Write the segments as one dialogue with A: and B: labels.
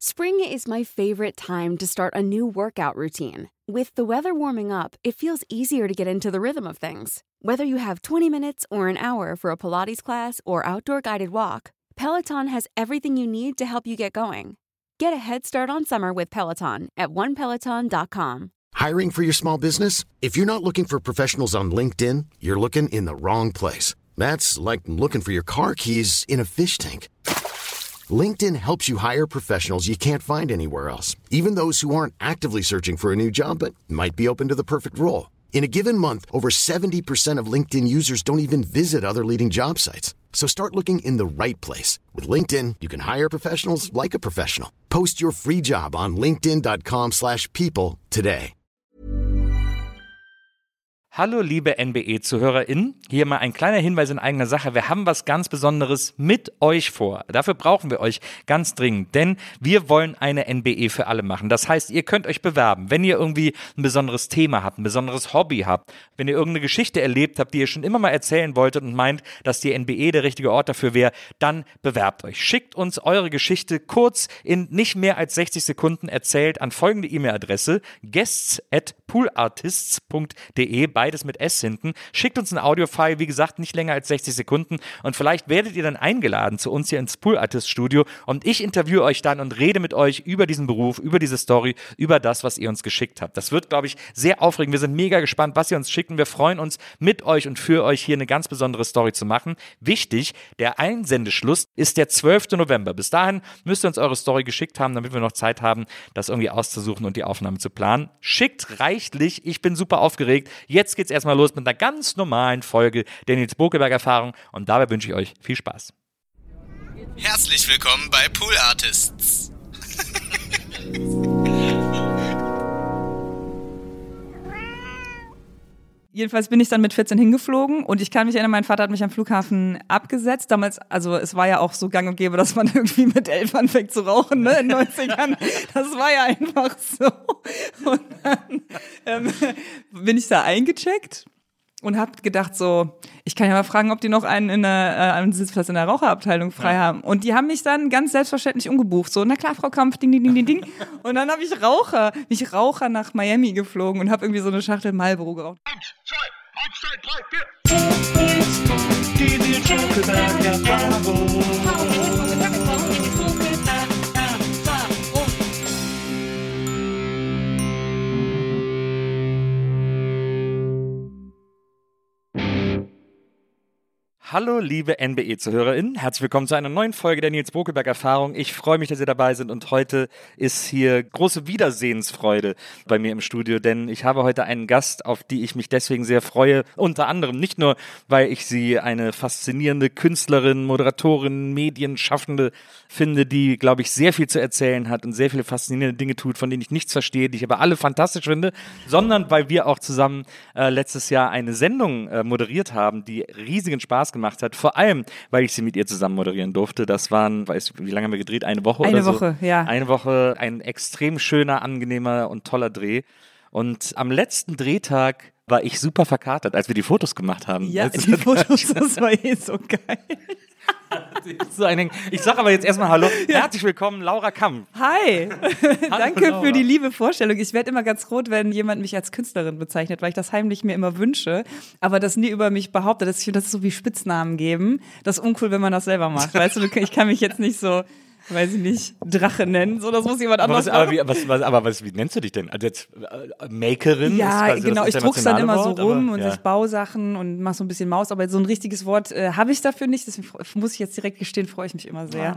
A: Spring is my favorite time to start a new workout routine. With the weather warming up, it feels easier to get into the rhythm of things. Whether you have 20 minutes or an hour for a Pilates class or outdoor guided walk, Peloton has everything you need to help you get going. Get a head start on summer with Peloton at onepeloton.com.
B: Hiring for your small business? If you're not looking for professionals on LinkedIn, you're looking in the wrong place. That's like looking for your car keys in a fish tank. LinkedIn helps you hire professionals you can't find anywhere else, even those who aren't actively searching for a new job but might be open to the perfect role. In a given month, over 70% of LinkedIn users don't even visit other leading job sites. So start looking in the right place. With LinkedIn, you can hire professionals like a professional. Post your free job on linkedin.com slash people today.
C: Hallo liebe NBE-ZuhörerInnen, hier mal ein kleiner Hinweis in eigener Sache. Wir haben was ganz Besonderes mit euch vor. Dafür brauchen wir euch ganz dringend, denn wir wollen eine NBE für alle machen. Das heißt, ihr könnt euch bewerben, wenn ihr irgendwie ein besonderes Thema habt, ein besonderes Hobby habt, wenn ihr irgendeine Geschichte erlebt habt, die ihr schon immer mal erzählen wolltet und meint, dass die NBE der richtige Ort dafür wäre, dann bewerbt euch. Schickt uns eure Geschichte kurz in nicht mehr als 60 Sekunden erzählt an folgende E-Mail-Adresse guests at poolartists.de beides mit S hinten. Schickt uns ein Audiofile, wie gesagt, nicht länger als 60 Sekunden und vielleicht werdet ihr dann eingeladen zu uns hier ins Pool Artist Studio und ich interviewe euch dann und rede mit euch über diesen Beruf, über diese Story, über das, was ihr uns geschickt habt. Das wird, glaube ich, sehr aufregend. Wir sind mega gespannt, was ihr uns schickt und wir freuen uns mit euch und für euch hier eine ganz besondere Story zu machen. Wichtig, der Einsendeschluss ist der 12. November. Bis dahin müsst ihr uns eure Story geschickt haben, damit wir noch Zeit haben, das irgendwie auszusuchen und die Aufnahme zu planen. Schickt reichlich. Ich bin super aufgeregt. Jetzt geht's erstmal los mit einer ganz normalen Folge der Nils Bokeberg Erfahrung und dabei wünsche ich euch viel Spaß.
D: Herzlich willkommen bei Pool Artists.
E: Jedenfalls bin ich dann mit 14 hingeflogen und ich kann mich erinnern, mein Vater hat mich am Flughafen abgesetzt. Damals, also es war ja auch so gang und gäbe, dass man irgendwie mit elf anfängt zu rauchen, ne, in den 90ern. Das war ja einfach so. Und dann ähm, bin ich da eingecheckt und hab gedacht so, ich kann ja mal fragen, ob die noch einen in der, äh, einen Sitzplatz in der Raucherabteilung frei ja. haben. Und die haben mich dann ganz selbstverständlich umgebucht. So, na klar, Frau Kampf, ding, ding, ding, ding, ding. Und dann habe ich Raucher, mich Raucher nach Miami geflogen und habe irgendwie so eine Schachtel Marlboro geraucht.
F: Eins, zwei, eins, zwei, drei, vier.
C: Hallo, liebe NBE-ZuhörerInnen. Herzlich willkommen zu einer neuen Folge der Nils Bokelberg Erfahrung. Ich freue mich, dass ihr dabei sind und heute ist hier große Wiedersehensfreude bei mir im Studio, denn ich habe heute einen Gast, auf die ich mich deswegen sehr freue. Unter anderem nicht nur, weil ich sie eine faszinierende Künstlerin, Moderatorin, Medienschaffende finde, die, glaube ich, sehr viel zu erzählen hat und sehr viele faszinierende Dinge tut, von denen ich nichts verstehe, die ich aber alle fantastisch finde, sondern weil wir auch zusammen äh, letztes Jahr eine Sendung äh, moderiert haben, die riesigen Spaß gemacht hat. Vor allem, weil ich sie mit ihr zusammen moderieren durfte. Das waren, weißt du, wie lange haben wir gedreht? Eine Woche
E: Eine
C: oder so?
E: Woche, ja.
C: Eine Woche, ein extrem schöner, angenehmer und toller Dreh. Und am letzten Drehtag war ich super verkatert, als wir die Fotos gemacht haben.
E: Ja,
C: Das
E: die Fotos, das war eh so geil.
C: ich sage aber jetzt erstmal Hallo. Herzlich willkommen, Laura Kamm.
E: Hi, danke
C: Laura.
E: für die liebe Vorstellung. Ich werde immer ganz rot, wenn jemand mich als Künstlerin bezeichnet, weil ich das heimlich mir immer wünsche, aber das nie über mich behauptet. Ich finde, das ist so wie Spitznamen geben. Das ist uncool, wenn man das selber macht. Weißt du, ich kann mich jetzt nicht so, weiß ich nicht, Drache nennen. So, das muss jemand
C: Aber
E: anderes
C: was, aber, wie, was, was, aber was, wie nennst du dich denn? Also jetzt äh, Makerin?
E: Ja, genau. Ich druck's dann immer so
C: internationale
E: rum
C: Wort,
E: und
C: aber,
E: ich baue Sachen und mache so ein bisschen Maus, aber so ein richtiges Wort äh, habe ich dafür nicht. Deswegen muss ich jetzt direkt gestehen, freue ich mich immer sehr.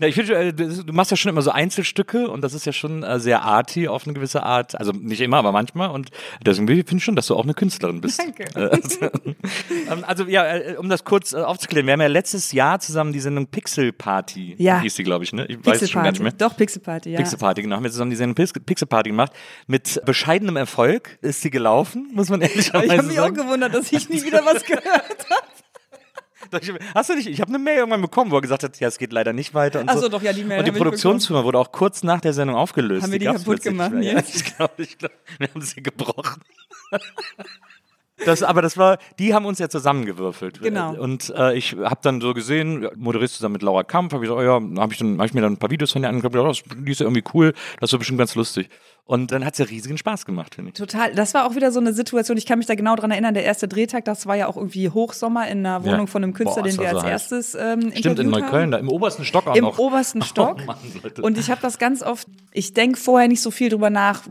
C: Ja, ich finde, äh, du machst ja schon immer so Einzelstücke und das ist ja schon äh, sehr arty auf eine gewisse Art. Also nicht immer, aber manchmal. Und deswegen finde ich schon, dass du auch eine Künstlerin bist.
E: Danke.
C: Äh, Also, ähm, also ja, um das kurz aufzuklären, wir haben ja letztes Jahr zusammen die Sendung Pixel Party,
E: Ja.
C: hieß die, glaube ich, ne? Ich weiß es schon gar nicht mehr.
E: Doch, Pixelparty, ja.
C: Pixel Party, genau. Haben wir zusammen die Sendung Pix- Pixel Party gemacht. Mit bescheidenem Erfolg ist sie gelaufen, muss man ehrlicherweise
E: ich habe mich auch
C: sagen.
E: gewundert, dass ich nie wieder was gehört habe.
C: Hast du nicht? Ich habe eine Mail irgendwann bekommen, wo er gesagt hat, ja, es geht leider nicht weiter. Und
E: Ach
C: so
E: so, doch, ja, die Mail
C: Und die Produktionsfirma wurde auch kurz nach der Sendung aufgelöst.
E: Haben wir die kaputt gemacht.
C: Ja, ich glaube, ich glaub, wir haben sie gebrochen. Das, aber das war, die haben uns ja zusammengewürfelt.
E: Genau.
C: Und äh, ich habe dann so gesehen, moderierst zusammen mit Laura Kampf, habe ich so, oh ja, habe ich, dann- hab ich mir dann ein paar Videos von ihr angeguckt, das, die ist ja irgendwie cool, das ist bestimmt ganz lustig. Und dann hat es ja riesigen Spaß gemacht, finde ich.
E: Total. Das war auch wieder so eine Situation, ich kann mich da genau dran erinnern, der erste Drehtag, das war ja auch irgendwie Hochsommer in einer Wohnung
C: Ja.
E: von einem Künstler,
C: Boah,
E: den wir als
C: heiß.
E: erstes ähm,
C: Stimmt, in Neukölln, da im obersten Stock auch
E: Im
C: noch.
E: obersten Stock.
C: Oh Mann,
E: und ich habe das ganz oft, ich denke vorher nicht so viel drüber nach,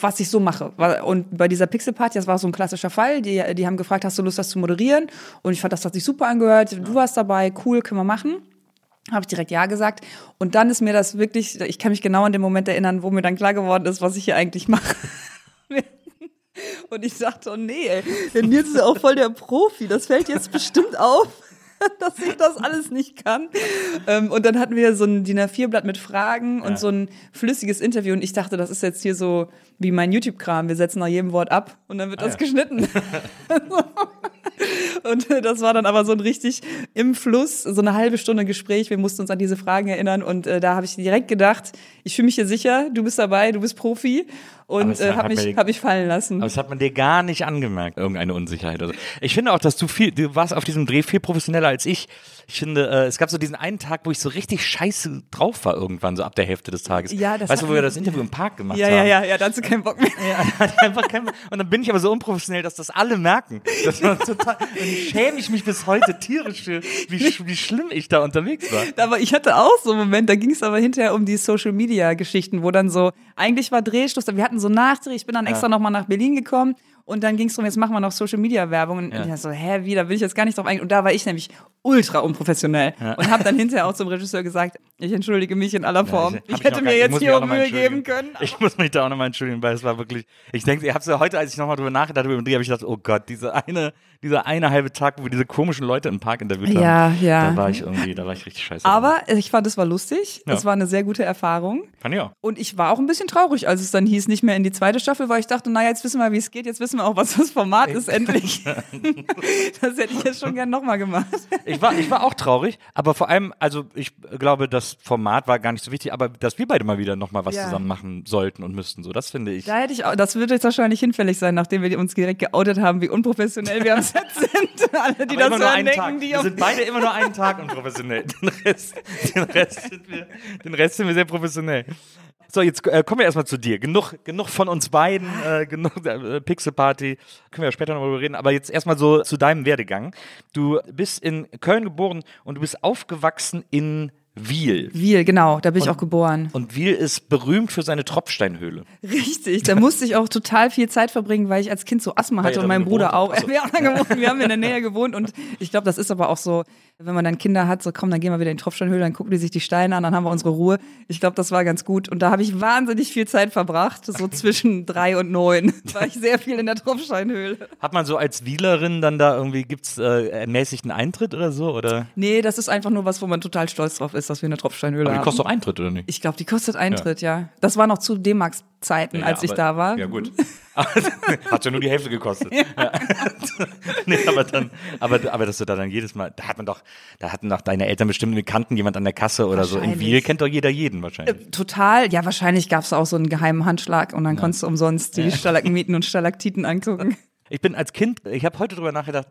E: was ich so mache. Und bei dieser Pixel-Party, das war so ein klassischer Fall, die, die haben gefragt, hast du Lust, das zu moderieren? Und ich fand, das hat sich super angehört, du warst dabei, cool, können wir machen. Habe ich direkt Ja gesagt. Und dann ist mir das wirklich, ich kann mich genau an den Moment erinnern, wo mir dann klar geworden ist, was ich hier eigentlich mache. Und ich dachte, oh nee, ey, der Nils ist ja auch voll der Profi. Das fällt jetzt bestimmt auf, dass ich das alles nicht kann. Ähm, und dann hatten wir so ein DIN A4-Blatt mit Fragen und so ein flüssiges Interview. Und ich dachte, das ist jetzt hier so wie mein YouTube-Kram. Wir setzen nach jedem Wort ab und dann wird das geschnitten. Und das war dann aber so ein richtig im Fluss, so eine halbe Stunde Gespräch. Wir mussten uns an diese Fragen erinnern und äh, da habe ich direkt gedacht, ich fühle mich hier sicher, du bist dabei, du bist Profi und äh, habe mich, hab mich fallen lassen.
C: Aber das hat man dir gar nicht angemerkt, irgendeine Unsicherheit. Also ich finde auch, dass du viel, du warst auf diesem Dreh viel professioneller als ich. Ich finde, äh, es gab so diesen einen Tag, wo ich so richtig scheiße drauf war irgendwann, so ab der Hälfte des Tages.
E: Ja, das
C: weißt du, wo wir das Interview im Park gemacht
E: ja,
C: haben?
E: ja, ja, ja, dazu kein Bock mehr.
C: Ja, einfach keinen- und dann bin ich aber so unprofessionell, dass das alle merken. Das war total, schäme ich mich bis heute tierisch für, wie, wie schlimm ich da unterwegs war.
E: Aber ich hatte auch so einen Moment, da ging es aber hinterher um die Social Media Geschichten, wo dann so, eigentlich war Drehschluss, wir hatten so Nachdreh, ich bin dann extra nochmal nach Berlin gekommen und dann ging es darum, jetzt machen wir noch Social Media Werbung. Und
C: Ja.
E: ich so, hä, wie, da will ich jetzt gar nicht drauf eingehen. Und da war ich nämlich ultra unprofessionell und habe dann hinterher auch zum Regisseur gesagt, ich entschuldige mich in aller Form.
C: hab
E: ich
C: mich
E: hätte mir
C: ich
E: jetzt hier
C: auch
E: Mühe geben können.
C: Ich muss mich da auch nochmal entschuldigen, weil es war wirklich, ich denke, ich habe ja heute, als ich nochmal drüber nachgedacht habe, über den Dreh, habe ich gedacht, oh Gott, diese eine, dieser eine halbe Tag, wo wir diese komischen Leute im Park interviewt haben.
E: Ja, ja.
C: Da war ich irgendwie, da war ich richtig scheiße.
E: Aber ich fand, es war lustig.
C: Ja.
E: Es war eine sehr gute Erfahrung.
C: Fand ich auch.
E: Und ich war auch ein bisschen traurig, als es dann hieß, nicht mehr in die zweite Staffel, weil ich dachte, naja, jetzt wissen wir, wie es geht, jetzt wissen wir auch, was das Format ist, endlich. das hätte ich jetzt schon gern nochmal gemacht.
C: Ich war, ich war auch traurig, aber vor allem, also ich glaube, das Format war gar nicht so wichtig, aber dass wir beide mal wieder nochmal was
E: Ja.
C: zusammen machen sollten und müssten, so, das finde ich.
E: Da hätte ich auch, das wird jetzt wahrscheinlich hinfällig sein, nachdem wir uns direkt geoutet haben, wie unprofessionell wir am Set sind. Alle, die
C: Aber
E: das hören,
C: einen
E: denken,
C: Tag.
E: die
C: Wir sind beide immer nur einen Tag unprofessionell. Den Rest, den Rest, sind, wir, den Rest sind wir sehr professionell. So, jetzt äh, kommen wir erstmal zu dir. Genug, genug von uns beiden, äh, genug äh, Pixel Party, können wir ja später noch darüber reden, aber jetzt erstmal so zu deinem Werdegang. Du bist in Köln geboren und du bist aufgewachsen in Wiel.
E: Wiel, genau, da bin ich auch geboren.
C: Und Wiel ist berühmt für seine Tropfsteinhöhle.
E: Richtig, da musste ich auch total viel Zeit verbringen, weil ich als Kind so Asthma hatte und mein Bruder auch.
C: Achso.
E: Wir haben, gewohnt, wir haben in der Nähe gewohnt und ich glaube, das ist aber auch so, wenn man dann Kinder hat, so komm, dann gehen wir wieder in die Tropfsteinhöhle, dann gucken die sich die Steine an, dann haben wir unsere Ruhe. Ich glaube, das war ganz gut und da habe ich wahnsinnig viel Zeit verbracht, so zwischen drei und neun war ich sehr viel in der Tropfsteinhöhle.
C: Hat man so als Wielerin dann da irgendwie, gibt's äh, ermäßigten Eintritt oder so? Oder?
E: Nee, das ist einfach nur was, wo man total stolz drauf ist, dass wir eine Tropfsteinhöhle
C: Aber die
E: haben.
C: kostet doch Eintritt, oder nicht?
E: ich glaube, die kostet Eintritt, ja. Das war noch zu D-Max-Zeiten, als ich
C: aber-
E: da war.
C: Ja, gut. Hat ja nur die Hälfte gekostet. Ja. nee, aber dann, aber, aber dass du da dann jedes Mal, da hat man doch, da hatten doch deine Eltern bestimmt einen Bekannten, jemand an der Kasse oder so. In. Wiel kennt doch jeder jeden wahrscheinlich.
E: Total, ja, wahrscheinlich gab es auch so einen geheimen Handschlag und dann konntest du umsonst die Stalagmiten und Stalaktiten angucken.
C: Ich bin als Kind, ich habe heute drüber nachgedacht,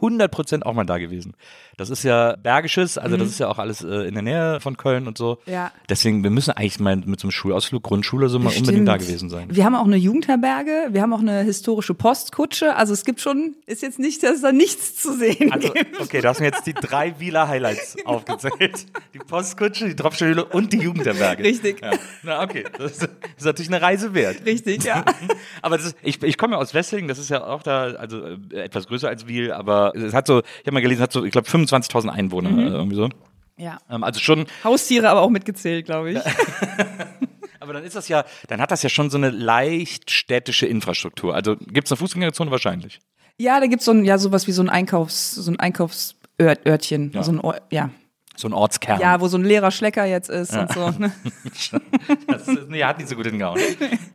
C: 100% auch mal da gewesen. Das ist ja Bergisches, also das ist ja auch alles äh, in der Nähe von Köln und so.
E: Mhm. Ja.
C: Deswegen, wir müssen eigentlich mal mit so einem Schulausflug, Grundschule, so mal unbedingt da gewesen sein.
E: Wir haben auch eine Jugendherberge, wir haben auch eine historische Postkutsche. Also es gibt schon, ist jetzt nicht, dass da nichts zu sehen
C: Also,
E: gibt.
C: okay, du hast mir jetzt die drei Wieler Highlights aufgezählt. Die Postkutsche, die Tropfsteinhöhle und die Jugendherberge.
E: Richtig.
C: Ja. Na, okay. Das ist, das ist natürlich eine Reise wert.
E: Richtig, ja.
C: Aber ist, ich, ich komme ja aus Wesseling, das ist ja auch da, also äh, etwas größer als Wiel, aber es hat so, ich habe mal gelesen, es hat so, ich glaube, 25.000 Einwohner,
E: Mhm.
C: äh, irgendwie so.
E: ja.
C: Ähm, also schon,
E: Haustiere aber auch mitgezählt, glaube ich.
C: aber dann ist das ja, dann hat das ja schon so eine leicht städtische Infrastruktur. Also gibt es eine Fußgängerzone wahrscheinlich.
E: Ja, da gibt's so ein, ja, sowas wie so ein Einkaufs, so ein Einkaufsörtchen.
C: Ja.
E: So ein, Or- ja.
C: So ein Ortskern.
E: Ja, wo so ein leerer Schlecker jetzt ist und so. Ne?
C: Das ist, nee, hat nicht so gut hingehauen.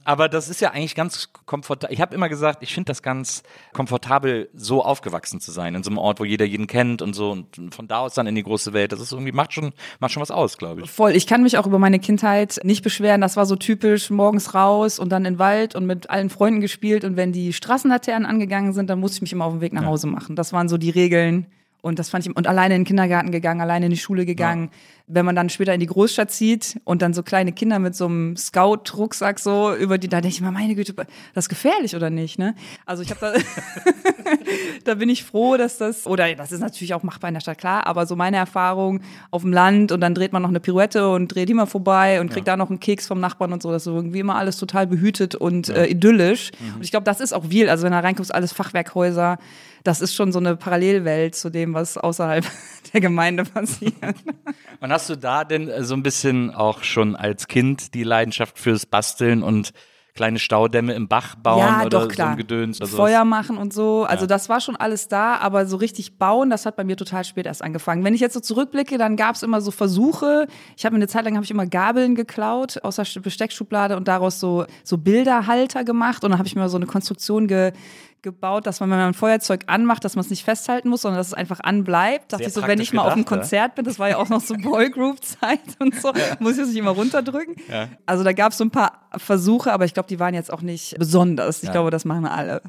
C: Aber das ist ja eigentlich ganz komfortabel. Ich habe immer gesagt, ich finde das ganz komfortabel, so aufgewachsen zu sein, in so einem Ort, wo jeder jeden kennt und so und von da aus dann in die große Welt. Das ist irgendwie, macht schon, macht schon was aus, glaube ich.
E: Voll. Ich kann mich auch über meine Kindheit nicht beschweren. Das war so typisch, morgens raus und dann in den Wald und mit allen Freunden gespielt. Und wenn die Straßenlaternen angegangen sind, dann musste ich mich immer auf den Weg nach Hause machen. Das waren so die Regeln. Und das fand ich, und alleine in den Kindergarten gegangen, alleine in die Schule gegangen. Wenn man dann später in die Großstadt zieht und dann so kleine Kinder mit so einem Scout-Rucksack so über die, da denke ich mir, meine Güte, das ist gefährlich oder nicht, ne? Also ich habe da, da bin ich froh, dass das, oder das ist natürlich auch machbar in der Stadt, klar, aber so meine Erfahrung auf dem Land und dann dreht man noch eine Pirouette und dreht die mal vorbei und kriegt da noch einen Keks vom Nachbarn und so, das ist so irgendwie immer alles total behütet und äh, idyllisch. Und ich glaube, das ist auch Wiel, also wenn da reinguckst, alles Fachwerkhäuser, das ist schon so eine Parallelwelt zu dem, was außerhalb der Gemeinde passiert.
C: Und hast du da denn äh, so ein bisschen auch schon als Kind die Leidenschaft fürs Basteln und kleine Staudämme im Bach bauen
E: ja,
C: oder
E: doch,
C: so
E: klar.
C: ein Gedöns? Also
E: Feuer machen und so. Also
C: Ja.
E: das war schon alles da, aber so richtig bauen, das hat bei mir total spät erst angefangen. Wenn ich jetzt so zurückblicke, dann gab es immer so Versuche. Ich habe eine Zeit lang habe ich immer Gabeln geklaut aus der Besteckschublade und daraus so so Bilderhalter gemacht und dann habe ich mir so eine Konstruktion ge gebaut, dass man, wenn man ein Feuerzeug anmacht, dass man es nicht festhalten muss, sondern dass es einfach anbleibt. Dachte
C: Sehr
E: ich so, wenn ich mal auf einem
C: gedacht, ja.
E: Konzert bin, das war ja auch noch so Boygroup-Zeit und so, muss ich das nicht immer runterdrücken. Also da gab es so ein paar Versuche, aber ich glaube, die waren jetzt auch nicht besonders. Ich glaube, das machen alle.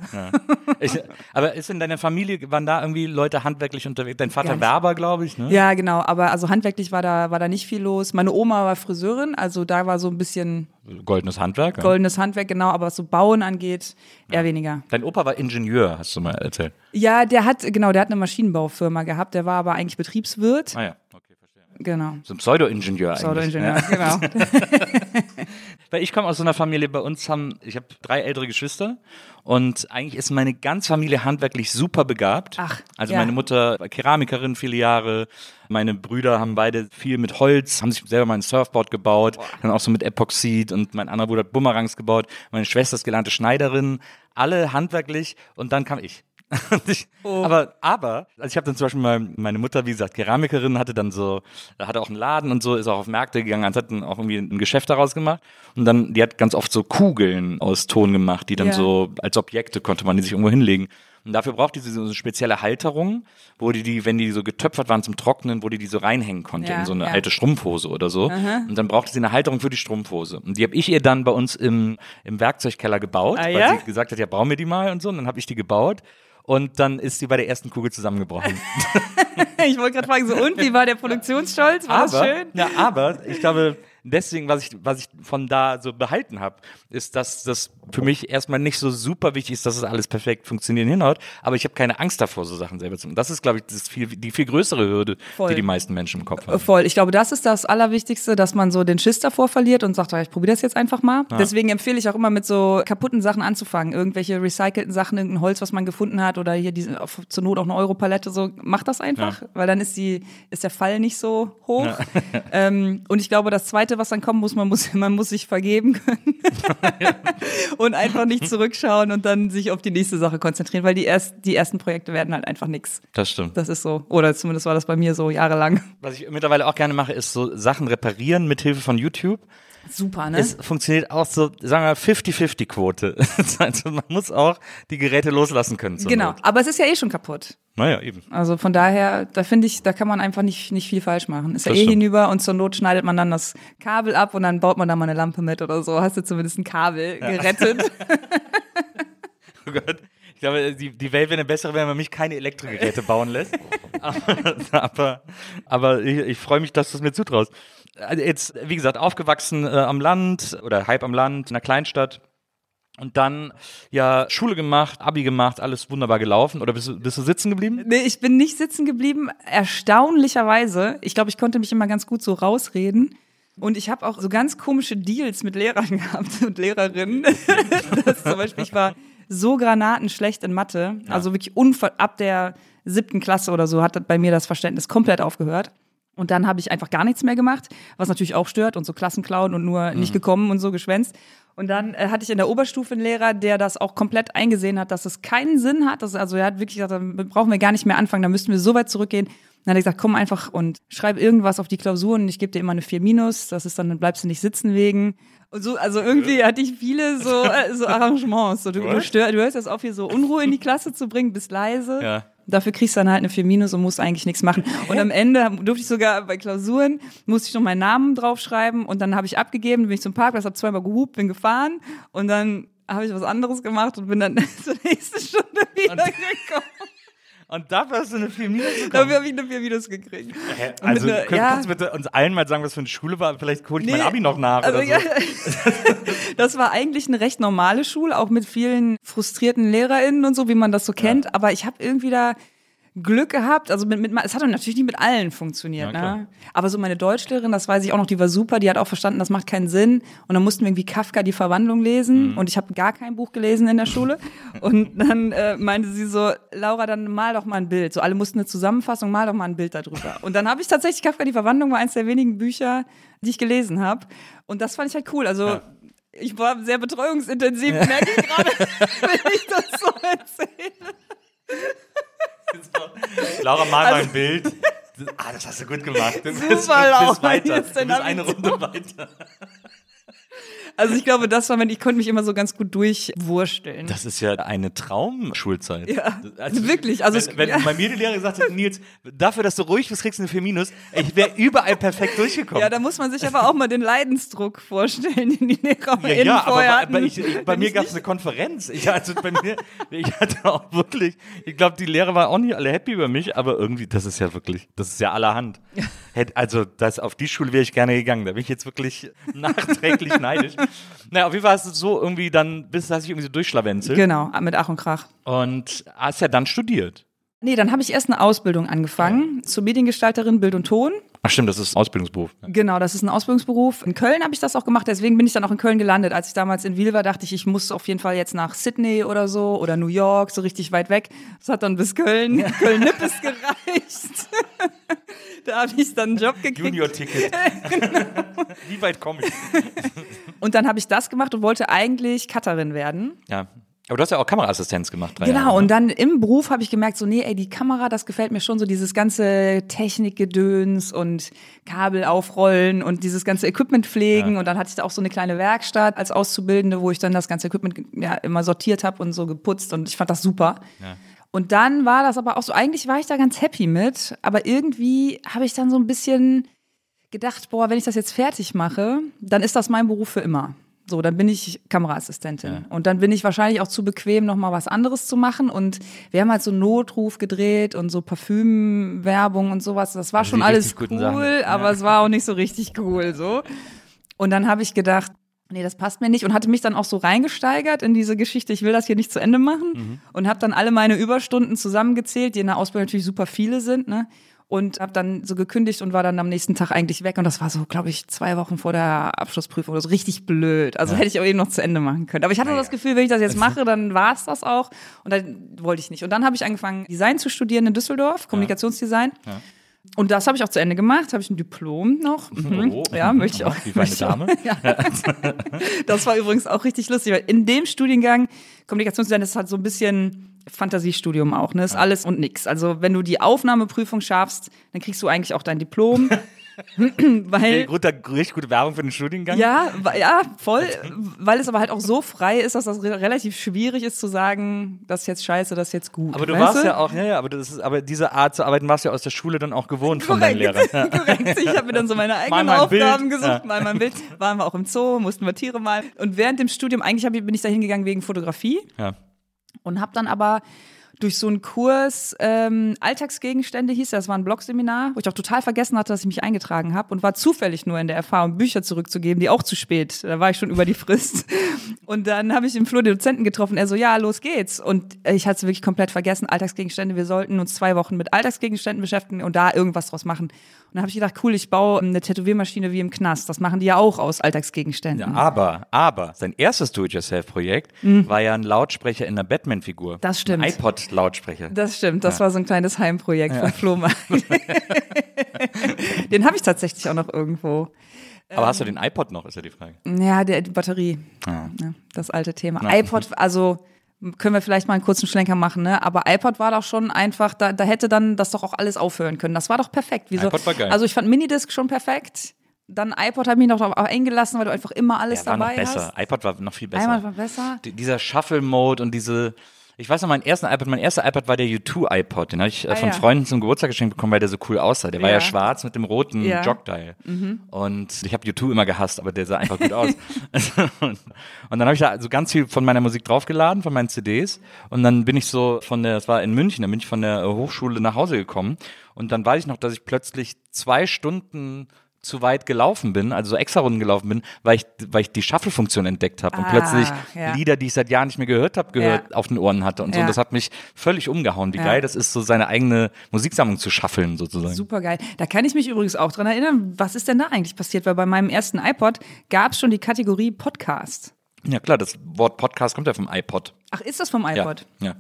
C: Ich, aber ist in deiner Familie, waren da irgendwie Leute handwerklich unterwegs? Dein Vater. Werber, glaube ich, ne?
E: Ja, genau. Aber also handwerklich war da, war da nicht viel los. Meine Oma war Friseurin, also da war so ein bisschen
C: Goldenes Handwerk. Ja.
E: goldenes Handwerk, genau. Aber was so Bauen angeht, eher weniger.
C: Dein Opa war Ingenieur, hast du mal erzählt.
E: Ja, der hat, genau, der hat eine Maschinenbaufirma gehabt. Der war aber eigentlich Betriebswirt.
C: Ah ja, okay, verstehe.
E: Genau.
C: So ein Pseudo-Ingenieur eigentlich.
E: Pseudo-Ingenieur,
C: Ja.
E: genau.
C: Weil ich komme aus so einer Familie, bei uns haben, ich habe drei ältere Geschwister und eigentlich ist meine ganze Familie handwerklich super begabt.
E: Ach,
C: Also
E: ja.
C: meine Mutter war Keramikerin viele Jahre, meine Brüder haben beide viel mit Holz, haben sich selber mal ein Surfboard gebaut, dann auch so mit Epoxid und mein anderer Bruder hat Bumerangs gebaut, meine Schwester ist gelernte Schneiderin, alle handwerklich und dann kam ich. Und ich,
E: Oh.
C: Aber, aber, also ich habe dann zum Beispiel mal, meine Mutter, wie gesagt, Keramikerin, hatte dann so, hatte auch einen Laden und so, ist auch auf Märkte gegangen, hat dann auch irgendwie ein Geschäft daraus gemacht. Und dann, die hat ganz oft so Kugeln aus Ton gemacht, die dann
E: Ja.
C: so als Objekte konnte man die sich irgendwo hinlegen. Und dafür braucht die so eine spezielle Halterung, wo die die, wenn die so getöpfert waren zum Trocknen, wo die die so reinhängen konnte
E: Ja,
C: in so eine
E: ja.
C: alte Strumpfhose oder so. Und dann brauchte sie eine Halterung für die Strumpfhose. Und die habe ich ihr dann bei uns im, im Werkzeugkeller gebaut,
E: Ah,
C: weil
E: ja?
C: sie gesagt hat, ja, brauchen wir die mal und so. Und dann habe ich die gebaut. Und dann ist sie bei der ersten Kugel zusammengebrochen.
E: Ich wollte gerade fragen, so und wie war der Produktionsstolz? War das
C: aber,
E: schön?
C: Ja, aber ich glaube, deswegen, was ich, was ich von da so behalten habe, ist, dass das für mich erstmal nicht so super wichtig ist, dass es alles perfekt funktionieren hinhaut. Aber ich habe keine Angst davor, so Sachen selber zu machen. Das ist, glaube ich, das viel, die viel größere Hürde,
E: Voll.
C: die die meisten Menschen im Kopf haben.
E: Voll. Ich glaube, das ist das Allerwichtigste, dass man so den Schiss davor verliert und sagt, "Ah, ich probiere das jetzt einfach mal. Deswegen empfehle ich auch immer mit so kaputten Sachen anzufangen. Irgendwelche recycelten Sachen, irgendein Holz, was man gefunden hat oder hier diese, auf, zur Not auch eine Europalette, so macht das einfach, weil dann ist die, ist der Fall nicht so hoch. ähm, und ich glaube, das Zweite, was dann kommen muss, man muss, man muss sich vergeben können und einfach nicht zurückschauen und dann sich auf die nächste Sache konzentrieren, weil die, erst, die ersten Projekte werden halt einfach nix.
C: Das stimmt.
E: Das ist so. Oder zumindest war das bei mir so jahrelang.
C: Was ich mittlerweile auch gerne mache, ist so Sachen reparieren mit Hilfe von YouTube.
E: Super, ne?
C: Es funktioniert auch so, sagen wir mal, 50-50-Quote. also man muss auch die Geräte loslassen können.
E: Genau,
C: Not.
E: aber es ist ja eh schon kaputt.
C: Naja, eben.
E: Also von daher, da finde ich, da kann man einfach nicht, nicht viel falsch machen. Ist ja
C: Das
E: eh
C: stimmt.
E: hinüber und zur Not schneidet man dann das Kabel ab und dann baut man da mal eine Lampe mit oder so. Hast du zumindest ein Kabel gerettet.
C: Oh Gott. Ich glaube, die, die Welt wäre eine bessere, wenn man mich keine Elektrogeräte bauen lässt. aber aber, aber ich, ich freue mich, dass du es mir zutraust. Also Jetzt, wie gesagt, aufgewachsen äh, am Land oder halb am Land, in einer Kleinstadt. Und dann ja Schule gemacht, Abi gemacht, alles wunderbar gelaufen. Oder bist du, bist du sitzen geblieben?
E: nee, ich bin nicht sitzen geblieben. Erstaunlicherweise. Ich glaube, ich konnte mich immer ganz gut so rausreden. Und ich habe auch so ganz komische Deals mit Lehrern gehabt und Lehrerinnen. das zum Beispiel, ich war so granatenschlecht in Mathe. Also wirklich ab der siebten Klasse oder so hat bei mir das Verständnis komplett aufgehört. Und dann habe ich einfach gar nichts mehr gemacht, was natürlich auch stört und so Klassenklauen und nur nicht gekommen und so geschwänzt. Und dann äh, hatte ich in der Oberstufe einen Lehrer, der das auch komplett eingesehen hat, dass es keinen Sinn hat. Dass, also er hat wirklich gesagt, damit brauchen wir gar nicht mehr anfangen, da müssten wir so weit zurückgehen. Dann hat er gesagt, komm einfach und schreib irgendwas auf die Klausuren und ich gebe dir immer eine 4 minus, das ist dann, dann bleibst du nicht sitzen wegen. Und so, also irgendwie hatte ich viele so, äh, so Arrangements. So, du, du, stör, du hörst jetzt auf, hier so Unruhe in die Klasse zu bringen, bist leise.
C: Ja.
E: Dafür kriegst du dann halt eine 4 minus und musst eigentlich nichts machen. Und am Ende durfte ich sogar bei Klausuren, musste ich noch meinen Namen draufschreiben und dann habe ich abgegeben, bin ich zum Parkplatz, habe zweimal gehupt, bin gefahren und dann habe ich was anderes gemacht und bin dann zur nächsten Stunde wiedergekommen.
C: Und dafür hast du eine 4 Minus bekommen.
E: Dafür habe ich eine 4 minus gekriegt. Und
C: Also,
E: einer-
C: könnt,
E: ja.
C: kannst du bitte uns allen mal sagen, was für eine Schule war? Vielleicht hole ich mein
E: Nee,
C: Abi noch nach
E: Also,
C: oder so.
E: ja, das war eigentlich eine recht normale Schule, auch mit vielen frustrierten LehrerInnen und so, wie man das so kennt. Aber ich habe irgendwie da Glück gehabt. Also mit, mit, es hat natürlich nicht mit allen funktioniert.
C: Ja,
E: ne? Aber so meine Deutschlehrerin, das weiß ich auch noch, die war super. Die hat auch verstanden, das macht keinen Sinn. Und dann mussten wir irgendwie Kafka die Verwandlung lesen.
C: Mhm.
E: Und ich habe gar kein Buch gelesen in der Schule. und dann äh, meinte sie so, Laura, dann mal doch mal ein Bild. So alle mussten eine Zusammenfassung, mal doch mal ein Bild darüber. Und dann habe ich tatsächlich Kafka die Verwandlung war eins der wenigen Bücher, die ich gelesen habe. Und das fand ich halt cool. Also ich war sehr betreuungsintensiv, merke ich gerade, wenn ich das so
C: Laura, mal
E: Also-
C: mal ein Bild. Ah, das hast du gut gemacht. Du
E: Super, Laura,
C: bist weiter.
E: jetzt
C: Du bist eine Runde weiter.
E: Also ich glaube, das war, wenn ich konnte mich immer so ganz gut durchwursteln.
C: Das ist ja eine Traumschulzeit.
E: Ja, wirklich, also
C: wenn, wenn
E: ja.
C: bei mir die Lehrer gesagt hat, Nils, dafür, dass du ruhig bist, kriegst du eine 4 Minus. Ich wäre überall perfekt durchgekommen.
E: ja, da muss man sich aber auch mal den Leidensdruck vorstellen, den die LehrerInnen
C: Ja, ja, aber
E: vorher
C: bei,
E: hatten.
C: bei, ich, ich, bei mir gab es eine Konferenz. Ich, also bei mir, ich hatte auch wirklich, ich glaube, die Lehrer waren auch nicht alle happy über mich, aber irgendwie, das ist ja wirklich, das ist ja allerhand. Also das, auf die Schule wäre ich gerne gegangen. Da bin ich jetzt wirklich nachträglich neidisch. Naja, auf jeden Fall hast du so irgendwie dann, bis hast dich irgendwie so durchschlawenzelt
E: Genau, mit Ach und Krach.
C: und hast ja dann studiert.
E: Nee, dann habe ich erst eine Ausbildung angefangen zur Mediengestalterin Bild und Ton.
C: Ach stimmt, das ist ein Ausbildungsberuf.
E: Genau, das ist ein Ausbildungsberuf. In Köln habe ich das auch gemacht, deswegen bin ich dann auch in Köln gelandet. Als ich damals in Wiel war, dachte ich, ich muss auf jeden Fall jetzt nach Sydney oder so oder New York, so richtig weit weg. Das hat dann bis Köln, Köln-Nippes gereicht. Da habe ich dann einen Job gekriegt.
C: Junior-Ticket. Wie weit komme ich?
E: Und dann habe ich das gemacht und wollte eigentlich Cutterin werden.
C: Ja. Aber du hast ja auch Kameraassistenz gemacht. Drei Jahre,
E: Genau,
C: ne?
E: und dann im Beruf habe ich gemerkt, so, nee, ey, die Kamera, das gefällt mir schon so, dieses ganze Technikgedöns und Kabel aufrollen und dieses ganze Equipment pflegen.
C: Ja.
E: Und dann hatte ich da auch so eine kleine Werkstatt als Auszubildende, wo ich dann das ganze Equipment ja, immer sortiert habe und so geputzt und ich fand das super. Und dann war das aber auch so, eigentlich war ich da ganz happy mit, aber irgendwie habe ich dann so ein bisschen gedacht, boah, wenn ich das jetzt fertig mache, dann ist das mein Beruf für immer. So, dann bin ich Kameraassistentin. Und dann bin ich wahrscheinlich auch zu bequem, noch mal was anderes zu machen. Und wir haben halt so Notruf gedreht und so Parfümwerbung und sowas. Das war
C: Also
E: schon alles cool, aber es war auch nicht so richtig cool, so. Und dann habe ich gedacht, nee, das passt mir nicht und hatte mich dann auch so reingesteigert in diese Geschichte, ich will das hier nicht zu Ende machen
C: Mhm.
E: und habe dann alle meine Überstunden zusammengezählt, die in der Ausbildung natürlich super viele sind, ne? Und habe dann so gekündigt und war dann am nächsten Tag eigentlich weg. Und das war so, glaube ich, zwei Wochen vor der Abschlussprüfung oder so richtig blöd. Also hätte ich auch eben noch zu Ende machen können. Aber ich hatte das Gefühl, wenn ich das jetzt mache, dann war es das auch. Und dann wollte ich nicht. Und dann habe ich angefangen, Design zu studieren in Düsseldorf, Kommunikationsdesign. Und das habe ich auch zu Ende gemacht, habe ich ein Diplom noch. Mhm.
C: Oh.
E: Ja, möchte ich auch.
C: Wie für eine
E: möchte ich auch.
C: Dame.
E: Ja. Das war übrigens auch richtig lustig, weil in dem Studiengang Kommunikationsdesign ist halt so ein bisschen Fantasiestudium auch, ne? Ist alles und nix. Also wenn du die Aufnahmeprüfung schaffst, dann kriegst du eigentlich auch dein Diplom. weil
C: Gut, richtig gute Werbung für den Studiengang.
E: ja, ja, voll, weil es aber halt auch so frei ist, dass das re relativ schwierig ist zu sagen, das ist jetzt scheiße, das ist jetzt gut.
C: Aber du warst ja auch, ja, ja, aber das ist, aber diese Art zu arbeiten warst du ja aus der Schule dann auch gewohnt von deinen
E: Korrekt,
C: Lehrern.
E: korrekt. Ich habe mir dann so meine eigenen
C: mal ein Bild.
E: Aufgaben gesucht,
C: Ja.
E: mal mein Bild. Waren wir auch im Zoo, mussten wir Tiere malen. Und während dem Studium, eigentlich bin ich da hingegangen wegen Fotografie
C: Ja.
E: und habe dann aber durch so einen Kurs ähm, Alltagsgegenstände hieß das, war ein Blogseminar, wo ich auch total vergessen hatte, dass ich mich eingetragen habe und war zufällig nur in der Erfahrung, Bücher zurückzugeben, die auch zu spät, da war ich schon über die Frist. Und dann habe ich im Flur den Dozenten getroffen, er so, ja, los geht's. Und ich hatte wirklich komplett vergessen, Alltagsgegenstände, wir sollten uns zwei Wochen mit Alltagsgegenständen beschäftigen und da irgendwas draus machen. Dann habe ich gedacht, cool, ich baue eine Tätowiermaschine wie im Knast, das machen die ja auch aus Alltagsgegenständen.
C: Ja, aber, aber, sein erstes Do-it-yourself-Projekt war ja ein Lautsprecher in einer Batman-Figur.
E: Mhm. Das stimmt.
C: Ein iPod-Lautsprecher.
E: Das stimmt, das war so ein kleines Heimprojekt von Flohmarkt. Den habe ich tatsächlich auch noch irgendwo.
C: Aber hast du den iPod noch, ist ja die Frage.
E: Ja, der, die Batterie.
C: Ah.
E: Ja, das alte Thema. iPod, also können wir vielleicht mal einen kurzen Schlenker machen, ne? Aber iPod war doch schon einfach, da, da hätte dann das doch auch alles aufhören können. Das war doch perfekt. Wieso?
C: iPod war geil.
E: Also ich fand Minidisc schon perfekt. Dann iPod hat mich noch darauf eingelassen, weil du einfach immer alles
C: Der war
E: dabei
C: noch besser.
E: hast.
C: iPod war noch viel besser.
E: Einmal war besser.
C: D- Dieser Shuffle-Mode und diese. Ich weiß noch, mein erster iPod, mein erster iPod war der U2-iPod. Den habe ich äh,
E: Ah,
C: von
E: ja.
C: Freunden zum Geburtstag geschenkt bekommen, weil der so cool aussah. Der war ja
E: Ja.
C: schwarz mit dem roten
E: Ja. Mhm.
C: Jogdial. Und ich habe U2 immer gehasst, aber der sah einfach gut aus. und, und dann habe ich da so ganz viel von meiner Musik draufgeladen, von meinen CDs. Und dann bin ich so von der, das war in München, dann bin ich von der äh, Hochschule nach Hause gekommen. Und dann weiß ich noch, dass ich plötzlich zwei Stunden zu weit gelaufen bin, also so extra Runden gelaufen bin, weil ich, weil ich die Shuffle-Funktion entdeckt habe und
E: Ah,
C: plötzlich
E: ja.
C: Lieder, die ich seit Jahren nicht mehr gehört habe, gehört,
E: Ja.
C: auf den Ohren hatte und so. Und das hat mich völlig umgehauen, wie geil das ist, so seine eigene Musiksammlung zu schaffeln, sozusagen.
E: Super geil. Da kann ich mich übrigens auch dran erinnern, was ist denn da eigentlich passiert? Weil bei meinem ersten iPod gab es schon die Kategorie Podcast.
C: Ja klar, das Wort Podcast kommt ja vom iPod.
E: Ach, ist das vom iPod?
C: Ja.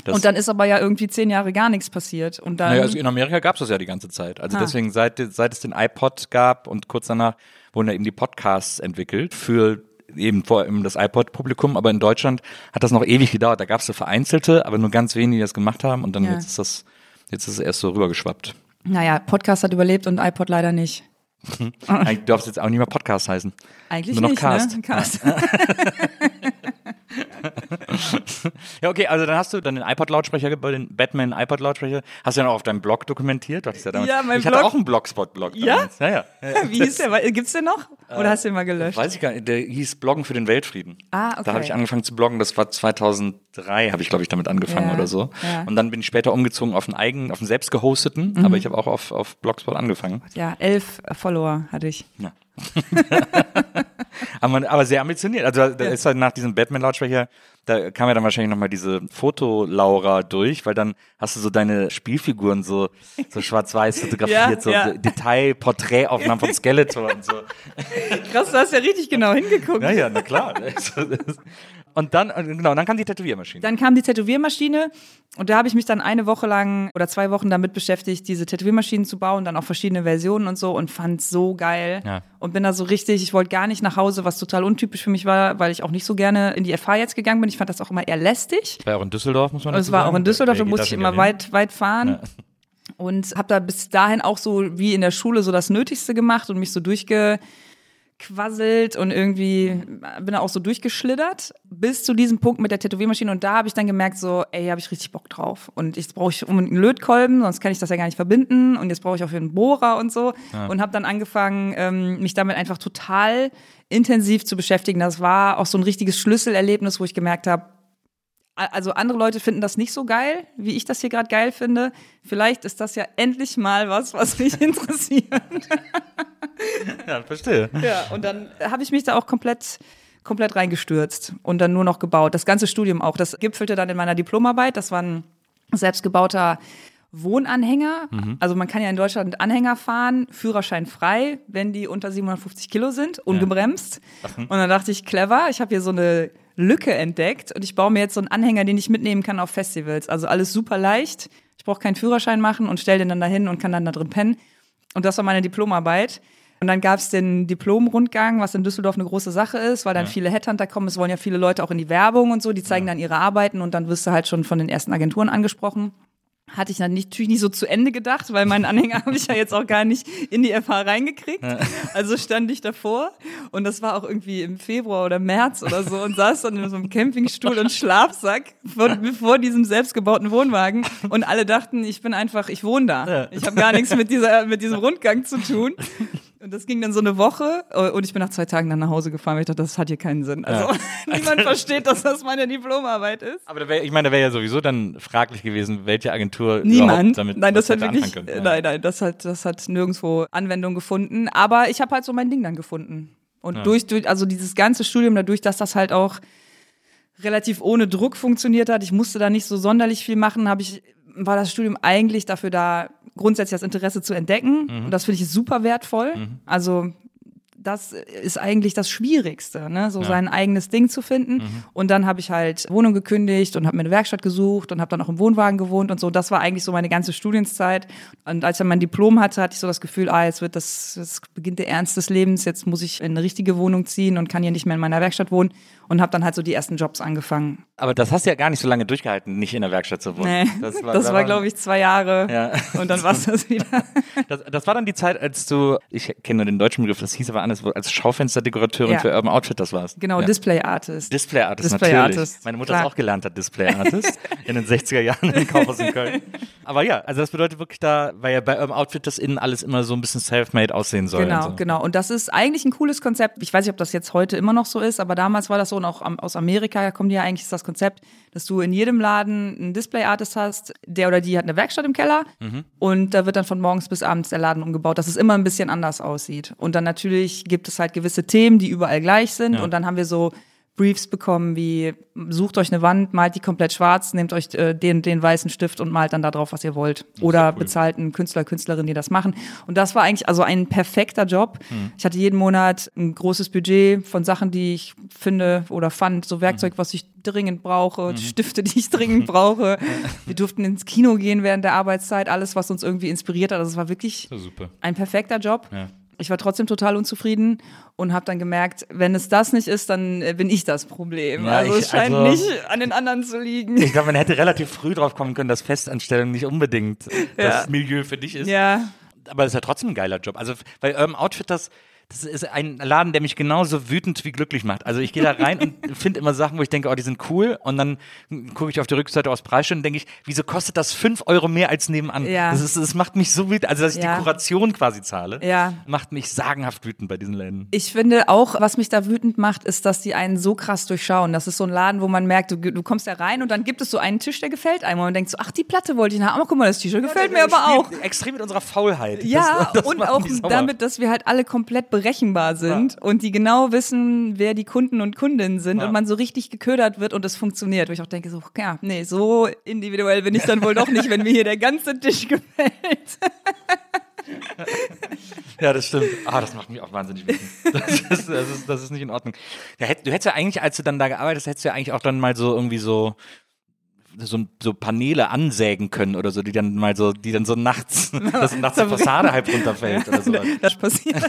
C: Ja. Das,
E: Und dann ist aber ja irgendwie zehn Jahre gar nichts passiert. Und dann.
C: naja, also in Amerika gab es das ja die ganze Zeit. Also
E: Ah.
C: deswegen, seit, seit es den iPod gab und kurz danach wurden da eben die Podcasts entwickelt für eben vor allem das iPod-Publikum, aber in Deutschland hat das noch ewig gedauert. Da gab es so vereinzelte, aber nur ganz wenige, die das gemacht haben und dann
E: Ja.
C: jetzt ist das, jetzt ist es erst so rübergeschwappt.
E: naja, Podcast hat überlebt und iPod leider nicht.
C: Eigentlich darf es jetzt auch nicht mehr Podcast heißen.
E: Eigentlich
C: Nur noch
E: nicht,
C: Cast.
E: ne? Cast.
C: Ja, okay, also dann hast du dann den iPod-Lautsprecher, bei den Batman iPod-Lautsprecher, hast du ja noch auf deinem Blog dokumentiert. Du hattest ja, damals,
E: Ja, mein
C: ich hatte
E: Blog.
C: auch einen Blogspot-Blog.
E: Ja?
C: Ja, ja. ja.
E: Wie hieß der? Gibt's den noch? Oder hast du den mal gelöscht?
C: Weiß ich gar nicht, der hieß Bloggen für den Weltfrieden.
E: Ah, okay.
C: Da habe ich angefangen zu bloggen, das war 2003, habe ich glaube ich damit angefangen
E: Ja,
C: oder so.
E: ja. Mhm.
C: Und dann bin ich später umgezogen auf einen eigenen, auf einen selbst gehosteten, aber ich habe auch auf, auf Blogspot angefangen.
E: Ja, elf Follower hatte ich.
C: Ja. aber sehr ambitioniert. Also da ist halt nach diesem Batman-Lautsprecher, da kam ja dann wahrscheinlich nochmal diese Fotolaura durch, weil dann hast du so deine Spielfiguren so, so schwarz-weiß fotografiert,
E: Ja,
C: so
E: ja.
C: Detail, Porträtaufnahmen von Skeletor und so.
E: Krass, du hast ja richtig genau hingeguckt.
C: Ja, ja, na klar. Und dann, und genau, dann kam die Tätowiermaschine.
E: Dann kam die Tätowiermaschine und da habe ich mich dann eine Woche lang oder zwei Wochen damit beschäftigt, diese Tätowiermaschinen zu bauen, dann auch verschiedene Versionen und so und fand so geil.
C: Ja.
E: Und bin da so richtig, ich wollte gar nicht nach Hause, was total untypisch für mich war, weil ich auch nicht so gerne in die FH jetzt gegangen bin. Ich fand das auch immer eher lästig.
C: Das war auch in Düsseldorf, muss man
E: Und
C: dazu
E: es war
C: sagen.
E: auch in Düsseldorf, da musste ich immer
C: hin?
E: weit, weit fahren. Und habe da bis dahin auch so wie in der Schule so das Nötigste gemacht und mich so durchgequasselt und irgendwie bin da auch so durchgeschlittert bis zu diesem Punkt mit der Tätowiermaschine. Und da habe ich dann gemerkt so, ey, habe ich richtig Bock drauf. Und jetzt brauche ich unbedingt einen Lötkolben, sonst kann ich das ja gar nicht verbinden. Und jetzt brauche ich auch für einen Bohrer und so. Und habe dann angefangen, ähm, mich damit einfach total intensiv zu beschäftigen. Das war auch so ein richtiges Schlüsselerlebnis, wo ich gemerkt habe, also andere Leute finden das nicht so geil, wie ich das hier gerade geil finde. Vielleicht ist das ja endlich mal was, was mich interessiert.
C: Ja, verstehe.
E: ja, und dann habe ich mich da auch komplett komplett reingestürzt und dann nur noch gebaut. Das ganze Studium auch. Das gipfelte dann in meiner Diplomarbeit. Das war ein selbstgebauter Wohnanhänger. Also man kann ja in Deutschland Anhänger fahren, Führerschein frei, wenn die unter 750 Kilo sind, ungebremst. Und dann dachte ich, clever, ich habe hier so eine Lücke entdeckt und ich baue mir jetzt so einen Anhänger, den ich mitnehmen kann auf Festivals. Also alles super leicht. Ich brauche keinen Führerschein machen und stelle den dann dahin und kann dann da drin pennen. Und das war meine Diplomarbeit. Und dann gab es den Diplomrundgang, was in Düsseldorf eine große Sache ist, weil dann viele Headhunter kommen. Es wollen ja viele Leute auch in die Werbung und so, die zeigen dann ihre Arbeiten und dann wirst du halt schon von den ersten Agenturen angesprochen. Hatte ich dann nicht, natürlich nicht so zu Ende gedacht, weil meinen Anhänger habe ich ja jetzt auch gar nicht in die FH reingekriegt. Also stand ich davor und das war auch irgendwie im Februar oder März oder so und saß dann in so einem Campingstuhl und Schlafsack vor, vor diesem selbstgebauten Wohnwagen und alle dachten, ich bin einfach, ich wohne da. Ich habe gar nichts mit, dieser, mit diesem Rundgang zu tun. Und das ging dann so eine Woche äh, und ich bin nach zwei Tagen dann nach Hause gefahren, weil ich dachte, das hat hier keinen Sinn. Also niemand versteht, dass das meine Diplomarbeit ist.
C: Aber da wär, ich meine, da wäre ja sowieso dann fraglich gewesen, welche Agentur
E: Niemand.
C: damit
E: nein, das hat
C: hätte
E: wirklich.
C: Ja.
E: nein, nein, das hat, das hat nirgendwo Anwendung gefunden. Aber ich habe halt so mein Ding dann gefunden. Und durch, durch, also dieses ganze Studium, dadurch, dass das halt auch relativ ohne Druck funktioniert hat, ich musste da nicht so sonderlich viel machen, habe ich, war das Studium eigentlich dafür da, grundsätzlich das Interesse zu entdecken. Und das finde ich super wertvoll. Also das ist eigentlich das Schwierigste, ne? so
C: Ja.
E: sein eigenes Ding zu finden. Und dann habe ich halt Wohnung gekündigt und habe mir eine Werkstatt gesucht und habe dann auch im Wohnwagen gewohnt und so. Das war eigentlich so meine ganze Studienzeit. Und als ich dann mein Diplom hatte, hatte ich so das Gefühl, ah, jetzt wird das, jetzt beginnt der Ernst des Lebens, jetzt muss ich in eine richtige Wohnung ziehen und kann hier nicht mehr in meiner Werkstatt wohnen. Und habe dann halt so die ersten Jobs angefangen.
C: Aber das hast du ja gar nicht so lange durchgehalten, nicht in der Werkstatt zu wohnen.
E: Nee, das war, glaube ich, zwei Jahre.
C: Ja.
E: Und dann war es das wieder.
C: Das, das war dann die Zeit, als du, ich kenne nur den deutschen Begriff, das hieß aber wo- als Schaufensterdekorateurin
E: Ja.
C: für Urban Outfitters warst.
E: Genau,
C: ja.
E: Display Artist.
C: Display Artist,
E: Display
C: natürlich.
E: Artist,
C: Meine Mutter
E: klar.
C: ist auch gelernt hat Display Artist in den 60er Jahren in Kaufhaus in Köln. Aber ja, also das bedeutet wirklich da, weil ja bei Urban Outfitters innen alles immer so ein bisschen self-made aussehen soll.
E: Genau,
C: und so.
E: genau. Und das ist eigentlich ein cooles Konzept. Ich weiß nicht, ob das jetzt heute immer noch so ist, aber damals war das so und auch aus Amerika kommt ja eigentlich das Konzept, dass du in jedem Laden einen Display-Artist hast, der oder die hat eine Werkstatt im Keller
C: Mhm.
E: und da wird dann von morgens bis abends der Laden umgebaut, dass es immer ein bisschen anders aussieht. Und dann natürlich gibt es halt gewisse Themen, die überall gleich sind
C: Ja.
E: und dann haben wir so Briefs bekommen wie sucht euch eine Wand, malt die komplett schwarz, nehmt euch äh, den, den weißen Stift und malt dann da drauf, was ihr wollt. Oder bezahlt einen Künstler, Künstlerin, die das machen. Und das war eigentlich also ein perfekter Job.
C: Hm.
E: Ich hatte jeden Monat ein großes Budget von Sachen, die ich finde oder fand, so
C: Hm.
E: Werkzeug, was ich dringend brauche, Stifte, die ich dringend brauche. Wir durften ins Kino gehen während der Arbeitszeit, alles, was uns irgendwie inspiriert hat. Also es war wirklich
C: super.
E: ein perfekter Job.
C: Ja.
E: Ich war trotzdem total unzufrieden und habe dann gemerkt, wenn es das nicht ist, dann äh, bin ich das Problem.
C: Ja,
E: also
C: ich-
E: es scheint
C: also-
E: nicht an den anderen zu liegen.
C: Ich glaube, man hätte relativ früh drauf kommen können, dass Festanstellung nicht unbedingt das
E: Ja.
C: Milieu für dich ist.
E: ja,
C: Aber es ist ja trotzdem ein geiler Job. Also bei Urban Outfitters, das ist ein Laden, der mich genauso wütend wie glücklich macht. Also ich gehe da rein und finde immer Sachen, wo ich denke, oh, die sind cool. Und dann gucke ich auf die Rückseite aus Preisschild und denke ich, wieso kostet das 5 Euro mehr als nebenan?
E: Ja.
C: Das, ist, das macht mich so wütend. Also dass ich
E: Ja.
C: die Kuration quasi zahle,
E: Ja.
C: macht mich sagenhaft wütend bei diesen Läden.
E: ich finde auch, was mich da wütend macht, ist, dass die einen so krass durchschauen. Das ist so ein Laden, wo man merkt, du, du kommst da rein und dann gibt es so einen Tisch, der gefällt einem und man denkt so, ach, die Platte wollte ich haben. Aber guck mal, das T-Shirt gefällt mir aber auch.
C: Extrem mit unserer Faulheit.
E: Ja,
C: Das- das
E: und auch damit, dass wir halt alle komplett berechenbar sind und die genau wissen, wer die Kunden und Kundinnen sind
C: Ja.
E: und man so richtig geködert wird und es funktioniert. Wo ich auch denke, so, ja, nee, so individuell bin ich dann wohl doch nicht, wenn mir hier der ganze Tisch gefällt.
C: Ja, das stimmt. Ah, das macht mich auch wahnsinnig wütend. Das ist, das ist, das ist nicht in Ordnung. Ja, du hättest ja eigentlich, als du dann da gearbeitet hast, hättest du ja eigentlich auch dann mal so irgendwie so so, so Paneele ansägen können oder so, die dann mal so, die dann so nachts, dass nachts die Fassade halb runterfällt oder so.
E: Das passiert.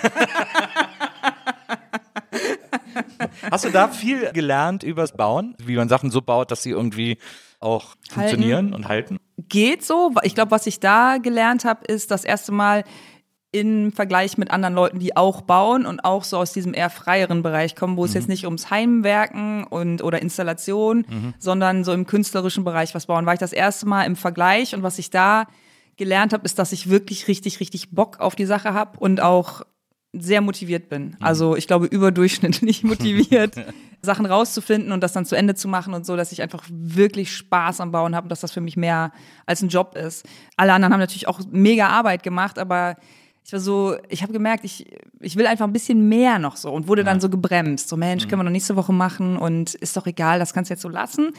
C: Hast du da viel gelernt übers Bauen? Wie man Sachen so baut, dass sie irgendwie auch funktionieren und halten?
E: Geht so. Ich glaube, was ich da gelernt habe, ist das erste Mal im Vergleich mit anderen Leuten, die auch bauen und auch so aus diesem eher freieren Bereich kommen, wo es jetzt nicht ums Heimwerken und oder Installation, sondern so im künstlerischen Bereich was bauen, war ich das erste Mal im Vergleich und was ich da gelernt habe, ist, dass ich wirklich richtig, richtig Bock auf die Sache habe und auch sehr motiviert bin. Also ich glaube überdurchschnittlich motiviert, Sachen rauszufinden und das dann zu Ende zu machen und so, dass ich einfach wirklich Spaß am Bauen habe und dass das für mich mehr als ein Job ist. Alle anderen haben natürlich auch mega Arbeit gemacht, aber ich war so, ich habe gemerkt, ich, ich will einfach ein bisschen mehr noch so und wurde dann so gebremst. So, Mensch, können wir noch nächste Woche machen und ist doch egal, das kannst du jetzt so lassen.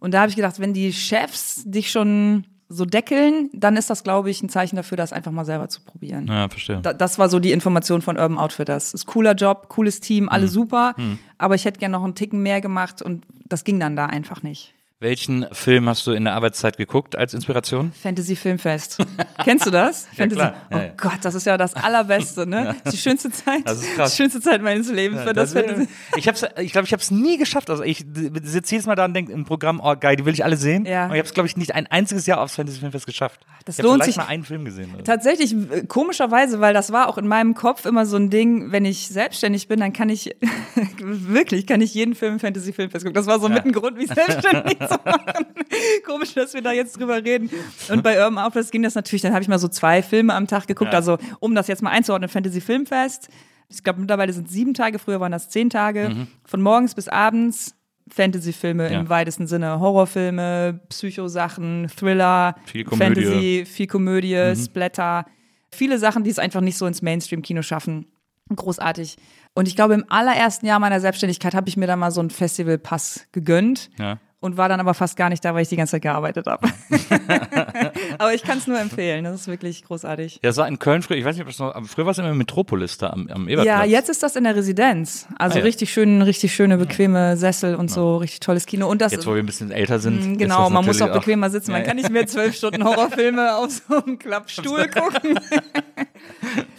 E: Und da habe ich gedacht, wenn die Chefs dich schon so deckeln, dann ist das, glaube ich, ein Zeichen dafür, das einfach mal selber zu probieren.
C: Ja, verstehe.
E: Da, das war so die Information von Urban Outfitters. Ist cooler Job, cooles Team, alle super, aber ich hätte gerne noch einen Ticken mehr gemacht und das ging dann da einfach nicht.
C: Welchen Film hast du in der Arbeitszeit geguckt als Inspiration?
E: Fantasy Filmfest. Kennst du das? Fantasy.
C: Ja,
E: oh
C: ja.
E: Gott, das ist ja das Allerbeste, ne? Das ist die schönste Zeit.
C: Das ist krass.
E: Die schönste Zeit meines Lebens. für das Fantasy.
C: ich hab's, ich glaube, ich habe es nie geschafft. Also ich sitze jedes Mal da und denke im Programm, oh geil, die will ich alle sehen.
E: Ja.
C: Und ich habe es, glaube ich, nicht ein einziges Jahr aufs Fantasy Filmfest geschafft.
E: Das
C: ich
E: lohnt
C: vielleicht
E: sich-
C: mal einen Film gesehen. Oder?
E: Tatsächlich, äh, komischerweise, weil das war auch in meinem Kopf immer so ein Ding, wenn ich selbstständig bin, dann kann ich, wirklich, kann ich jeden Film Fantasy Filmfest gucken. Das war so mit ein Grund, mich selbstständig zu machen. Komisch, dass wir da jetzt drüber reden. Und bei Urban Outfitters ging das natürlich, dann habe ich mal so zwei Filme am Tag geguckt.
C: Ja.
E: Also, um das jetzt mal einzuordnen, Fantasy Filmfest. Ich glaube, mittlerweile sind es sieben Tage, früher waren das zehn Tage. Von morgens bis abends Fantasy-Filme
C: Ja.
E: im weitesten Sinne. Horrorfilme, Psychosachen, Thriller,
C: Viel Komödie.
E: Fantasy, viel Komödie, Splatter. Viele Sachen, die es einfach nicht so ins Mainstream-Kino schaffen. Großartig. Und ich glaube, im allerersten Jahr meiner Selbstständigkeit habe ich mir da mal so einen Festivalpass gegönnt.
C: Ja.
E: Und war dann aber fast gar nicht da, weil ich die ganze Zeit gearbeitet habe. aber ich kann es nur empfehlen, das ist wirklich großartig.
C: Ja, das war in Köln früher, ich weiß nicht, ob das noch, aber früher war es immer im Metropolis da am, am Ebertplatz.
E: Ja, jetzt ist das in der Residenz. Also
C: Ah, ja.
E: richtig schön, richtig schöne, bequeme Sessel und so, richtig tolles Kino. Und das
C: Jetzt, wo wir ein bisschen älter sind.
E: Mm,
C: ist
E: Genau, man muss auch bequemer sitzen. Man
C: Ja,
E: kann nicht mehr zwölf Stunden Horrorfilme auf so einem Klappstuhl gucken.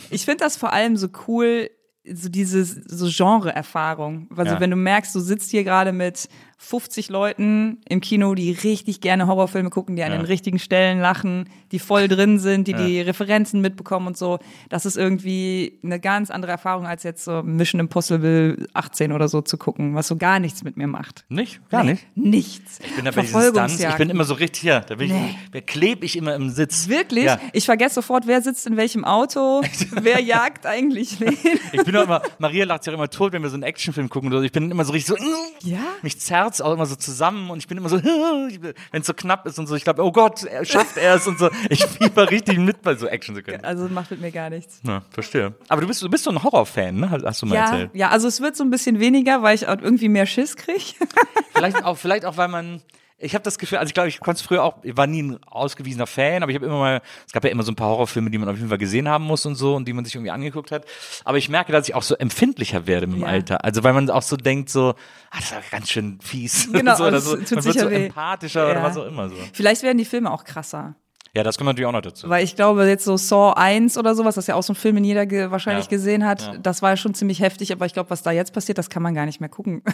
E: ich finde das vor allem so cool, so diese so Genre-Erfahrung. Also
C: Ja.
E: wenn du merkst, du sitzt hier gerade mit 50 Leuten im Kino, die richtig gerne Horrorfilme gucken, die an
C: Ja.
E: den richtigen Stellen lachen, die voll drin sind, die die Referenzen mitbekommen und so. Das ist irgendwie eine ganz andere Erfahrung, als jetzt so Mission Impossible 18 oder so zu gucken, was so gar nichts mit mir macht.
C: Nicht? Gar nicht?
E: Nichts.
C: Ich bin da bei Stunts, ich bin immer so richtig, ja, da bin ich,
E: Nee.
C: da klebe ich immer im Sitz.
E: Wirklich?
C: Ja.
E: Ich vergesse sofort, wer sitzt in welchem Auto, wer jagt eigentlich wen.
C: Ich bin auch immer, Maria lacht sich auch immer tot, wenn wir so einen Actionfilm gucken. oder so. Ich bin immer so richtig so,
E: Ja?
C: mich zerrt auch immer so zusammen und ich bin immer so, wenn es so knapp ist und so, ich glaube, oh Gott, er schafft er es und so. Ich fieber richtig mit bei so Actionsequenzen.
E: Also macht mit mir gar nichts.
C: Ja, verstehe. Aber du bist, du bist so ein Horrorfan, ne? Hast du mal
E: Ja,
C: erzählt.
E: ja, also es wird so ein bisschen weniger, weil ich irgendwie mehr Schiss kriege.
C: Vielleicht auch, vielleicht auch, weil man. Ich habe das Gefühl, also ich glaube, ich konnte es früher auch, ich war nie ein ausgewiesener Fan, aber ich habe immer mal, es gab ja immer so ein paar Horrorfilme, die man auf jeden Fall gesehen haben muss und so und die man sich irgendwie angeguckt hat. Aber ich merke, dass ich auch so empfindlicher werde mit dem
E: Ja.
C: Alter. Also weil man auch so denkt, so, ah, das war ganz schön fies.
E: Genau,
C: so, oder
E: das
C: so.
E: tut
C: man wird so
E: weh.
C: empathischer oder
E: Ja.
C: was auch immer so.
E: Vielleicht werden die Filme auch krasser.
C: Ja, das kommt natürlich auch noch dazu.
E: Weil ich glaube, jetzt so Saw 1 oder sowas, das ja auch so ein Film, den jeder ge wahrscheinlich
C: Ja.
E: gesehen hat,
C: Ja.
E: das war ja schon ziemlich heftig, aber ich glaube, was da jetzt passiert, das kann man gar nicht mehr gucken.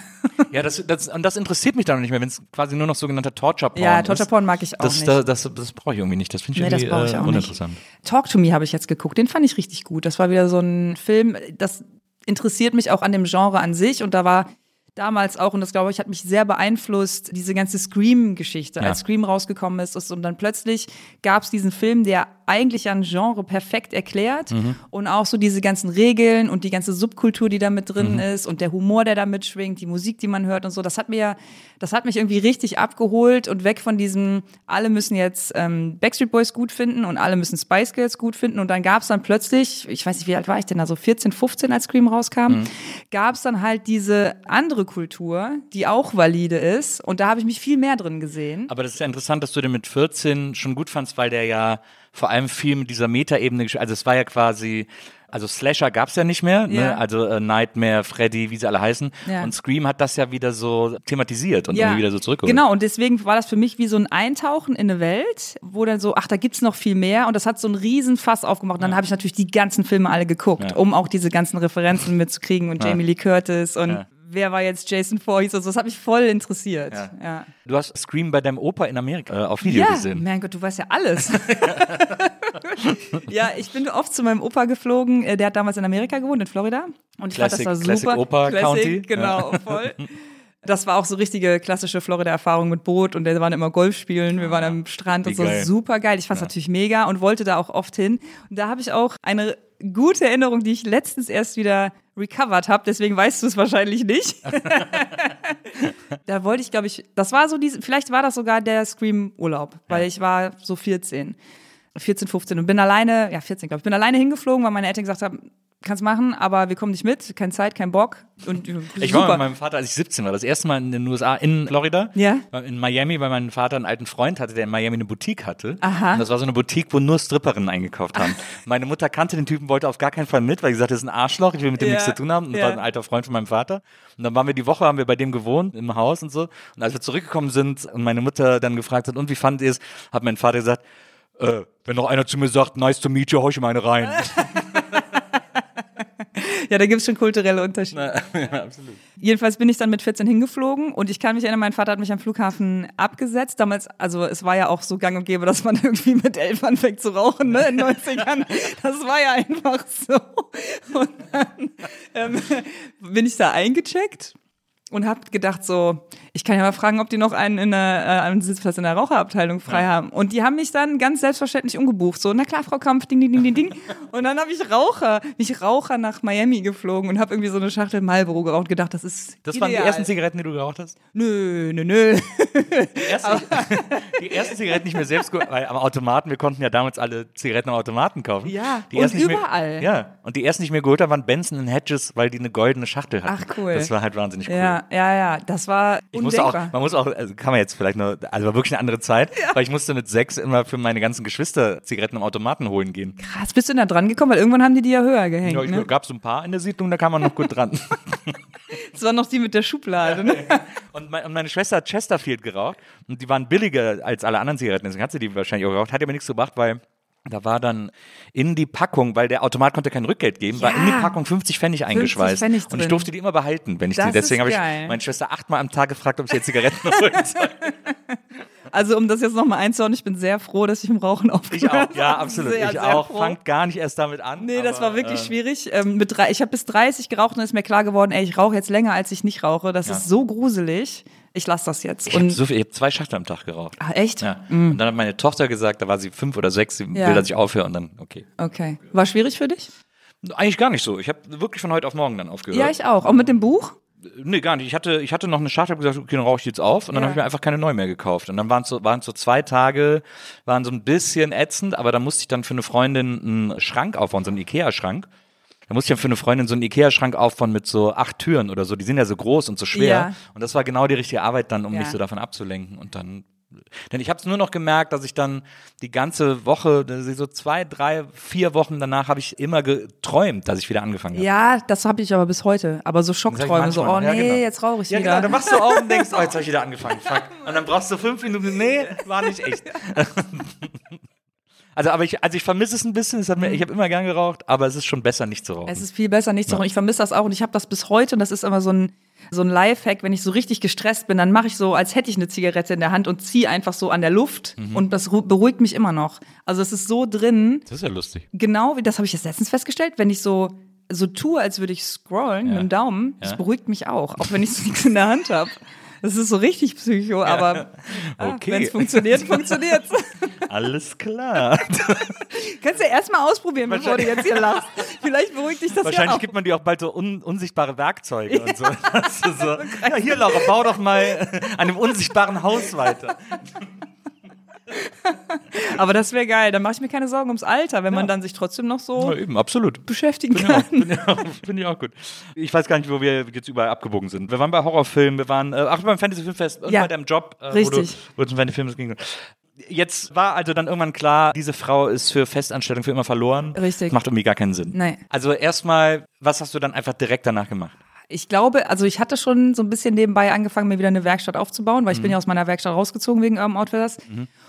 C: Ja, das, das, und das interessiert mich dann nicht mehr, wenn es quasi nur noch sogenannter Torture-Porn
E: ja,
C: ist.
E: Torture Porn mag ich auch
C: Das,
E: nicht.
C: das, das, das brauche ich irgendwie nicht. Das finde ich
E: Nee, das
C: irgendwie
E: brauche ich
C: äh,
E: auch nicht.
C: uninteressant.
E: Talk to Me habe ich jetzt geguckt, den fand ich richtig gut. Das war wieder so ein Film, das interessiert mich auch an dem Genre an sich und da war damals auch, und das glaube ich, hat mich sehr beeinflusst, diese ganze Scream-Geschichte,
C: Ja.
E: als Scream rausgekommen ist, ist und dann plötzlich gab es diesen Film, der eigentlich ein Genre perfekt erklärt
C: Mhm.
E: und auch so diese ganzen Regeln und die ganze Subkultur, die da mit drin
C: Mhm.
E: ist und der Humor, der da mitschwingt, die Musik, die man hört und so, das hat mir, das hat mich irgendwie richtig abgeholt und weg von diesem, alle müssen jetzt ähm, Backstreet Boys gut finden und alle müssen Spice Girls gut finden und dann gab es dann plötzlich, ich weiß nicht, wie alt war ich denn, also 14, 15, als Scream rauskam, gab es dann halt diese andere Kultur, die auch valide ist und da habe ich mich viel mehr drin gesehen.
C: Aber das ist ja interessant, dass du den mit 14 schon gut fandst, weil der ja vor allem viel mit dieser Metaebene, also es war ja quasi, also Slasher gab's ja nicht mehr, ne?
E: Ja.
C: also äh, Nightmare, Freddy, wie sie alle heißen.
E: Ja.
C: Und Scream hat das ja wieder so thematisiert und irgendwie wieder so zurückgeholt.
E: Genau, und deswegen war das für mich wie so ein Eintauchen in eine Welt, wo dann so, ach, da gibt's noch viel mehr. Und das hat so einen riesen Fass aufgemacht. Und dann habe ich natürlich die ganzen Filme alle geguckt,
C: Ja.
E: um auch diese ganzen Referenzen mitzukriegen und
C: Ja.
E: Jamie Lee Curtis und
C: Ja.
E: Wer war jetzt Jason Voorhees und so. Das hat mich voll interessiert.
C: Ja.
E: Ja.
C: Du hast Scream bei deinem Opa in Amerika äh, auf Video
E: Ja,
C: gesehen.
E: mein Gott, du weißt ja alles. ja, ich bin oft zu meinem Opa geflogen. Äh, Der hat damals in Amerika gewohnt, in Florida. Und ich
C: Classic-
E: fand das da
C: Classic
E: super.
C: Opa County.
E: Genau, voll. Das war auch so richtige klassische Florida-Erfahrung mit Boot und wir waren immer Golf spielen, wir waren am Strand
C: Wie
E: und so
C: geil.
E: super geil. Ich fand es natürlich mega und wollte da auch oft hin. Und da habe ich auch eine gute Erinnerung, die ich letztens erst wieder recovered habe, deswegen weißt du es wahrscheinlich nicht. da wollte ich, glaube ich, das war so diese, vielleicht war das sogar der Scream-Urlaub, weil ich war so 14. 14, 15 und bin alleine, ja 14 glaube ich, bin alleine hingeflogen, weil meine Eltern gesagt haben, kannst machen, aber wir kommen nicht mit, keine Zeit, kein Bock und äh,
C: Ich war mit meinem Vater, als ich 17 war, das erste Mal in den USA, in Florida.
E: Ja.
C: In Miami, weil mein Vater einen alten Freund hatte, der in Miami eine Boutique hatte.
E: Aha.
C: Und das war so eine Boutique, wo nur Stripperinnen eingekauft haben. Meine Mutter kannte den Typen, wollte auf gar keinen Fall mit, weil sie sagte, das ist ein Arschloch, ich will mit dem
E: Ja.
C: nichts zu tun haben. Und das
E: Ja.
C: war ein alter Freund von meinem Vater. Und dann waren wir die Woche, haben wir bei dem gewohnt, im Haus und so. Und als wir zurückgekommen sind und meine Mutter dann gefragt hat, und wie fand ihr es, hat mein Vater gesagt, äh, wenn noch einer zu mir sagt, nice to meet you, hau ich ihm eine rein.
E: Ja, da gibt's schon kulturelle Unterschiede.
C: ja, absolut.
E: Jedenfalls bin ich dann mit 14 hingeflogen und ich kann mich erinnern, mein Vater hat mich am Flughafen abgesetzt. Damals, also es war ja auch so gang und gäbe, dass man irgendwie mit elf anfängt zu rauchen, ne, in den 90ern. Das war ja einfach so. Und dann ähm, bin ich da eingecheckt und habe gedacht so, ich kann ja mal fragen, ob die noch einen in der, äh, einen Sitzplatz in der Raucherabteilung frei haben. Und die haben mich dann ganz selbstverständlich umgebucht. So, na klar, Frau Kampf, ding, ding, ding, ding, ding. Und dann habe ich Raucher, mich Raucher nach Miami geflogen und habe irgendwie so eine Schachtel Marlboro geraucht und gedacht, das ist
C: Das waren die
E: ideal.
C: ersten Zigaretten, die du geraucht hast?
E: Nö, nö, nö.
C: Die ersten, die ersten Zigaretten nicht mehr selbst geholt, weil am Automaten, wir konnten ja damals alle Zigaretten am Automaten kaufen.
E: Ja,
C: die
E: und überall.
C: Mehr, ja, und die ersten nicht mehr geholt haben, waren Benson Hedges, weil die eine goldene Schachtel hatten.
E: Ach, cool.
C: Das war halt wahnsinnig cool.
E: Ja. Ja, ja, ja, das war
C: Ich musste auch, man muss auch, also kann man jetzt vielleicht nur, also war wirklich eine andere Zeit, weil ich musste mit sechs immer für meine ganzen Geschwister Zigaretten im Automaten holen gehen.
E: Krass, bist du denn da dran gekommen? Weil irgendwann haben die die ja höher gehängt,
C: Ja, ich,
E: ne?
C: gab so ein paar in der Siedlung, da kam man noch gut dran.
E: Das war noch die mit der Schublade, ne?
C: Und, mein, und meine Schwester hat Chesterfield geraucht und die waren billiger als alle anderen Zigaretten, deswegen hat sie die wahrscheinlich auch geraucht, hat aber nichts gebracht, weil da war dann in die Packung, weil der Automat konnte kein Rückgeld geben, war in die
E: Ja.
C: Packung 50 Pfennig eingeschweißt.
E: Pfennig
C: und ich durfte die immer behalten, wenn ich
E: Das
C: die. Deswegen habe ich meine Schwester achtmal am Tag gefragt, ob ich ihr Zigaretten holen soll.
E: Also um das jetzt nochmal einzuhauen, ich bin sehr froh, dass ich im Rauchen aufgehört
C: Ich
E: habe.
C: auch, ja, absolut.
E: Sehr,
C: ich
E: sehr
C: auch.
E: froh.
C: Fangt gar nicht erst damit an.
E: Nee, das
C: aber,
E: war wirklich
C: äh,
E: schwierig. Ähm, mit drei, ich habe bis 30 geraucht und ist mir klar geworden, ey, ich rauche jetzt länger, als ich nicht rauche. Das ist so gruselig. Ich lasse das jetzt.
C: Ich habe
E: Und,
C: so viel, ich hab zwei Schachtel am Tag geraucht.
E: ah, echt?
C: Ja. Und dann hat meine Tochter gesagt, da war sie fünf oder sechs, sie
E: Ja.
C: will, dass ich aufhöre und dann, okay.
E: Okay. War schwierig für dich?
C: Eigentlich gar nicht so. Ich habe wirklich von heute auf morgen dann aufgehört.
E: Ja, ich auch. Auch mit dem Buch?
C: Nee, gar nicht. Ich hatte, ich hatte noch eine Schachtel, hab gesagt, okay, dann rauche ich jetzt auf. Und dann
E: Ja.
C: habe ich mir einfach keine neu mehr gekauft. Und dann waren es so, waren so zwei Tage, waren so ein bisschen ätzend, aber da musste ich dann für eine Freundin einen Schrank aufbauen, so einen Ikea-Schrank. Da musste ich dann für eine Freundin so einen Ikea-Schrank aufbauen mit so acht Türen oder so. Die sind ja so groß und so schwer.
E: Ja.
C: Und das war genau die richtige Arbeit dann, um
E: Ja.
C: mich so davon abzulenken. Und dann, denn ich habe es nur noch gemerkt, dass ich dann die ganze Woche, ich so zwei, drei, vier Wochen danach habe ich immer geträumt, dass ich wieder angefangen habe.
E: Ja, das habe ich aber bis heute. Aber so Schockträume, so, oh nee,
C: Ja, genau.
E: jetzt rauche ich
C: Ja,
E: wieder.
C: genau, dann wachst du auf und denkst, oh, jetzt habe ich wieder angefangen, fuck. Und dann brauchst du fünf Minuten, nee, war nicht echt. Also, aber ich, also ich vermisse es ein bisschen, es hat mir, ich habe immer gern geraucht, aber es ist schon besser, nicht zu rauchen.
E: Es ist viel besser, nicht zu rauchen. Ich vermisse das auch und ich habe das bis heute und das ist immer so ein, so ein Lifehack, wenn ich so richtig gestresst bin, dann mache ich so, als hätte ich eine Zigarette in der Hand und ziehe einfach so an der Luft
C: Mhm.
E: und das ru- beruhigt mich immer noch. Also es ist so drin,
C: das ist ja lustig.
E: genau wie, das habe ich jetzt letztens festgestellt, wenn ich so so tue, als würde ich scrollen mit dem Daumen, das
C: Ja.
E: beruhigt mich auch, auch wenn ich so nichts in der Hand habe. Das ist so richtig psycho, aber ah,
C: Okay.
E: wenn es funktioniert, funktioniert's.
C: Alles klar.
E: Kannst du ja erstmal ausprobieren, bevor du jetzt hier lachst. Vielleicht beruhigt dich das
C: Wahrscheinlich
E: ja auch.
C: gibt man dir auch bald so un, unsichtbare Werkzeuge und so. So. Ja, hier, Laura, bau doch mal an dem unsichtbaren Haus weiter.
E: Aber das wäre geil. Dann mache ich mir keine Sorgen ums Alter, wenn man dann sich trotzdem noch so
C: Ja, eben, absolut.
E: beschäftigen
C: Ja,
E: kann.
C: Finde ich, auch- ich auch gut. Ich weiß gar nicht, wo wir jetzt überall abgebogen sind. Wir waren bei Horrorfilmen, wir waren, äh, ach, beim Fantasy Filmfest und
E: Ja,
C: bei deinem Job, äh,
E: richtig.
C: wo du, zum Fantasy Film ging. Jetzt war also dann irgendwann klar, diese Frau ist für Festanstellung für immer verloren.
E: Richtig.
C: Das macht irgendwie gar keinen Sinn.
E: Nee.
C: Also erstmal, was hast du dann einfach direkt danach gemacht?
E: Ich glaube, also ich hatte schon so ein bisschen nebenbei angefangen, mir wieder eine Werkstatt aufzubauen, weil ich bin ja aus meiner Werkstatt rausgezogen wegen Urban Outfitters.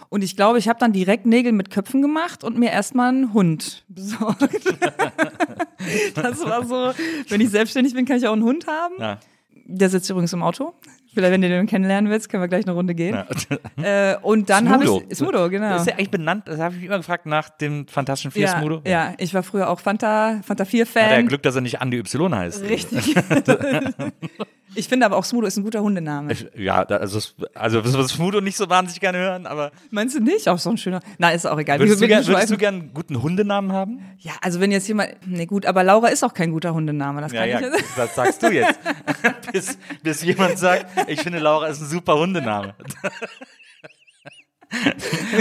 E: Und ich glaube, ich habe dann direkt Nägel mit Köpfen gemacht und mir erstmal einen Hund besorgt. das war so, wenn ich selbstständig bin, kann ich auch einen Hund haben.
C: Ja.
E: Der sitzt übrigens im Auto. Vielleicht, wenn du den kennenlernen willst, können wir gleich eine Runde gehen.
C: Ja.
E: Äh, und dann habe ich Smudo, genau.
C: Das ist ja eigentlich benannt, das habe ich mich immer gefragt nach dem Fantastischen Vier
E: ja,
C: Smudo.
E: ja, ich war früher auch Fanta, Fanta
C: Hat er
E: 4-Fan.
C: Glück, dass er nicht Andi Y heißt.
E: Richtig. ich finde aber auch Smudo ist ein guter Hundename.
C: Ja, da- also, also was Smudo nicht so wahnsinnig gerne hören, aber
E: Meinst du nicht? Auch so ein schöner. Na, ist auch egal.
C: würdest, du, gern, würdest du gern einen guten Hundenamen haben?
E: ja, also wenn jetzt jemand. Nee, gut, aber Laura ist auch kein guter Hundename. Das
C: Ja,
E: kann
C: ja,
E: ich jetzt.
C: das sagst du jetzt. bis, bis jemand sagt, ich finde Laura ist ein super Hundename.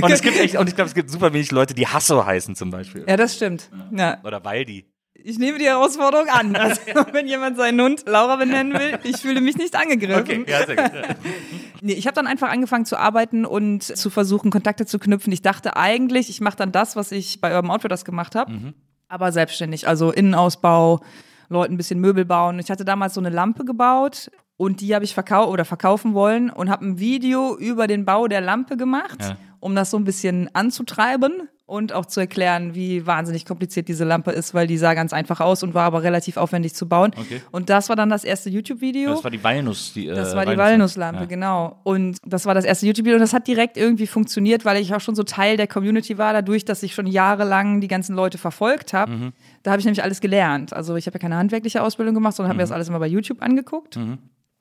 C: und es gibt echt, und ich glaube, es gibt super wenig Leute, die Hasso heißen zum Beispiel.
E: Ja, das stimmt. Ja.
C: Oder Waldi.
E: Ich nehme die Herausforderung an. Also, wenn jemand seinen Hund Laura benennen will, ich fühle mich nicht angegriffen.
C: Okay, ja, sehr gut.
E: Nee, ich habe dann einfach angefangen zu arbeiten und zu versuchen, Kontakte zu knüpfen. Ich dachte eigentlich, ich mache dann das, was ich bei Urban Outfitters gemacht habe, aber selbstständig. Also Innenausbau, Leuten ein bisschen Möbel bauen. Ich hatte damals so eine Lampe gebaut und die habe ich verkau oder verkaufen wollen und habe ein Video über den Bau der Lampe gemacht,
C: Ja.
E: Um das so ein bisschen anzutreiben und auch zu erklären, wie wahnsinnig kompliziert diese Lampe ist, weil die sah ganz einfach aus und war aber relativ aufwendig zu bauen.
C: Okay.
E: Und das war dann das erste YouTube-Video.
C: Das war die Walnuss. Die, äh,
E: Das war die Walnusslampe,
C: Ja.
E: genau. Und das war das erste YouTube-Video und das hat direkt irgendwie funktioniert, weil ich auch schon so Teil der Community war, dadurch, dass ich schon jahrelang die ganzen Leute verfolgt habe.
C: Mhm.
E: Da habe ich nämlich alles gelernt. Also ich habe ja keine handwerkliche Ausbildung gemacht, sondern habe mir
C: Mhm.
E: das alles immer bei YouTube angeguckt.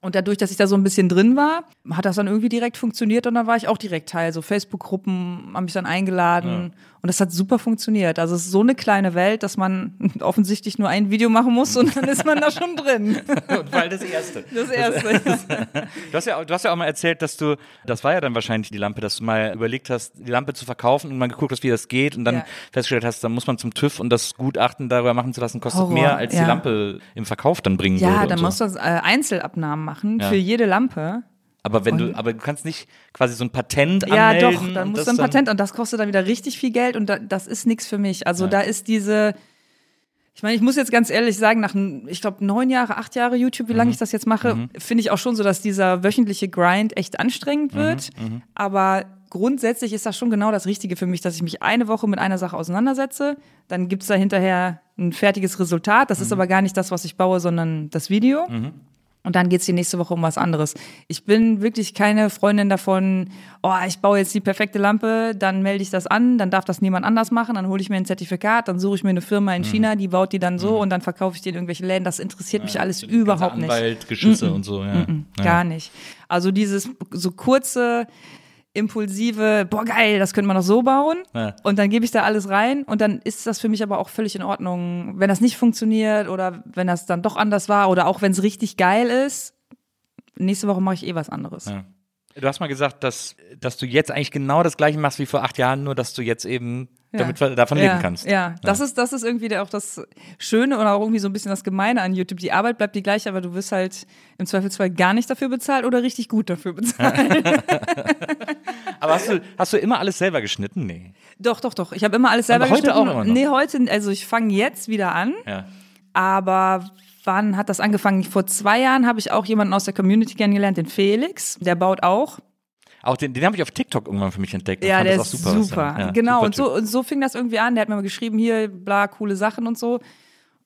E: Und dadurch, dass ich da so ein bisschen drin war, hat das dann irgendwie direkt funktioniert und dann war ich auch direkt Teil. So Facebook-Gruppen haben mich dann eingeladen und das hat super funktioniert. Also es ist so eine kleine Welt, dass man offensichtlich nur ein Video machen muss und dann ist man da schon drin.
C: Und weil das erste.
E: Das erste.
C: Du hast, ja, auch- du hast ja auch mal erzählt, dass du, das war ja dann wahrscheinlich die Lampe, dass du mal überlegt hast, die Lampe zu verkaufen und mal geguckt hast, wie das geht und dann
E: Ja.
C: festgestellt hast, da muss man zum TÜV und das Gutachten darüber machen zu lassen, kostet
E: Horror,
C: mehr, als
E: ja.
C: die Lampe im Verkauf dann bringen
E: Ja,
C: würde.
E: dann
C: und
E: musst
C: so.
E: du äh, Einzelabnahmen machen. Machen
C: Ja.
E: für jede Lampe.
C: Aber wenn du, aber du kannst nicht quasi so ein Patent
E: Ja,
C: anmelden.
E: doch, dann musst du ein Patent und das kostet dann wieder richtig viel Geld und da, das ist nichts für mich. Also
C: Ja.
E: da ist diese, ich meine, ich muss jetzt ganz ehrlich sagen, nach, ich glaube, neun Jahre, acht Jahre YouTube, wie
C: Mhm.
E: lange ich das jetzt mache, finde ich auch schon so, dass dieser wöchentliche Grind echt anstrengend
C: Mhm,
E: wird. Aber grundsätzlich ist das schon genau das Richtige für mich, dass ich mich eine Woche mit einer Sache auseinandersetze. Dann gibt's da hinterher ein fertiges Resultat. Das ist
C: Mhm.
E: aber gar nicht das, was ich baue, sondern das Video. Und dann geht's die nächste Woche um was anderes. Ich bin wirklich keine Freundin davon, oh, ich baue jetzt die perfekte Lampe, dann melde ich das an, dann darf das niemand anders machen, dann hole ich mir ein Zertifikat, dann suche ich mir eine Firma in
C: Mhm.
E: China, die baut die dann so und dann verkaufe ich die in irgendwelche Läden. Das interessiert mich alles überhaupt nicht.
C: Anwalt, Geschütze und so, ja. ja.
E: Gar nicht. Also dieses so kurze, impulsive, boah geil, das könnte man doch so bauen.
C: Ja.
E: Und dann gebe ich da alles rein und dann ist das für mich aber auch völlig in Ordnung, wenn das nicht funktioniert oder wenn das dann doch anders war oder auch wenn es richtig geil ist. Nächste Woche mache ich eh was anderes.
C: Ja. Du hast mal gesagt, dass, dass du jetzt eigentlich genau das gleiche machst wie vor acht Jahren, nur dass du jetzt eben
E: Ja.
C: damit davon
E: ja,
C: leben kannst.
E: Ja, das ist das ist irgendwie auch das Schöne oder auch irgendwie so ein bisschen das Gemeine an YouTube. Die Arbeit bleibt die gleiche, aber du wirst halt im Zweifelsfall gar nicht dafür bezahlt oder richtig gut dafür bezahlt.
C: Aber hast du, hast du immer alles selber geschnitten? Nee.
E: Doch, doch, doch. Ich habe immer alles selber
C: Aber heute
E: geschnitten.
C: auch immer noch?
E: Nee, heute, also ich fange jetzt wieder an,
C: Ja.
E: aber wann hat das angefangen? Vor zwei Jahren habe ich auch jemanden aus der Community kennengelernt, den Felix. Der baut auch.
C: Auch den, den habe ich auf TikTok irgendwann für mich entdeckt.
E: Ja, der
C: das
E: ist super.
C: super. er- ja,
E: genau,
C: super
E: und so, und so fing das irgendwie an. Der hat mir mal geschrieben, hier, bla, coole Sachen und so.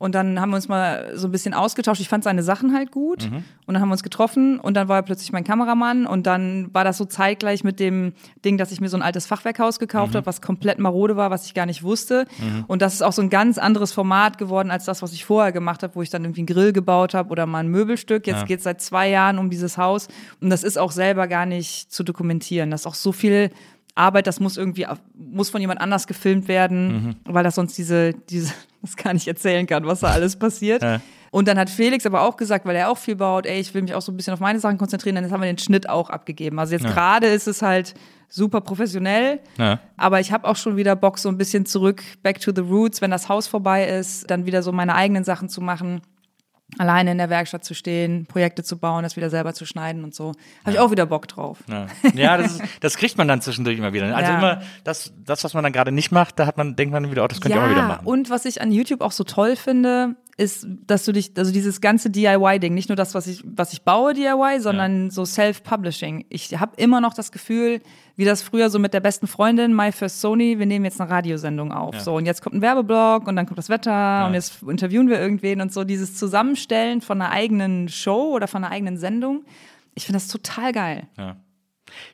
E: Und dann haben wir uns mal so ein bisschen ausgetauscht. Ich fand seine Sachen halt gut.
C: Mhm.
E: Und dann haben wir uns getroffen und dann war er plötzlich mein Kameramann. Und dann war das so zeitgleich mit dem Ding, dass ich mir so ein altes Fachwerkhaus gekauft
C: Mhm.
E: habe, was komplett marode war, was ich gar nicht wusste. Und das ist auch so ein ganz anderes Format geworden als das, was ich vorher gemacht habe, wo ich dann irgendwie einen Grill gebaut habe oder mal ein Möbelstück. Jetzt
C: Ja.
E: geht's seit zwei Jahren um dieses Haus. Und das ist auch selber gar nicht zu dokumentieren. Das ist auch so viel Arbeit, das muss irgendwie, muss von jemand anders gefilmt werden, weil das sonst diese, diese, das gar nicht erzählen kann, was da alles passiert.
C: Ja.
E: Und dann hat Felix aber auch gesagt, weil er auch viel baut, ey, ich will mich auch so ein bisschen auf meine Sachen konzentrieren, dann haben wir den Schnitt auch abgegeben. Also jetzt gerade ist es halt super professionell,
C: Ja.
E: aber ich habe auch schon wieder Bock, so ein bisschen zurück, back to the roots, wenn das Haus vorbei ist, dann wieder so meine eigenen Sachen zu machen alleine in der Werkstatt zu stehen, Projekte zu bauen, das wieder selber zu schneiden und so. Habe ich auch wieder Bock drauf.
C: Ja, ja das, ist, das kriegt man dann zwischendurch immer wieder. Also
E: Ja.
C: immer das, das, was man dann gerade nicht macht, da hat man, denkt man wieder, oh, das könnte ich auch mal wieder machen.
E: und was ich an YouTube auch so toll finde, ist, dass du dich, also dieses ganze DIY-Ding, nicht nur das, was ich, was ich baue, DIY, sondern so Self-Publishing. Ich habe immer noch das Gefühl, wie das früher so mit der besten Freundin, My First Sony, wir nehmen jetzt eine Radiosendung auf. So, und jetzt kommt ein Werbeblock und dann kommt das Wetter und jetzt interviewen wir irgendwen und so. Dieses Zusammenstellen von einer eigenen Show oder von einer eigenen Sendung. Ich finde das total geil.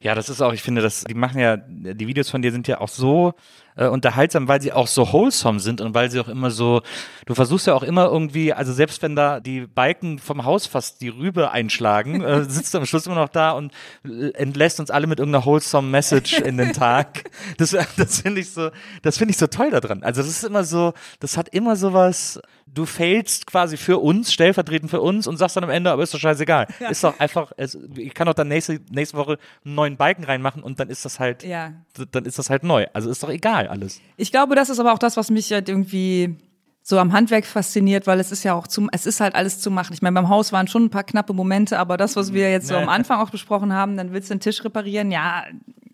C: Ja, das ist auch, ich finde, das, die machen ja, die Videos von dir sind ja auch so äh, unterhaltsam, weil sie auch so wholesome sind und weil sie auch immer so, du versuchst ja auch immer irgendwie, also selbst wenn da die Balken vom Haus fast die Rübe einschlagen, äh, sitzt du am Schluss immer noch da und äh, entlässt uns alle mit irgendeiner wholesome Message in den Tag. Das, das finde ich so, das finde ich so toll daran. Also das ist immer so, das hat immer sowas, du failst quasi für uns, stellvertretend für uns und sagst dann am Ende, aber ist doch scheißegal. Ist doch einfach, es, ich kann doch dann nächste, nächste Woche einen neuen Balken reinmachen und dann ist das halt,
E: Ja.
C: dann ist das halt neu. Also ist doch egal alles.
E: Ich glaube, das ist aber auch das, was mich halt irgendwie so am Handwerk fasziniert, weil es ist ja auch zum, es ist halt alles zu machen. Ich meine, beim Haus waren schon ein paar knappe Momente, aber das, was wir jetzt so am Anfang auch besprochen haben, dann willst du den Tisch reparieren, ja,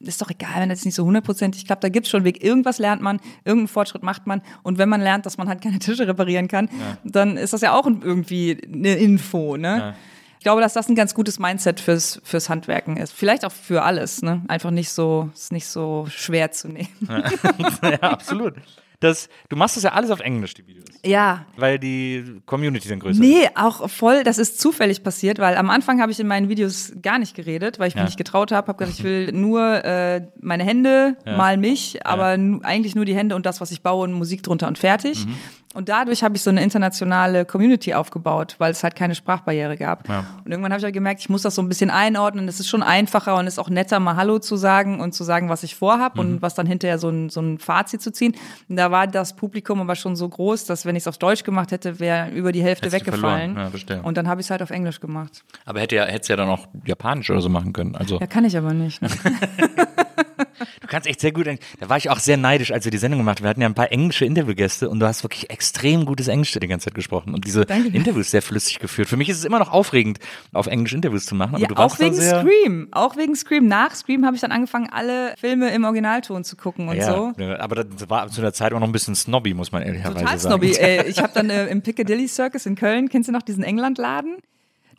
E: ist doch egal, wenn das nicht so hundertprozentig klappt, da gibt's schon einen Weg. Irgendwas lernt man, irgendeinen Fortschritt macht man und wenn man lernt, dass man halt keine Tische reparieren kann, dann ist das ja auch irgendwie eine Info, ne? Ich glaube, dass das ein ganz gutes Mindset fürs, fürs Handwerken ist. Vielleicht auch für alles, ne? Einfach nicht so, ist nicht so schwer zu nehmen.
C: ja, absolut. Das, du machst das ja alles auf Englisch, die Videos.
E: Ja,
C: Weil die Community dann größer ist.
E: Nee, auch voll, das ist zufällig passiert, weil am Anfang habe ich in meinen Videos gar nicht geredet, weil ich
C: Ja.
E: mich nicht getraut habe, habe gesagt, ich will nur äh, meine Hände, mal mich, aber nu, eigentlich nur die Hände und das, was ich baue und Musik drunter und fertig.
C: Mhm.
E: Und dadurch habe ich so eine internationale Community aufgebaut, weil es halt keine Sprachbarriere gab.
C: Ja.
E: Und irgendwann habe ich halt gemerkt, ich muss das so ein bisschen einordnen. Es ist schon einfacher und ist auch netter, mal Hallo zu sagen und zu sagen, was ich vorhab
C: Mhm.
E: und was dann hinterher so ein, so ein Fazit zu ziehen. Und da war das Publikum aber schon so groß, dass wenn ich es auf Deutsch gemacht hätte, wäre über die Hälfte
C: Hättest
E: weggefallen.
C: Ja,
E: und dann habe ich es halt auf Englisch gemacht.
C: Aber hätte ja, hättest ja dann auch Japanisch oder so machen können. Also,
E: Ja, kann ich aber nicht. Ne?
C: Du kannst echt sehr gut. Da war ich auch sehr neidisch, als wir die Sendung gemacht haben. Wir hatten ja ein paar englische Interviewgäste und du hast wirklich extrem gutes Englisch die ganze Zeit gesprochen und diese
E: Danke.
C: Interviews sehr flüssig geführt. Für mich ist es immer noch aufregend, auf Englisch Interviews zu machen. Aber
E: Ja,
C: du warst
E: auch wegen Scream. Auch wegen Scream. Nach Scream habe ich dann angefangen, alle Filme im Originalton zu gucken und
C: ja,
E: so.
C: aber das war zu der Zeit auch noch ein bisschen snobby, muss man ehrlicherweise
E: Total
C: sagen.
E: snobby. Ey, ich habe dann äh, im Piccadilly Circus in Köln, kennst du noch diesen Englandladen?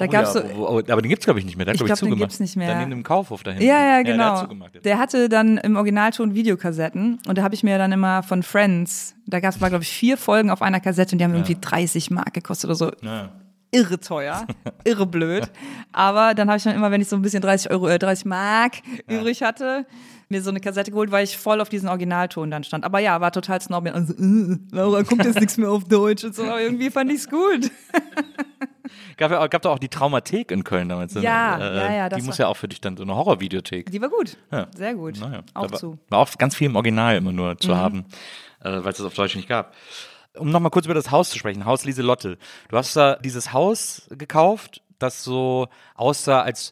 E: Da
C: Oh
E: gab's
C: ja,
E: so,
C: wo- wo- aber den gibt's glaube ich nicht mehr. Der hat,
E: Ich
C: glaube ich,
E: glaub, den
C: zugemacht.
E: gibt's nicht mehr.
C: Dann in dem Kaufhof dahinten.
E: Ja, ja,
C: der
E: genau.
C: hat zugemacht jetzt.
E: der hatte dann im Originalton Videokassetten und da habe ich mir dann immer von Friends, da gab es mal, glaube ich, vier Folgen auf einer Kassette und die haben irgendwie 30 Mark gekostet oder so.
C: Ja.
E: Irre teuer, irre blöd. Aber dann habe ich dann immer, wenn ich so ein bisschen 30 Euro, äh, 30 Mark übrig hatte, mir so eine Kassette geholt, weil ich voll auf diesen Originalton dann stand. Aber ja, war total snobby. Also, äh, Laura guckt jetzt nichts mehr auf Deutsch und so, aber irgendwie fand ich's gut.
C: Gab, ja, gab da auch die Traumathek in Köln damals. ne?
E: Ja, ja, ja,
C: Die
E: das
C: muss ja auch für dich dann so eine Horrorvideothek.
E: Die war gut.
C: Ja.
E: Sehr gut.
C: Naja,
E: Auch
C: war,
E: zu. Mhm.
C: War auch ganz viel im Original immer nur zu haben, äh, weil es das auf Deutsch nicht gab. Um nochmal kurz über das Haus zu sprechen, Haus Lieselotte. Du hast da dieses Haus gekauft, das so aussah, als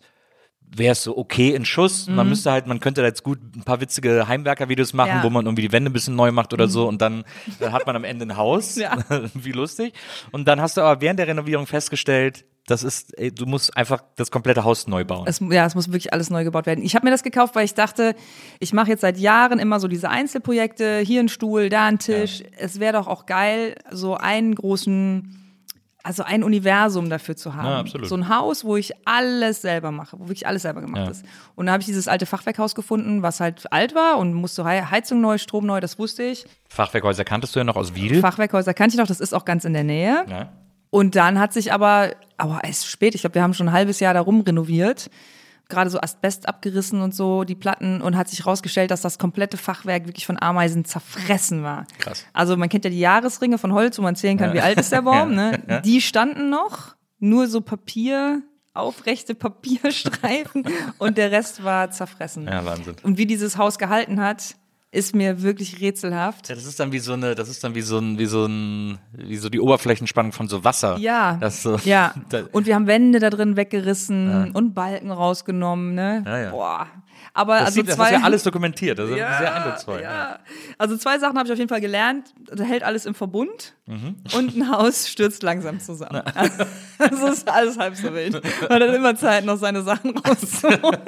C: wäre es so okay in Schuss. Man müsste halt, man könnte da jetzt gut ein paar witzige Heimwerker-Videos machen,
E: Mhm. Ja. Mhm.
C: wo man irgendwie die Wände ein bisschen neu macht oder so und dann, dann hat man am Ende ein Haus.
E: Ja.
C: Wie lustig. Und dann hast du aber während der Renovierung festgestellt, das ist, ey, du musst einfach das komplette Haus neu bauen.
E: Es, ja, es muss wirklich alles neu gebaut werden. Ich habe mir das gekauft, weil ich dachte, ich mache jetzt seit Jahren immer so diese Einzelprojekte, hier ein Stuhl, da ein Tisch. Es wäre doch auch geil, so einen großen, also ein Universum dafür zu haben.
C: Ja.
E: So ein Haus, wo ich alles selber mache, wo wirklich alles selber gemacht
C: Ja.
E: ist. Und da habe ich dieses alte Fachwerkhaus gefunden, was halt alt war und musste Hei- Heizung neu, Strom neu, das wusste ich.
C: Fachwerkhäuser kanntest du ja noch aus Wiedel.
E: Fachwerkhäuser kannte ich noch, das ist auch ganz in der Nähe.
C: ja.
E: Und dann hat sich aber, aber es ist spät, ich glaube, wir haben schon ein halbes Jahr darum renoviert, gerade so Asbest abgerissen und so, die Platten, und hat sich herausgestellt, dass das komplette Fachwerk wirklich von Ameisen zerfressen war.
C: Krass.
E: Also man kennt ja die Jahresringe von Holz, wo man zählen kann, wie alt ist der Baum, ne? Die standen noch, nur so Papier, aufrechte Papierstreifen und der Rest war zerfressen.
C: Ja, Wahnsinn.
E: Und wie dieses Haus gehalten hat, ist mir wirklich rätselhaft.
C: Ja, das ist dann wie so eine, das ist dann wie so ein, wie so ein, wie so die Oberflächenspannung von so Wasser.
E: Ja.
C: Das so,
E: Ja. Und wir haben Wände da drin weggerissen und Balken rausgenommen, ne?
C: Ja, ja.
E: Boah. Aber
C: das,
E: also
C: sieht, das
E: zwei,
C: hast du ja alles dokumentiert. Das ist
E: Ja,
C: sehr eindrucksvoll.
E: Ja. Also zwei Sachen habe ich auf jeden Fall gelernt. Da hält alles im Verbund
C: Mhm.
E: und ein Haus stürzt langsam zusammen. Also ist alles halb so wild. Man hat immer Zeit, noch seine Sachen rauszuholen.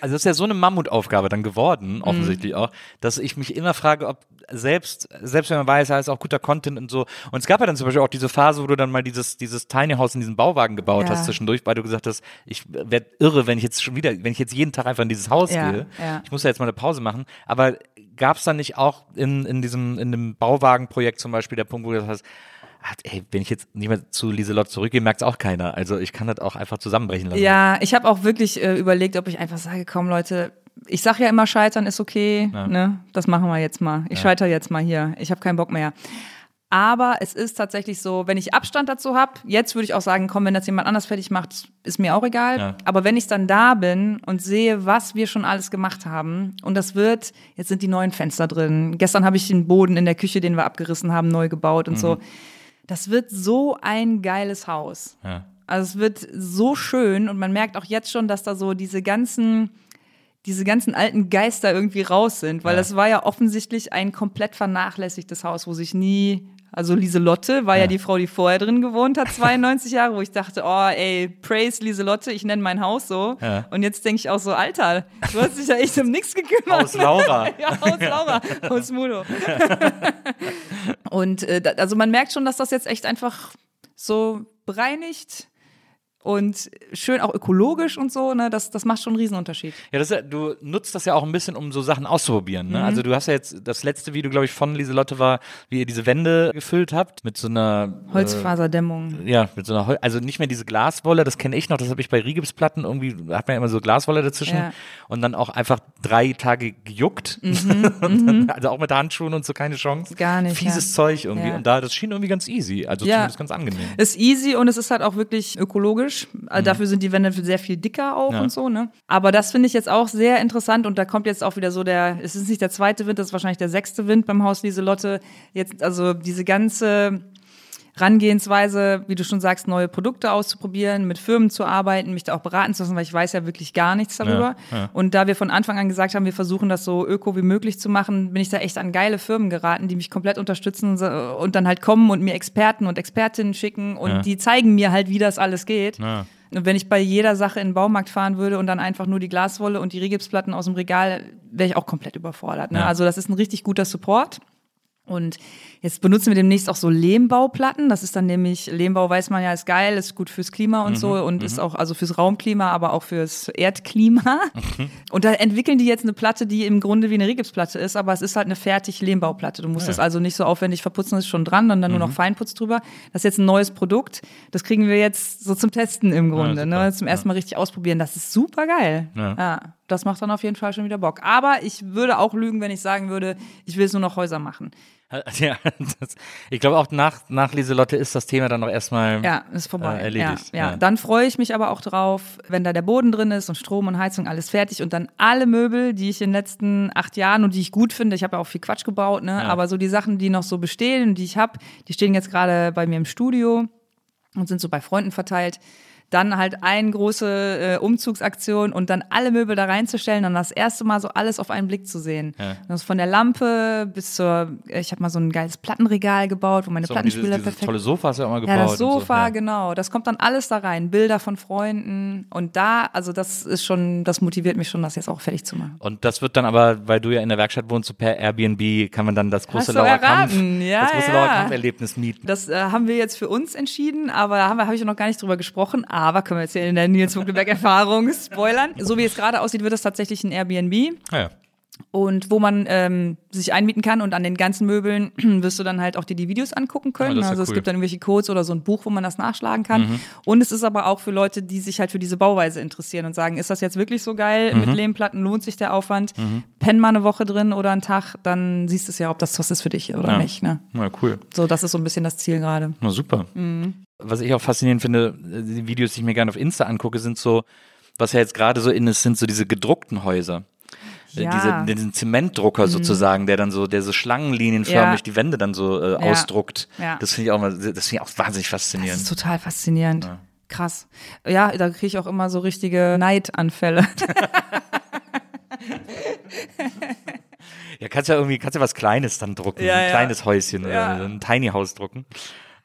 C: Also das ist ja so eine Mammutaufgabe dann geworden,
E: Mhm.
C: offensichtlich auch, dass ich mich immer frage, ob selbst, selbst wenn man weiß, da ist auch guter Content und so. Und es gab ja dann zum Beispiel auch diese Phase, wo du dann mal dieses, dieses Tiny House in diesem Bauwagen gebaut
E: Ja.
C: hast zwischendurch, weil du gesagt hast, ich werde irre, wenn ich jetzt schon wieder, wenn ich jetzt jeden Tag einfach in dieses Haus
E: Ja,
C: gehe.
E: ja.
C: Ich muss ja jetzt mal eine Pause machen. Aber gab es dann nicht auch in, in diesem, in dem Bauwagenprojekt zum Beispiel der Punkt, wo du gesagt hast, ach, ey, wenn ich jetzt nicht mehr zu Lieselott zurückgehe, merkt es auch keiner. Also ich kann das auch einfach zusammenbrechen lassen.
E: Ja, ich habe auch wirklich äh, überlegt, ob ich einfach sage, komm Leute, ich sag ja immer, scheitern ist okay, ne? Das machen wir jetzt mal. Ich scheitere jetzt mal hier. Ich habe keinen Bock mehr. Aber es ist tatsächlich so, wenn ich Abstand dazu habe, jetzt würde ich auch sagen, komm, wenn das jemand anders fertig macht, ist mir auch egal.
C: Ja.
E: Aber wenn ich dann da bin und sehe, was wir schon alles gemacht haben, und das wird, jetzt sind die neuen Fenster drin. Gestern habe ich den Boden in der Küche, den wir abgerissen haben, neu gebaut und so. Das wird so ein geiles Haus.
C: Ja.
E: Also es wird so schön und man merkt auch jetzt schon, dass da so diese ganzen, diese ganzen alten Geister irgendwie raus sind, weil
C: Ja.
E: das war ja offensichtlich ein komplett vernachlässigtes Haus, wo sich nie, also Lieselotte war ja,
C: Ja.
E: die Frau, die vorher drin gewohnt hat, 92 Jahre, wo ich dachte, oh ey, praise Lieselotte, ich nenne mein Haus so.
C: Ja.
E: Und jetzt denke ich auch so, Alter, du hast dich ja echt um nichts gekümmert.
C: Aus Laura.
E: Ja, aus Laura, aus Mudo. und äh, also man merkt schon, dass das jetzt echt einfach so bereinigt und schön auch ökologisch und so, ne, das, das macht schon einen Riesenunterschied.
C: Ja, das du nutzt das ja auch ein bisschen, um so Sachen auszuprobieren.
E: Mhm.
C: Ne? Also du hast ja jetzt, das letzte Video, glaube ich, von Lieselotte war, wie ihr diese Wände gefüllt habt mit so einer
E: Holzfaserdämmung.
C: ja, mit so einer Hol also nicht mehr diese Glaswolle, das kenne ich noch, das habe ich bei Rigipsplatten irgendwie, da hat man ja immer so Glaswolle dazwischen
E: Ja.
C: und dann auch einfach drei Tage gejuckt.
E: Mhm,
C: dann, also auch mit Handschuhen und so keine Chance.
E: Gar nicht,
C: Fieses
E: ja.
C: Zeug irgendwie.
E: Ja.
C: Und da, das schien irgendwie ganz easy, also
E: Ja.
C: zumindest ganz angenehm.
E: Ist easy und es ist halt auch wirklich ökologisch. Also Dafür sind die Wände sehr viel dicker auch
C: Mhm. Ja.
E: und so, ne? Aber das finde ich jetzt auch sehr interessant und da kommt jetzt auch wieder so der, es ist nicht der zweite Wind, das ist wahrscheinlich der sechste Wind beim Haus Lieselotte. Jetzt, also diese ganze, Rangehensweise, wie du schon sagst, neue Produkte auszuprobieren, mit Firmen zu arbeiten, mich da auch beraten zu lassen, weil ich weiß ja wirklich gar nichts darüber.
C: Ja, ja.
E: Und da wir von Anfang an gesagt haben, wir versuchen das so öko wie möglich zu machen, bin ich da echt an geile Firmen geraten, die mich komplett unterstützen und dann halt kommen und mir Experten und Expertinnen schicken und
C: Ja.
E: die zeigen mir halt, wie das alles geht. Und wenn ich bei jeder Sache in den Baumarkt fahren würde und dann einfach nur die Glaswolle und die Rigipsplatten aus dem Regal, wäre ich auch komplett überfordert. Ne? Also das ist ein richtig guter Support. Und jetzt benutzen wir demnächst auch so Lehmbauplatten. Das ist dann nämlich, Lehmbau weiß man ja, ist geil, ist gut fürs Klima und so und ist auch, also fürs Raumklima, aber auch fürs Erdklima. Und da entwickeln die jetzt eine Platte, die im Grunde wie eine Rigipsplatte ist, aber es ist halt eine fertig Lehmbauplatte. Du musst das also nicht so aufwendig verputzen, das ist schon dran und dann nur noch Feinputz drüber. Das ist jetzt ein neues Produkt. Das kriegen wir jetzt so zum Testen im Grunde,
C: super.
E: ne? Zum ersten Mal richtig ausprobieren. Das ist super geil.
C: Ja.
E: ja, das macht dann auf jeden Fall schon wieder Bock. Aber ich würde auch lügen, wenn ich sagen würde, ich will es nur noch Häuser machen.
C: Ja, das, ich glaube auch nach, nach Lieselotte ist das Thema dann noch erstmal
E: Ja, ist vorbei.
C: Äh, erledigt,
E: Ja, ja.
C: ja.
E: Dann freue ich mich aber auch drauf, wenn da der Boden drin ist und Strom und Heizung alles fertig und dann alle Möbel, die ich in den letzten acht Jahren und die ich gut finde, ich habe ja auch viel Quatsch gebaut, ne? aber so die Sachen, die noch so bestehen und die ich habe, die stehen jetzt gerade bei mir im Studio und sind so bei Freunden verteilt. Dann halt eine große äh, Umzugsaktion und dann alle Möbel da reinzustellen und das erste Mal so alles auf einen Blick zu sehen. Das ist von der Lampe bis zur, ich habe mal so ein geiles Plattenregal gebaut, wo meine
C: so,
E: Plattenspieler
C: dieses
E: perfekt
C: tolle Sofa hast du ja mal gebaut.
E: ja, das
C: so.
E: Sofa,
C: Ja.
E: genau. Das kommt dann alles da rein. Bilder von Freunden. Und da, also das ist schon, das motiviert mich schon, das jetzt auch fertig zu machen.
C: Und das wird dann aber, weil du ja in der Werkstatt wohnst, so per Airbnb kann man dann das große
E: Hast du
C: Laura Kampf,
E: erraten. Ja,
C: das große
E: ja.
C: Laura Kampf-Erlebnis mieten.
E: Das äh, haben wir jetzt für uns entschieden, aber da habe hab ich noch gar nicht drüber gesprochen. Aber können wir jetzt hier in der Nils Muckelberg-Erfahrung spoilern. So wie es gerade aussieht, wird es tatsächlich ein Airbnb.
C: Ja.
E: Und wo man ähm, sich einmieten kann und an den ganzen Möbeln wirst du dann halt auch dir die Videos angucken können.
C: Ah, das ist ja
E: also es
C: cool. Mhm.
E: gibt dann irgendwelche Codes oder so ein Buch, wo man das nachschlagen kann. Und es ist aber auch für Leute, die sich halt für diese Bauweise interessieren und sagen, ist das jetzt wirklich so geil
C: Mhm.
E: mit Lehmplatten, lohnt sich der Aufwand? Penn mal eine Woche drin oder einen Tag, dann siehst du es ja, ob das was ist für dich oder
C: Ja.
E: nicht. Ne?
C: Na cool.
E: So, das ist so ein bisschen das Ziel gerade.
C: Na super.
E: Mhm.
C: Was ich auch faszinierend finde, die Videos, die ich mir gerne auf Insta angucke, sind so, was ja jetzt gerade so in ist, sind so diese gedruckten Häuser. Äh,
E: Ja. Mhm.
C: Diese, diesen Zementdrucker sozusagen, der dann so, der so schlangenlinienförmig
E: Ja.
C: die Wände dann so äh, ausdruckt.
E: Ja.
C: Das finde ich auch mal, das finde ich auch wahnsinnig
E: Das
C: faszinierend.
E: ist total faszinierend. Krass. Ja, da kriege ich auch immer so richtige Neidanfälle.
C: Ja, kannst ja irgendwie, kannst ja was Kleines dann drucken,
E: Ja,
C: ein kleines Häuschen ein Tiny House drucken.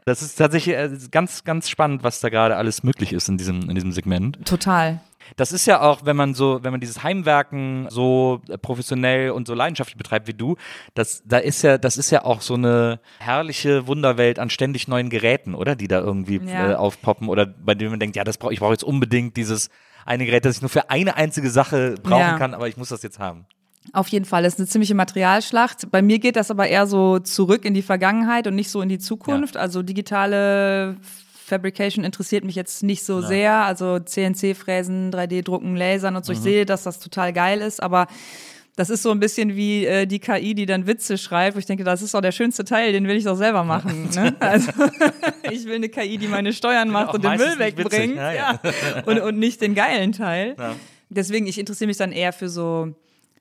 C: Das ist tatsächlich äh, ganz, ganz spannend, was da gerade alles möglich ist in diesem, in diesem Segment.
E: Total.
C: Das ist ja auch, wenn man so, wenn man dieses Heimwerken so professionell und so leidenschaftlich betreibt wie du, das, da ist ja, das ist ja auch so eine herrliche Wunderwelt an ständig neuen Geräten, oder? Die da irgendwie
E: Ja.
C: äh, aufpoppen oder bei denen man denkt, ja, das brauche ich brauche jetzt unbedingt dieses eine Gerät, das ich nur für eine einzige Sache brauchen
E: Ja.
C: kann, aber ich muss das jetzt haben.
E: Auf jeden Fall. Es ist eine ziemliche Materialschlacht. Bei mir geht das aber eher so zurück in die Vergangenheit und nicht so in die Zukunft. Also digitale Fabrication interessiert mich jetzt nicht so sehr. Also CNC-Fräsen, 3D-Drucken, Lasern und so. Ich sehe, dass das total geil ist, aber das ist so ein bisschen wie äh, die KI, die dann Witze schreibt. wo Ich denke, das ist doch der schönste Teil, den will ich doch selber machen. Ne? Also ich will eine KI, die meine Steuern macht und den Müll wegbringt.
C: ja, ja.
E: Ja. Und, und nicht den geilen Teil. Deswegen, ich interessiere mich dann eher für so,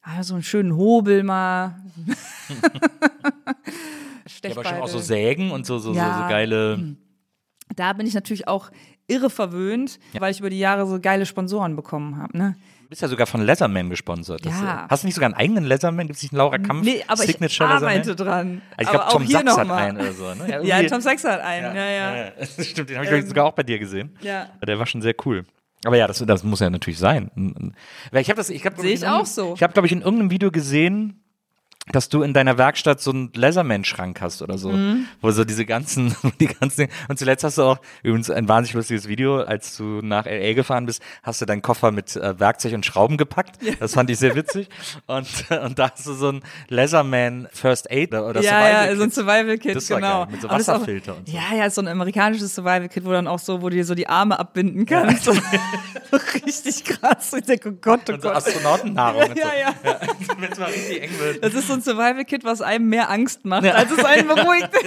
E: ah, so einen schönen Hobel mal.
C: Ja, aber schon auch so. Sägen und so, so, so,
E: Ja.
C: so geile.
E: Da bin ich natürlich auch irre verwöhnt, weil ich über die Jahre so geile Sponsoren bekommen habe. Ne?
C: Du bist ja sogar von Leatherman gesponsert. Das,
E: Ja.
C: äh, Hast du nicht sogar einen eigenen Leatherman? Gibt es nicht einen Laura Kampf
E: Nee, aber ich
C: Signature
E: arbeite
C: Leatherman?
E: dran.
C: Also ich glaube, Tom Sachs hat einen oder so. Ne?
E: Ja,
C: irgendwie-
E: Tom Sachs hat einen. Ja, ja.
C: Ja, ja. Stimmt, den habe ich ich, sogar auch bei dir gesehen.
E: Ja.
C: Der war schon sehr cool. Aber ja, das, das muss ja natürlich sein. Ich habe das, ich habe
E: Sehe ich auch so.
C: Ich habe glaube ich in irgendeinem Video gesehen, dass du in deiner Werkstatt so einen Leatherman-Schrank hast oder so,
E: Mhm.
C: wo so diese ganzen, die ganzen, und zuletzt hast du auch, übrigens ein wahnsinnig lustiges Video, als du nach L.A. gefahren bist, hast du deinen Koffer mit äh, Werkzeug und Schrauben gepackt, das fand ich sehr witzig, und, und da hast du so ein Leatherman First Aid oder
E: ja,
C: Survival
E: ja, so ein
C: Kit.
E: Survival-Kit,
C: Das
E: genau.
C: geil, mit so
E: ist auch-
C: Wasserfilter und so.
E: Ja, ja, so ein amerikanisches Survival-Kit, wo dann auch so, wo du dir so die Arme abbinden kannst. So richtig krass. Ich denke, oh Gott, oh
C: Und so
E: Gott.
C: Astronautennahrung so.
E: Ja, ja.
C: Wenn es mal richtig eng wird.
E: Das ist so ein Survival-Kit, was einem mehr Angst macht, als es einen beruhigt.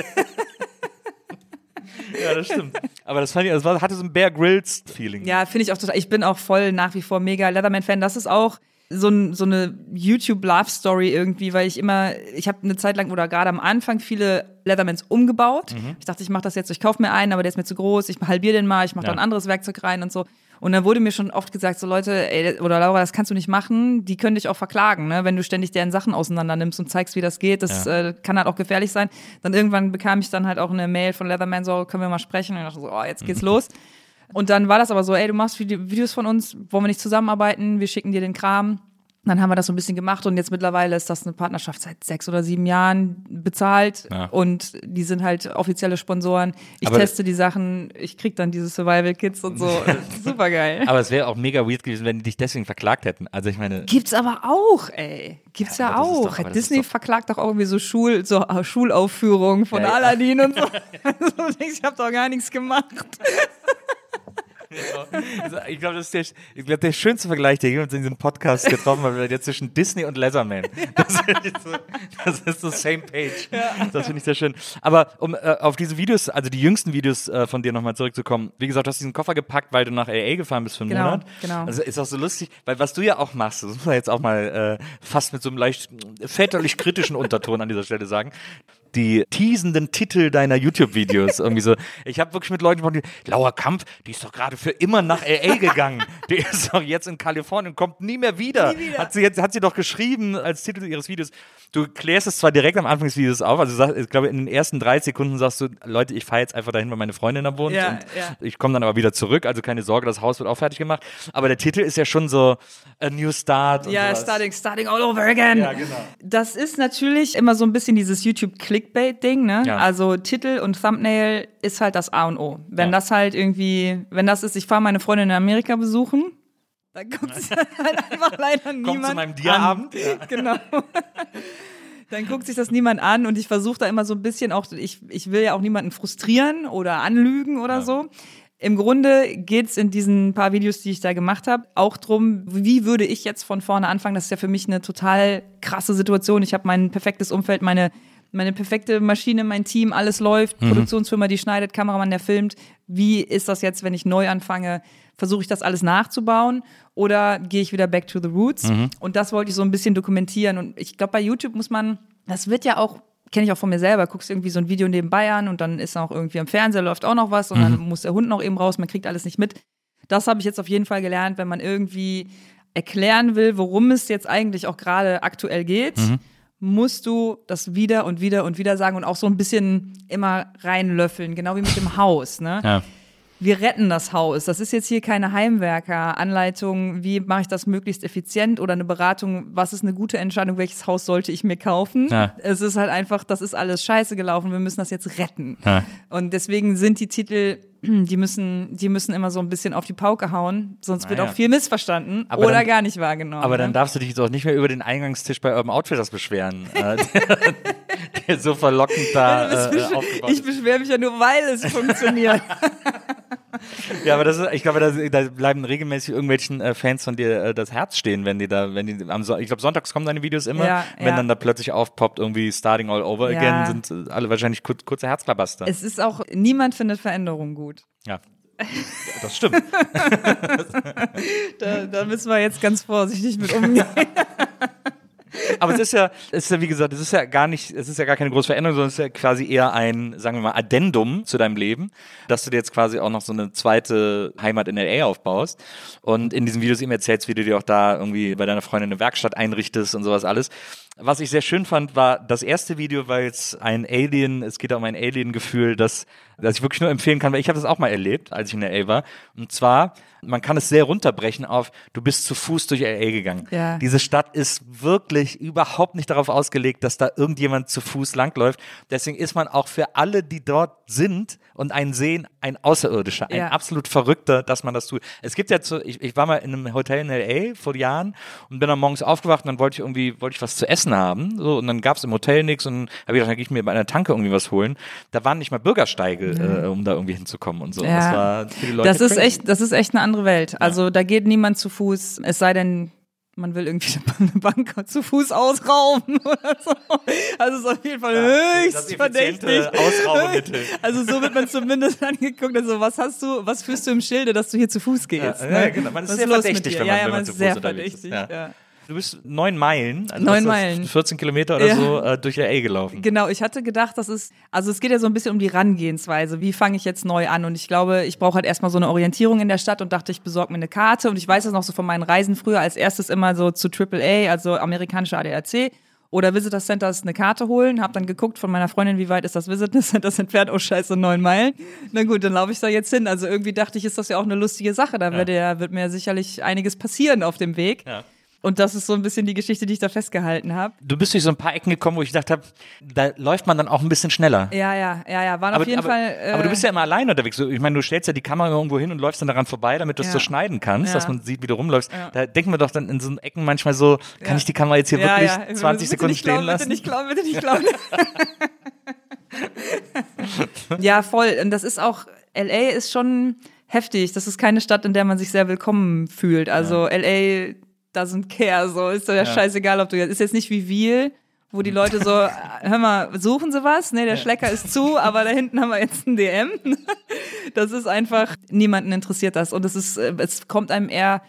C: Ja, das stimmt. Aber das fand ich, das war, hatte so ein Bear Grylls Feeling.
E: Ja, finde ich auch total. Ich bin auch voll nach wie vor mega Leatherman-Fan. Das ist auch so, ein, so eine YouTube-Love-Story irgendwie, weil ich immer, ich habe eine Zeit lang oder gerade am Anfang viele Leathermans umgebaut. Ich dachte, ich mache das jetzt, ich kaufe mir einen, aber der ist mir zu groß, ich halbiere den mal, ich mache
C: Ja.
E: da ein anderes Werkzeug rein und so. Und dann wurde mir schon oft gesagt, so Leute, ey, oder Laura, das kannst du nicht machen, die können dich auch verklagen, ne? wenn du ständig deren Sachen auseinander nimmst und zeigst, wie das geht. Das äh, kann halt auch gefährlich sein. Dann irgendwann bekam ich dann halt auch eine Mail von Leatherman, so, können wir mal sprechen? Und ich dachte so, oh, jetzt geht's los. Und dann war das aber so, ey, du machst Vide- Videos von uns, wollen wir nicht zusammenarbeiten, wir schicken dir den Kram. Dann haben wir das so ein bisschen gemacht und jetzt mittlerweile ist das eine Partnerschaft seit sechs oder sieben Jahren bezahlt
C: Ja.
E: und die sind halt offizielle Sponsoren. Ich
C: Aber-
E: teste die Sachen, ich krieg dann diese Survival Kits und so. Super geil.
C: Aber es wäre auch mega weird gewesen, wenn die dich deswegen verklagt hätten. Also ich meine,
E: Gibt's aber auch, ey. Gibt's ja,
C: ist
E: auch.
C: doch-
E: Disney
C: doch-
E: verklagt doch auch irgendwie so Schul, so äh, Schulaufführungen von
C: Ja, ja.
E: Aladdin und so. Ich habe doch gar nichts gemacht.
C: Ich glaube, das ist der, ich glaub, der schönste Vergleich, den wir uns in diesem Podcast getroffen haben, der zwischen Disney und Leatherman. Das, so, das ist so same page. Das finde ich sehr schön. Aber um äh, auf diese Videos, also die jüngsten Videos äh, von dir nochmal zurückzukommen. Wie gesagt, du hast diesen Koffer gepackt, weil du nach LA gefahren bist für einen
E: Genau,
C: Monat.
E: genau.
C: Also ist auch so lustig, weil was du ja auch machst, das muss man jetzt auch mal äh, fast mit so einem leicht väterlich kritischen Unterton an dieser Stelle sagen. Die teasenden Titel deiner YouTube-Videos irgendwie so. Ich habe wirklich mit Leuten von Laura Kampf, die ist doch gerade für immer nach LA gegangen. Die ist doch jetzt in Kalifornien, kommt nie mehr wieder. Hat sie jetzt hat sie doch geschrieben als Titel ihres Videos. Du klärst es zwar direkt am Anfang des Videos auf, also sagst, ich glaube in den ersten drei Sekunden sagst du, Leute, ich fahre jetzt einfach dahin, weil meine Freundin da wohnt
E: Ja,
C: und
E: ja.
C: ich komme dann aber wieder zurück, also keine Sorge, das Haus wird auch fertig gemacht. Aber der Titel ist ja schon so A New Start.
E: Ja,
C: sowas.
E: starting, starting all over again.
C: Ja, genau.
E: Das ist natürlich immer so ein bisschen dieses YouTube-Clickbait-Ding, ne?
C: Ja.
E: Also Titel und Thumbnail ist halt das A und O. Wenn das halt irgendwie, wenn das ist, ich fahre meine Freundin in Amerika besuchen, dann guckt sich halt einfach leider niemand
C: zu meinem. Dia-Abend, ja.
E: Genau. Dann guckt sich das niemand an und ich versuche da immer so ein bisschen auch, ich, ich will ja auch niemanden frustrieren oder anlügen oder so. Im Grunde geht's in diesen paar Videos, die ich da gemacht habe, auch drum, wie würde ich jetzt von vorne anfangen. Das ist ja für mich eine total krasse Situation. Ich habe mein perfektes Umfeld, meine, meine perfekte Maschine, mein Team, alles läuft, Produktionsfirma, die schneidet, Kameramann, der filmt. Wie ist das jetzt, wenn ich neu anfange? Versuche ich das alles nachzubauen oder gehe ich wieder back to the roots? Und das wollte ich so ein bisschen dokumentieren. Und ich glaube, bei YouTube muss man, das wird ja auch kenne ich auch von mir selber, guckst irgendwie so ein Video nebenbei an und dann ist auch irgendwie am Fernseher läuft auch noch was und dann muss der Hund noch eben raus, man kriegt alles nicht mit. Das habe ich jetzt auf jeden Fall gelernt, wenn man irgendwie erklären will, worum es jetzt eigentlich auch gerade aktuell geht, musst du das wieder und wieder und wieder sagen und auch so ein bisschen immer reinlöffeln, genau wie mit dem Haus, ne?
C: Ja.
E: wir retten das Haus. Das ist jetzt hier keine Heimwerker-Anleitung, wie mache ich das möglichst effizient oder eine Beratung, was ist eine gute Entscheidung, welches Haus sollte ich mir kaufen.
C: Ja.
E: Es ist halt einfach, das ist alles scheiße gelaufen, wir müssen das jetzt retten.
C: Ja.
E: Und deswegen sind die Titel, die müssen, die müssen immer so ein bisschen auf die Pauke hauen, sonst wird
C: Naja.
E: auch viel missverstanden
C: Aber
E: oder
C: dann-
E: gar nicht wahrgenommen.
C: Aber dann
E: ne?
C: darfst du dich jetzt auch nicht mehr über den Eingangstisch bei Urban Outfitters beschweren, äh, der, der so verlockend da äh, aufgebaut
E: ich beschwere mich ja nur, weil es funktioniert.
C: Ja, aber das ist, ich glaube, da, da bleiben regelmäßig irgendwelchen äh, Fans von dir äh, das Herz stehen, wenn die da, wenn die am so ich glaube, sonntags kommen deine Videos immer,
E: Ja,
C: wenn
E: ja.
C: dann da plötzlich aufpoppt, irgendwie Starting All Over
E: Ja.
C: Again, sind äh, alle wahrscheinlich kur kurze Herzklabaster.
E: es ist auch, niemand findet Veränderung gut.
C: ja. Das stimmt.
E: Da, da müssen wir jetzt ganz vorsichtig mit umgehen.
C: Aber es ist ja, es ist ja, wie gesagt, es ist ja gar nicht, es ist ja gar keine große Veränderung, sondern es ist ja quasi eher ein, sagen wir mal, Addendum zu deinem Leben, dass du dir jetzt quasi auch noch so eine zweite Heimat in LA aufbaust und in diesen Videos eben erzählst, wie du dir auch da irgendwie bei deiner Freundin eine Werkstatt einrichtest und sowas alles. Was ich sehr schön fand, war das erste Video, weil es ein Alien, es geht um ein Alien-Gefühl, das, das ich wirklich nur empfehlen kann, weil ich habe das auch mal erlebt, als ich in LA war. Und zwar, man kann es sehr runterbrechen auf, du bist zu Fuß durch LA gegangen.
E: Ja.
C: Diese Stadt ist wirklich überhaupt nicht darauf ausgelegt, dass da irgendjemand zu Fuß langläuft. Deswegen ist man auch für alle, die dort sind und einen sehen, ein Außerirdischer, ein
E: Ja.
C: absolut Verrückter, dass man das tut. Es gibt ja zu, ich, ich war mal in einem Hotel in LA vor Jahren und bin dann morgens aufgewacht und dann wollte ich irgendwie, wollte ich was zu essen haben. So, und dann gab es im Hotel nichts und habe ich gedacht, dann gehe ich mir bei einer Tanke irgendwie was holen. Da waren nicht mal Bürgersteige, äh, um da irgendwie hinzukommen und so.
E: Ja.
C: Das war die Leute
E: Das ist
C: crazy.
E: echt, das ist echt eine andere Welt. Also da geht niemand zu Fuß, es sei denn, man will irgendwie eine Bank zu Fuß ausrauben oder so. Also es ist auf jeden Fall höchst
C: das effiziente
E: verdächtig. Also so wird man zumindest angeguckt. Also was hast du, was führst du im Schilde, dass du hier zu Fuß gehst?
C: Ja,
E: ne?
C: ja, genau. Man ist
E: Was
C: sehr verdächtig, wenn
E: ja,
C: man-
E: ja,
C: wenn man
E: man
C: zu Fuß
E: sehr
C: unterwegs ist. Ja.
E: Ja.
C: Du bist neun Meilen, also
E: Neun Meilen.
C: 14 Kilometer oder
E: Ja.
C: so äh, durch LA gelaufen.
E: Genau, ich hatte gedacht, das ist, also es geht ja so ein bisschen um die Rangehensweise. Wie fange ich jetzt neu an? Und ich glaube, ich brauche halt erstmal so eine Orientierung in der Stadt und dachte, ich besorge mir eine Karte. Und ich weiß das noch so von meinen Reisen früher als erstes immer so zu AAA, also amerikanische ADAC. Oder Visitor Centers eine Karte holen, hab dann geguckt von meiner Freundin, wie weit ist das Visitor Center entfernt? Oh scheiße, neun Meilen. Na gut, dann laufe ich da jetzt hin. Also irgendwie dachte ich, ist das ja auch eine lustige Sache. Da wird, ja, wird mir sicherlich einiges passieren auf dem Weg.
C: Ja.
E: Und das ist so ein bisschen die Geschichte, die ich da festgehalten habe.
C: Du bist durch so ein paar Ecken gekommen, wo ich gedacht habe, da läuft man dann auch ein bisschen schneller.
E: Ja, ja, ja, ja. Waren
C: aber,
E: auf jeden
C: aber,
E: Fall. Äh,
C: aber du bist ja immer allein unterwegs. Ich meine, du stellst ja die Kamera irgendwo hin und läufst dann daran vorbei, damit du es
E: Ja.
C: so schneiden kannst,
E: Ja.
C: dass man sieht, wie du rumläufst.
E: Ja.
C: Da denken wir doch dann in so Ecken manchmal so, kann ich die Kamera jetzt hier wirklich
E: ja.
C: 20
E: Bitte
C: Sekunden
E: nicht glauben,
C: stehen lassen?
E: Bitte nicht glauben, bitte nicht glauben. ja, voll. Und das ist auch, LA ist schon heftig. Das ist keine Stadt, in der man sich sehr willkommen fühlt. Also LA doesn't care, so ist doch ja, scheißegal, ob du jetzt, ist jetzt nicht wie Wiel, wo die Leute so, hör mal, suchen sie was? Nee, der Schlecker ist zu, aber da hinten haben wir jetzt ein DM. Das ist einfach, niemanden interessiert das. Und es ist, äh, es kommt einem eher,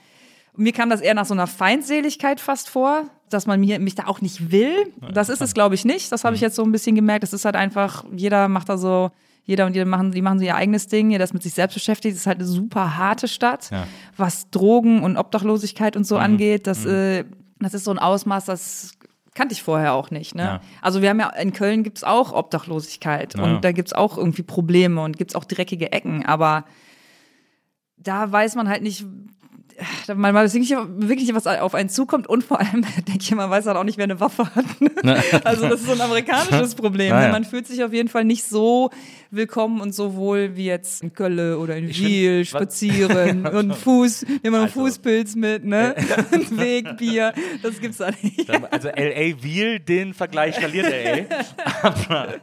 E: mir kam das eher nach so einer Feindseligkeit fast vor, dass man mir, mich da auch nicht will. Das ist es, glaube ich, nicht. Das habe ich jetzt so ein bisschen gemerkt. Es ist halt einfach, jeder macht da so, jeder und jeder machen, die machen so ihr eigenes Ding, jeder ist mit sich selbst beschäftigt. Es ist halt eine super harte Stadt,
C: Ja.
E: was Drogen und Obdachlosigkeit und so angeht. Das, äh, das ist so ein Ausmaß, das kannte ich vorher auch nicht. Ne?
C: Ja.
E: Also wir haben ja, in Köln gibt's auch Obdachlosigkeit
C: Ja,
E: und da gibt's auch irgendwie Probleme und gibt's auch dreckige Ecken, aber da weiß man halt nicht, man weiß wirklich, wirklich was auf einen zukommt und vor allem denke ich, man weiß halt auch nicht, wer eine Waffe hat. Also das ist so ein amerikanisches Problem.
C: Ja, ja.
E: Man fühlt sich auf jeden Fall nicht so willkommen und so wohl wie jetzt in Köln oder in Wiel spazieren und Fuß, nehmen wir noch
C: Also-
E: Fußpilz mit, ne? Und Wegbier, das gibt's da nicht.
C: Also LA Wiel, den Vergleich verliert LA. aber,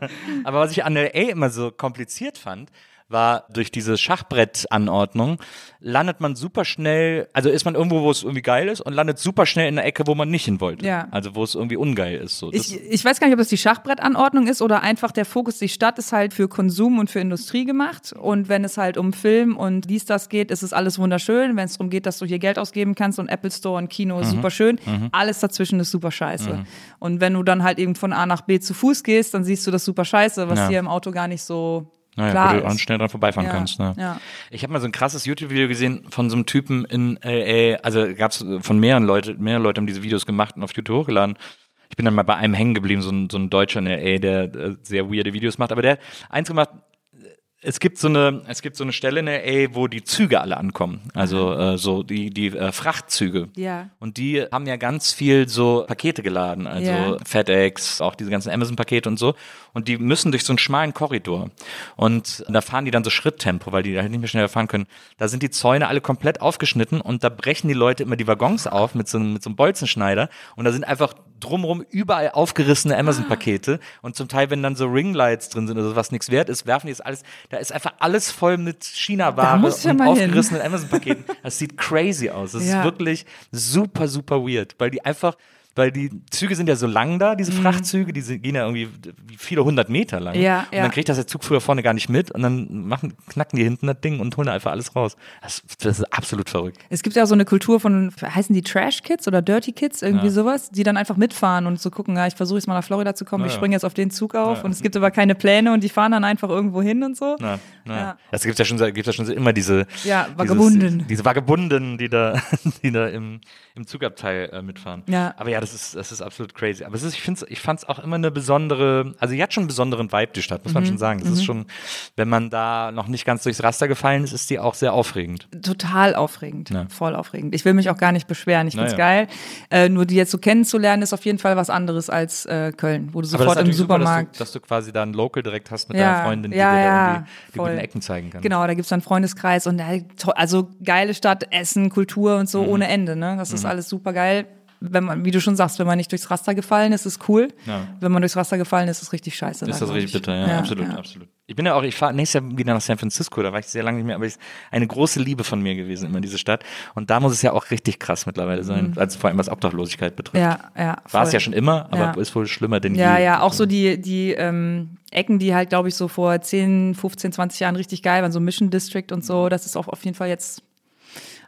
C: aber was ich an LA immer so kompliziert fand, war durch diese Schachbrettanordnung landet man super schnell, also ist man irgendwo, wo es irgendwie geil ist und landet super schnell in einer Ecke, wo man nicht hin wollte.
E: Ja.
C: Also wo es irgendwie ungeil ist. So.
E: Ich, ich weiß gar nicht, ob das die Schachbrettanordnung ist oder einfach der Fokus, die Stadt ist halt für Konsum und für Industrie gemacht. Und wenn es halt um Film und dies, das geht, ist es alles wunderschön. Wenn es darum geht, dass du hier Geld ausgeben kannst und Apple Store und Kino
C: Mhm.
E: ist super schön. Alles dazwischen ist super scheiße. Und wenn du dann halt eben von A nach B zu Fuß gehst, dann siehst du das super scheiße, was
C: Ja.
E: hier im Auto gar nicht so
C: naja,
E: klar
C: wo du auch schnell dran vorbeifahren
E: Ja,
C: kannst. Ne?
E: ja.
C: Ich habe mal so ein krasses YouTube-Video gesehen von so einem Typen in LA, also gab es von mehreren Leute, mehrere Leute haben diese Videos gemacht und auf YouTube hochgeladen. Ich bin dann mal bei einem hängen geblieben, so ein, so ein Deutscher in LA, der äh, sehr weirde Videos macht, aber der hat eins gemacht, es gibt so eine, es gibt so eine Stelle in LA, wo die Züge alle ankommen. Also äh, so die, die äh, Frachtzüge.
E: Ja.
C: Und die haben ja ganz viel so Pakete geladen, also
E: Ja.
C: FedEx, auch diese ganzen Amazon-Pakete und so. Und die müssen durch so einen schmalen Korridor. Und da fahren die dann so Schritttempo, weil die halt nicht mehr schneller fahren können. Da sind die Zäune alle komplett aufgeschnitten und da brechen die Leute immer die Waggons auf mit so, einem- mit so einem Bolzenschneider. Und da sind einfach drumrum überall aufgerissene Amazon-Pakete. Und zum Teil, wenn dann so Ringlights drin sind oder so, was nichts wert ist, werfen die das alles. Da ist einfach alles voll mit China-Ware
E: ja
C: und
E: hin.
C: aufgerissenen Amazon-Paketen. Das sieht crazy aus. Das
E: Ja.
C: ist wirklich super, super weird, weil die einfach, weil die Züge sind ja so lang da, diese Frachtzüge, die gehen ja irgendwie viele hundert Meter lang.
E: Mhm. Ja,
C: und
E: ja.
C: dann kriegt das der Zugführer vorne gar nicht mit und dann machen, knacken die hinten das Ding und holen da einfach alles raus. Das, das ist absolut verrückt.
E: Es gibt ja auch so eine Kultur von, heißen die Trash Kids oder Dirty Kids, irgendwie sowas, die dann einfach mitfahren und so gucken, ja, ich versuche jetzt mal nach Florida zu kommen, ich springe jetzt auf den Zug auf und es gibt aber keine Pläne und die fahren dann einfach irgendwo hin und so. Ja.
C: Das gibt ja schon, gibt's ja schon immer diese,
E: Ja, Vagabunden.
C: Dieses, diese Vagabunden, die da, die da im, im Zugabteil äh, mitfahren.
E: Ja.
C: Aber ja, das ist, das ist absolut crazy. Aber es ist, ich finde ich fand es auch immer eine besondere, also die hat schon einen besonderen Vibe, die Stadt, muss
E: Mhm.
C: man schon sagen. Das ist schon, wenn man da noch nicht ganz durchs Raster gefallen ist, ist die auch sehr aufregend.
E: Total aufregend,
C: Ja.
E: voll aufregend. Ich will mich auch gar nicht beschweren, ich find's
C: Naja.
E: geil. Äh, nur die jetzt so kennenzulernen, ist auf jeden Fall was anderes als äh, Köln, wo du
C: Aber
E: sofort im
C: natürlich super,
E: Supermarkt
C: dass, du, dass du quasi da einen Local direkt hast mit
E: Ja,
C: deiner Freundin, die
E: ja,
C: dir da
E: ja,
C: irgendwie die
E: voll.
C: guten Ecken zeigen kann.
E: Genau, da gibt's dann einen Freundeskreis und äh, also geile Stadt, Essen, Kultur und so
C: Mhm.
E: ohne Ende. Ne? Das ist alles super geil. Wenn man, wie du schon sagst, wenn man nicht durchs Raster gefallen ist, ist cool.
C: Ja.
E: Wenn man durchs Raster gefallen ist, ist es richtig scheiße.
C: Ist das
E: glaub
C: richtig
E: ich.
C: bitter, ja, absolut, absolut. Ich bin ja auch, ich fahre nächstes Jahr wieder nach San Francisco, da war ich sehr lange nicht mehr, aber es ist eine große Liebe von mir gewesen, immer diese Stadt. Und da muss es ja auch richtig krass mittlerweile sein, also vor allem was Obdachlosigkeit betrifft.
E: Mhm. Ja, ja.
C: War es ja schon immer, aber
E: Ja.
C: ist wohl schlimmer denn
E: Ja,
C: je.
E: ja, auch so die, die ähm, Ecken, die halt, glaube ich, so vor 10, 15, 20 Jahren richtig geil waren, so Mission District und so, das ist auch auf jeden Fall jetzt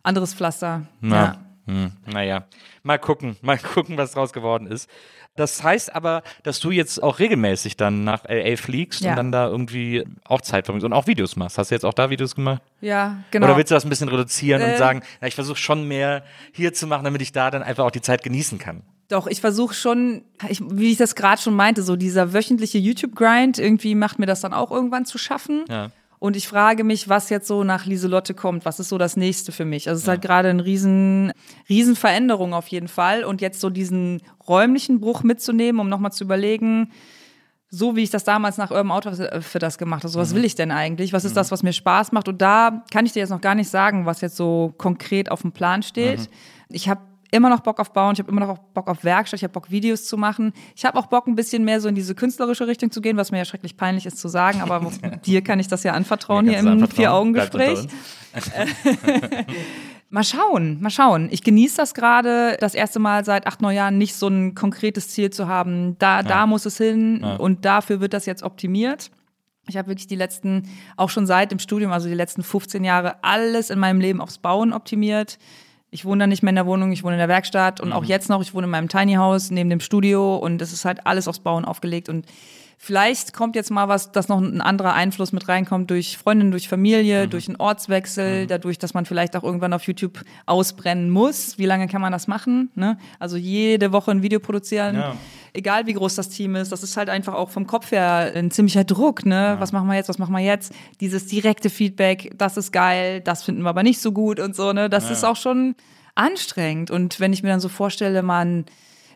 E: anderes Pflaster.
C: Ja, Hm, naja, mal gucken, mal gucken, was draus geworden ist. Das heißt aber, dass du jetzt auch regelmäßig dann nach LA fliegst
E: Ja.
C: und dann da irgendwie auch Zeit verbringst und auch Videos machst. Hast du jetzt auch da Videos gemacht?
E: Ja, genau.
C: Oder willst du das ein bisschen reduzieren und
E: Äh.
C: sagen, na, ich versuche schon mehr hier zu machen, damit ich da dann einfach auch die Zeit genießen kann?
E: Doch, ich versuche schon, ich, wie ich das gerade schon meinte, so dieser wöchentliche YouTube-Grind, irgendwie macht mir das dann auch irgendwann zu schaffen.
C: Ja.
E: Und ich frage mich, was jetzt so nach Lieselotte kommt. Was ist so das nächste für mich? Also es ist halt gerade eine riesen, riesen Veränderung auf jeden Fall. Und jetzt so diesen räumlichen Bruch mitzunehmen, um nochmal zu überlegen, so wie ich das damals nach Urban Outfit für das gemacht habe. So, was will ich denn eigentlich? Was ist das, was mir Spaß macht? Und da kann ich dir jetzt noch gar nicht sagen, was jetzt so konkret auf dem Plan steht. Ich habe immer noch Bock auf Bauen, ich habe immer noch Bock auf Werkstatt, ich habe Bock, Videos zu machen. Ich habe auch Bock, ein bisschen mehr so in diese künstlerische Richtung zu gehen, was mir ja schrecklich peinlich ist zu sagen, aber dir kann ich das ja anvertrauen hier im. Vier-Augen-Gespräch. Mal schauen, mal schauen. Ich genieße das gerade, das erste Mal seit acht, neun Jahren nicht so ein konkretes Ziel zu haben. Da, da muss es hin und dafür wird das jetzt optimiert. Ich habe wirklich die letzten, auch schon seit dem Studium, also die letzten 15 Jahre, alles in meinem Leben aufs Bauen optimiert. Ich wohne dann nicht mehr in der Wohnung, ich wohne in der Werkstatt und auch jetzt noch, ich wohne in meinem Tiny House neben dem Studio und es ist halt alles aufs Bauen aufgelegt und Vielleicht kommt jetzt mal was, dass noch ein anderer Einfluss mit reinkommt durch Freundinnen, durch Familie, durch einen Ortswechsel, dadurch, dass man vielleicht auch irgendwann auf YouTube ausbrennen muss. Wie lange kann man das machen? Ne? Also jede Woche ein Video produzieren,
C: Ja.
E: egal wie groß das Team ist. Das ist halt einfach auch vom Kopf her ein ziemlicher Druck. Ne? Was machen wir jetzt? Was machen wir jetzt? Dieses direkte Feedback, das ist geil, das finden wir aber nicht so gut und so. Ne? Das ist auch schon anstrengend. Und wenn ich mir dann so vorstelle, man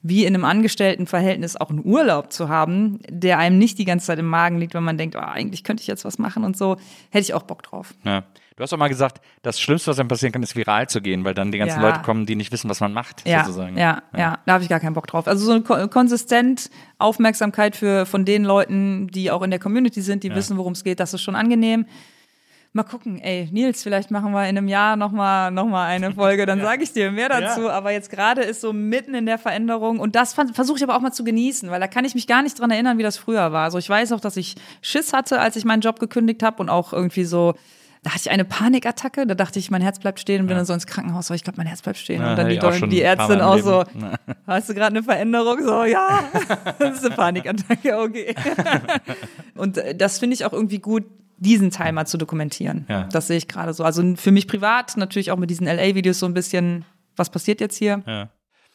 E: wie in einem Angestelltenverhältnis auch einen Urlaub zu haben, der einem nicht die ganze Zeit im Magen liegt, wenn man denkt, oh, eigentlich könnte ich jetzt was machen und so, hätte ich auch Bock drauf.
C: Ja. Du hast auch mal gesagt, das Schlimmste, was einem passieren kann, ist viral zu gehen, weil dann die ganzen
E: Ja.
C: Leute kommen, die nicht wissen, was man macht,
E: Ja,
C: sozusagen.
E: ja, ja, da habe ich gar keinen Bock drauf. Also so eine ko- konsistent Aufmerksamkeit für von den Leuten, die auch in der Community sind, die wissen, worum es geht, das ist schon angenehm. Mal gucken, ey, Nils, vielleicht machen wir in einem Jahr nochmal noch mal eine Folge, dann sage ich dir mehr dazu. Aber jetzt gerade ist so mitten in der Veränderung und das versuche ich aber auch mal zu genießen, weil da kann ich mich gar nicht dran erinnern, wie das früher war. Also ich weiß auch, dass ich Schiss hatte, als ich meinen Job gekündigt habe und auch irgendwie so da hatte ich eine Panikattacke, da dachte ich, mein Herz bleibt stehen und bin dann so ins Krankenhaus, so ich glaube, mein Herz bleibt stehen.
C: Ja,
E: und dann die,
C: auch
E: die Ärztin auch so,
C: Leben.
E: hast du gerade eine Veränderung? So, ja, das ist eine Panikattacke, okay. und äh, das finde ich auch irgendwie gut, diesen Teil mal zu dokumentieren.
C: Ja.
E: Das sehe ich gerade so. Also für mich privat, natürlich auch mit diesen LA-Videos so ein bisschen, was passiert jetzt hier?
C: Ja.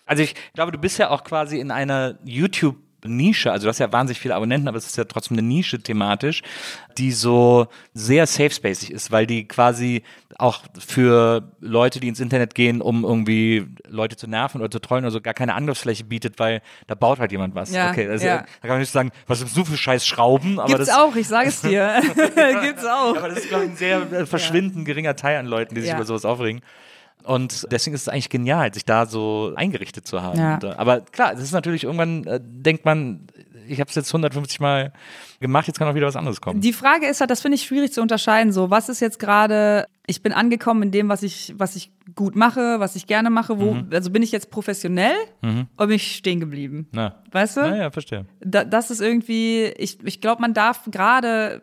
C: Also ich glaube, du bist ja auch quasi in einer YouTube Nische, also du hast ja wahnsinnig viele Abonnenten, aber es ist ja trotzdem eine Nische thematisch, die so sehr safe-spacig ist, weil die quasi auch für Leute, die ins Internet gehen, um irgendwie Leute zu nerven oder zu trollen oder so, gar keine Angriffsfläche bietet, weil da baut halt jemand was.
E: Ja,
C: okay, also,
E: ja.
C: da kann man nicht sagen, was ist so für scheiß Schrauben, aber
E: Gibt's
C: das,
E: auch, ich sage es dir. Gibt's auch.
C: aber das ist, glaube ich, ein sehr äh, verschwindend geringer Teil an Leuten, die sich über sowas aufregen. Und deswegen ist es eigentlich genial, sich da so eingerichtet zu haben.
E: Ja.
C: Äh, aber klar, es ist natürlich irgendwann, äh, denkt man, ich habe es jetzt 150 Mal gemacht, jetzt kann auch wieder was anderes kommen.
E: Die Frage ist halt, das finde ich schwierig zu unterscheiden. So, was ist jetzt gerade, ich bin angekommen in dem, was ich, was ich gut mache, was ich gerne mache, wo,
C: Mhm.
E: also bin ich jetzt professionell oder bin ich stehen geblieben?
C: Na.
E: Weißt du?
C: Naja, verstehe.
E: Da, das ist irgendwie, ich, ich glaube, man darf gerade,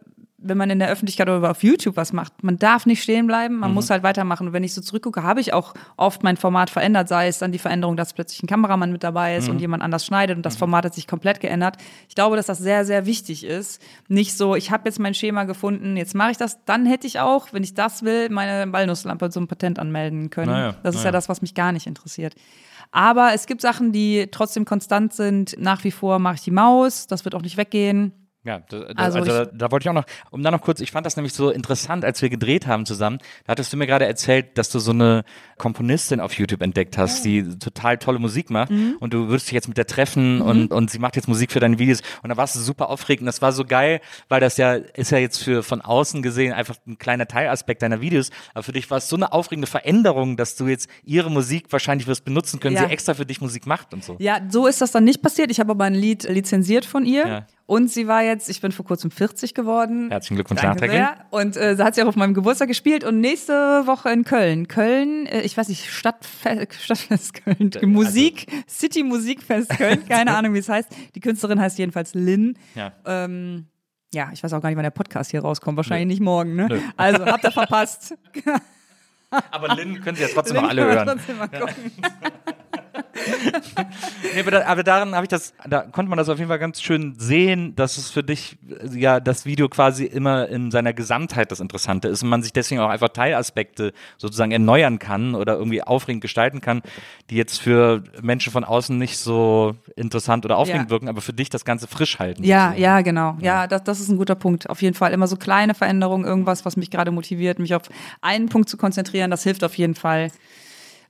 E: wenn man in der Öffentlichkeit oder auf YouTube was macht, man darf nicht stehen bleiben,
C: Mhm.
E: man muss halt weitermachen. Und wenn ich so zurückgucke, habe ich auch oft mein Format verändert, sei es dann die Veränderung, dass plötzlich ein Kameramann mit dabei
C: Mhm.
E: ist und jemand anders schneidet und das Format hat sich komplett geändert. Ich glaube, dass das sehr, sehr wichtig ist. Nicht so, ich habe jetzt mein Schema gefunden, jetzt mache ich das, dann hätte ich auch, wenn ich das will, meine Walnusslampe zum Patent anmelden können.
C: Naja,
E: das ist
C: naja.
E: ja das, was mich gar nicht interessiert. Aber es gibt Sachen, die trotzdem konstant sind. Nach wie vor mache ich die Maus, das wird auch nicht weggehen.
C: Ja, da, da,
E: Also
C: also, da, wollte ich auch noch, um da noch kurz, ich fand das nämlich so interessant, als wir gedreht haben zusammen, da hattest du mir gerade erzählt, dass du so eine Komponistin auf YouTube entdeckt hast, die total tolle Musik macht
E: Mhm.
C: und du würdest dich jetzt mit der treffen und, und sie macht jetzt Musik für deine Videos und da warst du super aufregend das war so geil, weil das ja, ist ja jetzt für von außen gesehen einfach ein kleiner Teilaspekt deiner Videos, aber für dich war es so eine aufregende Veränderung, dass du jetzt ihre Musik wahrscheinlich wirst benutzen können,
E: Ja.
C: sie extra für dich Musik macht und so.
E: Ja, so ist das dann nicht passiert. Ich habe aber ein Lied lizenziert von ihr.
C: Ja.
E: Und sie war jetzt, ich bin vor kurzem 40 geworden.
C: Herzlichen Glückwunsch nachträglich.
E: Und äh, sie hat sie auch auf meinem Geburtstag gespielt und nächste Woche in Köln. Köln, äh, ich weiß nicht, Stadtfe Stadtfest Köln.
C: also
E: Musik, City Musikfest Köln, keine Ahnung, wie es heißt. Die Künstlerin heißt jedenfalls Lynn.
C: Ja.
E: Ähm, ja, ich weiß auch gar nicht, wann der Podcast hier rauskommt. Wahrscheinlich nicht morgen, ne?
C: Nö.
E: Also habt ihr verpasst.
C: Aber Lynn können Sie ja trotzdem noch
E: Lynn
C: alle
E: können wir
C: hören.
E: trotzdem mal gucken.
C: Nee, aber, da, aber daran habe ich das, da konnte man das auf jeden Fall ganz schön sehen, dass es für dich äh, ja das Video quasi immer in seiner Gesamtheit das Interessante ist und man sich deswegen auch einfach Teilaspekte sozusagen erneuern kann oder irgendwie aufregend gestalten kann, die jetzt für Menschen von außen nicht so interessant oder aufregend
E: Ja.
C: wirken, aber für dich das Ganze frisch halten.
E: Ja,
C: sozusagen.
E: ja, genau. Ja, das, das ist ein guter Punkt. Auf jeden Fall immer so kleine Veränderungen, irgendwas, was mich gerade motiviert, mich auf einen Punkt zu konzentrieren, das hilft auf jeden Fall.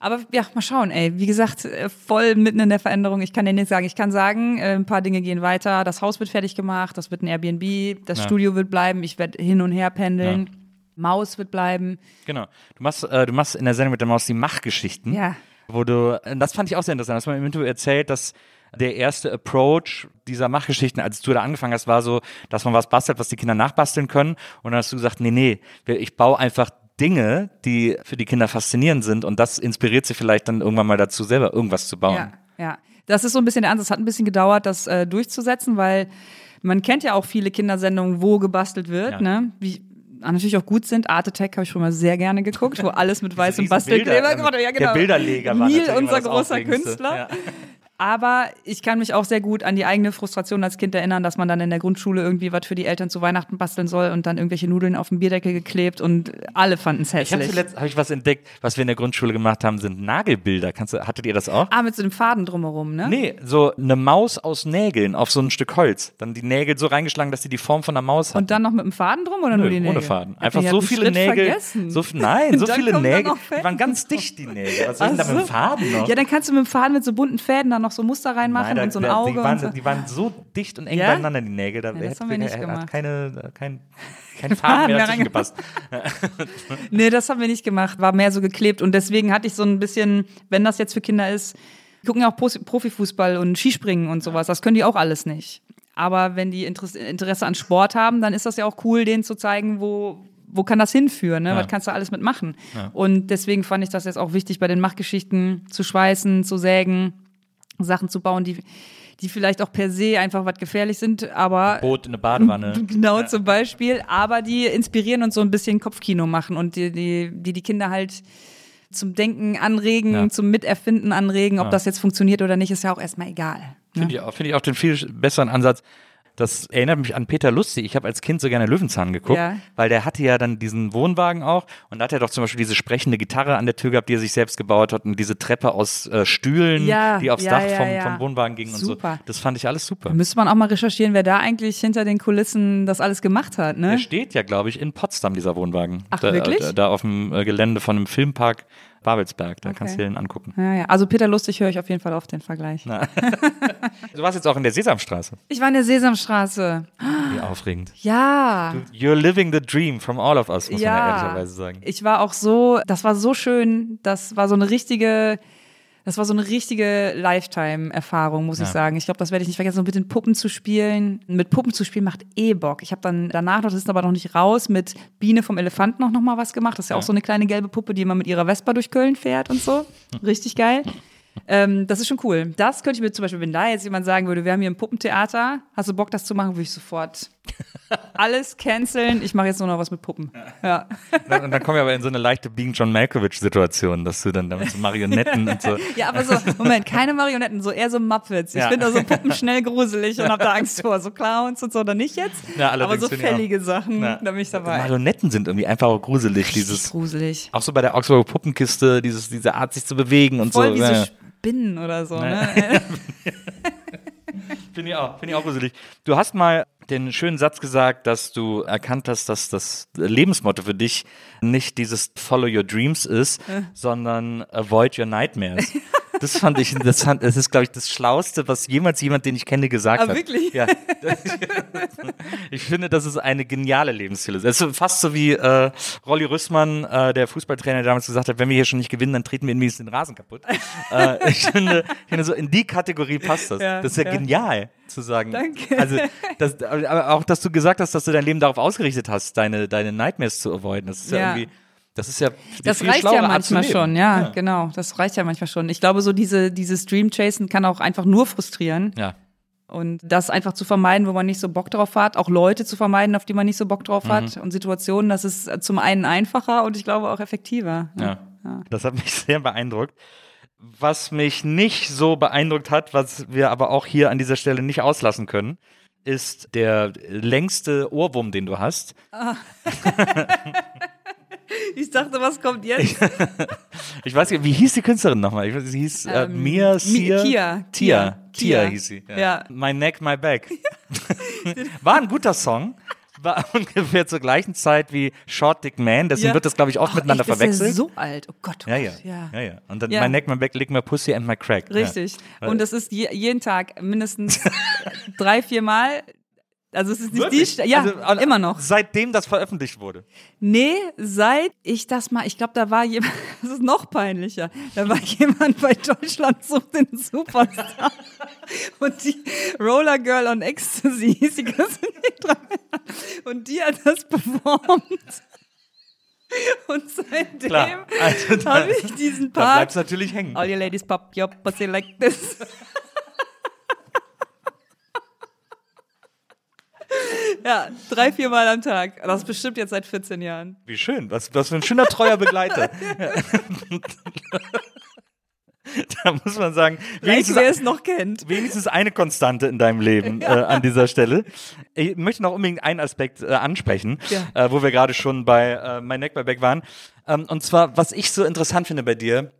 E: Aber ja, mal schauen, ey. Wie gesagt, äh, voll mitten in der Veränderung. Ich kann dir nicht sagen. Ich kann sagen, äh, ein paar Dinge gehen weiter. Das Haus wird fertig gemacht, das wird ein Airbnb, das
C: Ja.
E: Studio wird bleiben, ich werde hin und her pendeln. Maus wird bleiben.
C: Genau. Du machst, äh, du machst in der Sendung mit der Maus die Machgeschichten.
E: Ja.
C: Wo du, äh, das fand ich auch sehr interessant, dass man im Interview erzählt, dass der erste Approach dieser Machgeschichten, als du da angefangen hast, war so, dass man was bastelt, was die Kinder nachbasteln können. Und dann hast du gesagt, nee, nee, ich baue einfach Dinge, die für die Kinder faszinierend sind und das inspiriert sie vielleicht dann irgendwann mal dazu, selber irgendwas zu bauen.
E: Ja, ja. Das ist so ein bisschen der Ansatz. Hat ein bisschen gedauert, das äh, durchzusetzen, weil man kennt ja auch viele Kindersendungen, wo gebastelt wird,
C: Ja.
E: ne? Wie natürlich auch gut sind. Art Attack habe ich schon mal sehr gerne geguckt, wo alles mit weißem Bastelkleber gemacht wird. Ja,
C: der
E: genau.
C: Bilderleger war
E: Neil, unser großer. Künstler.
C: Ja.
E: Aber ich kann mich auch sehr gut an die eigene Frustration als Kind erinnern, dass man dann in der Grundschule irgendwie was für die Eltern zu Weihnachten basteln soll und dann irgendwelche Nudeln auf den Bierdeckel geklebt und alle fanden es
C: Ich habe
E: hässlich.
C: zuletzt hab ich was entdeckt, was wir in der Grundschule gemacht haben, sind Nagelbilder. Kannst du, hattet ihr das auch?
E: ah, mit so einem Faden drumherum, ne?
C: Nee, so eine Maus aus Nägeln auf so ein Stück Holz. Dann die Nägel so reingeschlagen, dass sie die Form von einer Maus hat.
E: Und dann noch mit dem Faden drum oder nur die Nägel?
C: ohne Faden. Einfach so viele
E: Schritt
C: Nägel.
E: Vergessen.
C: So, nein, so viele Nägel. Die waren ganz dicht, die Nägel. Was soll ich denn da mit dem. Faden noch?
E: Ja, dann kannst du mit dem Faden mit so bunten Fäden dann noch so Muster reinmachen
C: Nein, da-
E: und so ein Auge.
C: Die waren,
E: so.
C: die waren so dicht und eng
E: Ja?
C: beieinander, die Nägel. Da
E: das
C: hätte-
E: haben wir nicht
C: hat
E: gemacht.
C: keine, kein, kein Faden mehr
E: mehr
C: dazwischen gepasst.
E: Nee, das haben wir nicht gemacht. War mehr so geklebt. Und deswegen hatte ich so ein bisschen, wenn das jetzt für Kinder ist, die gucken ja auch Profifußball und Skispringen und sowas. Das können die auch alles nicht. Aber wenn die Interesse, an Sport haben, dann ist das ja auch cool, denen zu zeigen, wo, wo kann das hinführen, ne?
C: Ja.
E: Was kannst du alles mitmachen? Und deswegen fand ich das jetzt auch wichtig, bei den Machgeschichten zu schweißen, zu sägen, Sachen zu bauen, die, die vielleicht auch per se einfach was gefährlich sind, aber
C: Boot in eine Badewanne.
E: Genau, zum Beispiel. Aber die inspirieren und so ein bisschen Kopfkino machen und die die, die, die Kinder halt zum Denken anregen,
C: Ja.
E: zum Miterfinden anregen. Ob
C: Ja.
E: das jetzt funktioniert oder nicht, ist ja auch erstmal egal. Ne?
C: Finde ich, auch- finde ich auch den viel besseren Ansatz. Das erinnert mich an Peter Lustig. Ich habe als Kind so gerne Löwenzahn geguckt,
E: Ja.
C: weil der hatte ja dann diesen Wohnwagen auch und da hat er doch zum Beispiel diese sprechende Gitarre an der Tür gehabt, die er sich selbst gebaut hat und diese Treppe aus äh, Stühlen,
E: Ja,
C: die aufs
E: ja,
C: Dach vom, vom Wohnwagen ging und so. Das fand ich alles super.
E: Da müsste man auch mal recherchieren, wer da eigentlich hinter den Kulissen das alles gemacht hat.
C: Der
E: Ne?
C: steht ja, glaube ich, in Potsdam, dieser Wohnwagen.
E: Ach,
C: da,
E: wirklich?
C: Da, da auf dem äh, Gelände von einem Filmpark Babelsberg. Da kannst du dir den angucken.
E: Ja, ja. Also Peter Lustig höre ich auf jeden Fall auf den Vergleich.
C: Du warst jetzt auch in der Sesamstraße.
E: Ich war in der Sesamstraße.
C: Wie aufregend.
E: Ja.
C: You're living the dream from all of us, muss man ja
E: ja,
C: ehrlicherweise sagen.
E: ich war auch so, das war so schön, das war so eine richtige, das war so eine richtige Lifetime-Erfahrung, muss ich
C: Ja.
E: sagen. Ich glaube, das werde ich nicht vergessen, so mit den Puppen zu spielen. Mit Puppen zu spielen macht eh Bock. Ich habe dann danach noch, das ist aber noch nicht raus, mit Biene vom Elefanten auch noch mal was gemacht. Das ist ja, auch so eine kleine gelbe Puppe, die immer mit ihrer Vespa durch Köln fährt und so. Richtig geil. Ähm, das ist schon cool. Das könnte ich mir zum Beispiel, wenn da jetzt jemand sagen würde, wir haben hier ein Puppentheater, hast du Bock, das zu machen, würde ich sofort alles canceln. Ich mache jetzt nur noch was mit Puppen. Ja.
C: Und und dann kommen wir aber in so eine leichte Being John Malkovich-Situation, dass du dann damit so Marionetten und so.
E: Ja, aber so, Moment, keine Marionetten, so eher so Muppets. Ich
C: Ja.
E: finde so Puppen schnell gruselig und hab da Angst vor. So Clowns und so, oder nicht jetzt?
C: Ja,
E: aber so
C: ich
E: fällige Sachen,
C: Ja.
E: da bin ich dabei.
C: Marionetten sind irgendwie einfach auch gruselig.
E: Richtig
C: Dieses,
E: gruselig.
C: auch so bei der Augsburger Puppenkiste, dieses, diese Art, sich zu bewegen und
E: Voll
C: so.
E: wie
C: Ja,
E: so. Spinnen oder so,
C: Ja.
E: ne?
C: Finde ich auch, finde ich auch gruselig. Du hast mal den schönen Satz gesagt, dass du erkannt hast, dass das Lebensmotto für dich nicht dieses Follow Your Dreams ist, sondern Avoid Your Nightmares. Das fand ich interessant. Das ist, glaube ich, das Schlauste, was jemals jemand, den ich kenne, gesagt
E: Ah,
C: hat.
E: wirklich?
C: Ja. Ich finde, das ist eine geniale Lebensphilosophie. Es ist fast so wie äh, Rolli Rüssmann, äh, der Fußballtrainer, der damals gesagt hat, wenn wir hier schon nicht gewinnen, dann treten wir wenigstens den Rasen kaputt. äh, ich, finde, ich finde, so in die Kategorie passt das.
E: Ja,
C: das ist ja,
E: ja.
C: genial zu sagen.
E: Danke.
C: Also, das, aber auch, dass du gesagt hast, dass du dein Leben darauf ausgerichtet hast, deine, deine Nightmares zu avoiden. Das ist ja,
E: Ja.
C: irgendwie, das ist ja
E: Das reicht ja manchmal schon, ja, genau. Das reicht ja manchmal schon. Ich glaube, so diese, dieses Dream-Chasen kann auch einfach nur frustrieren.
C: Ja.
E: Und das einfach zu vermeiden, wo man nicht so Bock drauf hat, auch Leute zu vermeiden, auf die man nicht so Bock drauf
C: Mhm.
E: hat und Situationen, das ist zum einen einfacher und ich glaube auch effektiver.
C: Ja. Das hat mich sehr beeindruckt. Was mich nicht so beeindruckt hat, was wir aber auch hier an dieser Stelle nicht auslassen können, ist der längste Ohrwurm, den du hast.
E: Ich dachte, was kommt jetzt?
C: Ich weiß nicht, wie hieß die Künstlerin nochmal? Ich weiß, sie hieß äh,
E: Ähm,
C: Mia
E: Mi-
C: Sia.
E: Kia.
C: Tia. Tia hieß sie. Ja.
E: Ja.
C: My Neck, My Back. War ein guter Song. War ungefähr zur gleichen Zeit wie Short Dick Man. Deswegen
E: Ja.
C: wird das, glaube ich, oft
E: Ach,
C: miteinander
E: echt, ist
C: verwechselt.
E: Der so alt. Oh Gott, oh
C: ja, ja,
E: Gott.
C: ja.
E: ja.
C: ja, Und dann
E: Ja.
C: My Neck, My Back, Lick My Pussy and My Crack.
E: Richtig.
C: Ja.
E: Und das ist je, jeden Tag mindestens drei, vier Mal. Also es ist nicht die
C: Wirklich?
E: Sta- Ja,
C: Also, an-
E: immer noch.
C: Seitdem das veröffentlicht wurde.
E: Nee, seit ich das mal, ich glaube, da war jemand, das ist noch peinlicher, da war jemand bei Deutschland sucht den Superstar und die Roller Girl on Ecstasy hieß die und die hat das performt. Und seitdem
C: Klar. Also
E: habe ich diesen
C: Da bleibt
E: Part,
C: es natürlich hängen.
E: all you ladies pop your pussy like this. Ja, drei, vier Mal am Tag. Das ist bestimmt jetzt seit 14 Jahren.
C: Wie schön. Was, was für ein schöner, treuer Begleiter. da muss man sagen, wenigstens,
E: wer es noch kennt.
C: wenigstens eine Konstante in deinem Leben äh, an dieser Stelle. Ich möchte noch unbedingt einen Aspekt äh, ansprechen,
E: Ja.
C: äh, wo wir gerade schon bei äh, My Neck, My Back waren. Ähm, und zwar, was ich so interessant finde bei dir,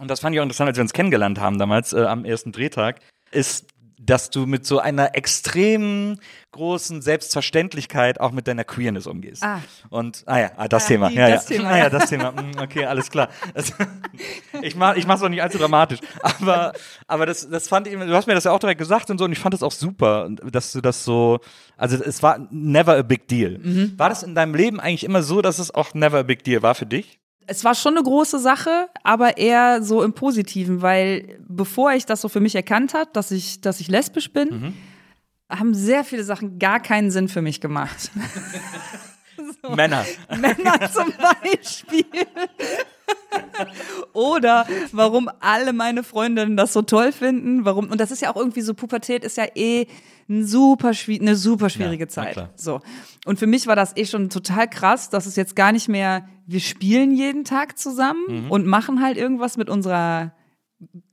C: und das fand ich auch interessant, als wir uns kennengelernt haben damals äh, am ersten Drehtag, ist, dass du mit so einer extrem großen Selbstverständlichkeit auch mit deiner Queerness umgehst.
E: Ah.
C: Und, ah ja, ah, das
E: Ah,
C: Thema.
E: die-
C: ja,
E: das
C: ja.
E: Thema,
C: Ah, ja, das Thema. Mm, Okay, alles klar. Das, ich mach, ich mach's auch nicht allzu dramatisch. Aber, aber das, das fand ich, du hast mir das ja auch direkt gesagt und so, und ich fand das auch super, dass du das so, also es war never a big deal.
E: Mhm.
C: War das in deinem Leben eigentlich immer so, dass es auch never a big deal war für dich?
E: Es war schon eine große Sache, aber eher so im Positiven, weil bevor ich das so für mich erkannt habe, dass ich, dass ich lesbisch bin,
C: Mhm.
E: haben sehr viele Sachen gar keinen Sinn für mich gemacht.
C: Männer.
E: Männer zum Beispiel. Oder warum alle meine Freundinnen das so toll finden, warum, und das ist ja auch irgendwie so, Pubertät ist ja eh ein super, eine super schwierige
C: Ja,
E: Zeit. So. Und für mich war das eh schon total krass, dass es jetzt gar nicht mehr, wir spielen jeden Tag zusammen
C: Mhm.
E: und machen halt irgendwas mit unserer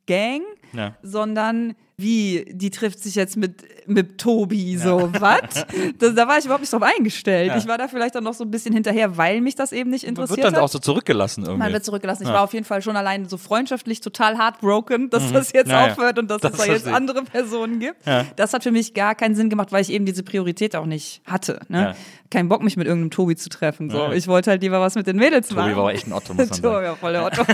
E: Gang,
C: Ja.
E: sondern wie, die trifft sich jetzt mit, mit Tobi, so, was? Da, war ich überhaupt nicht drauf eingestellt.
C: Ja.
E: Ich war da vielleicht auch noch so ein bisschen hinterher, weil mich das eben nicht
C: Man
E: interessiert
C: wird dann
E: hat.
C: auch so zurückgelassen irgendwie.
E: Man wird zurückgelassen. Ich
C: Ja.
E: war auf jeden Fall schon allein so freundschaftlich total heartbroken, dass das jetzt
C: Mhm. Ja, ja.
E: aufhört und dass
C: Das
E: es da jetzt
C: verstehe
E: andere Personen gibt.
C: Ja.
E: Das hat für mich gar keinen Sinn gemacht, weil ich eben diese Priorität auch nicht hatte. Ne?
C: Ja.
E: Kein Bock, mich mit irgendeinem Tobi zu treffen. So.
C: Ja.
E: Ich wollte halt lieber was mit den Mädels machen.
C: Tobi war echt ein Otto, muss man
E: Tobi
C: sagen.
E: war voll der Otto.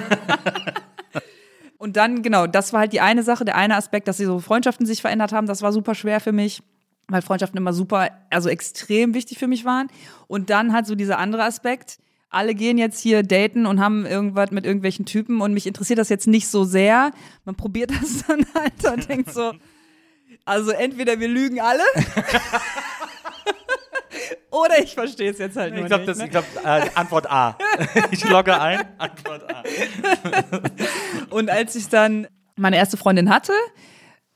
E: Und dann, genau, das war halt die eine Sache, der eine Aspekt, dass sie so Freundschaften sich verändert haben, das war super schwer für mich, weil Freundschaften immer super, also extrem wichtig für mich waren. Und dann halt so dieser andere Aspekt, alle gehen jetzt hier daten und haben irgendwas mit irgendwelchen Typen und mich interessiert das jetzt nicht so sehr. Man probiert das dann halt und denkt so, also entweder wir lügen alle oder ich verstehe es jetzt halt nur
C: Ich glaube,
E: nicht.
C: das,
E: ne?
C: ich glaub, äh, Antwort A. ich logge ein, Antwort A.
E: Und als ich dann meine erste Freundin hatte,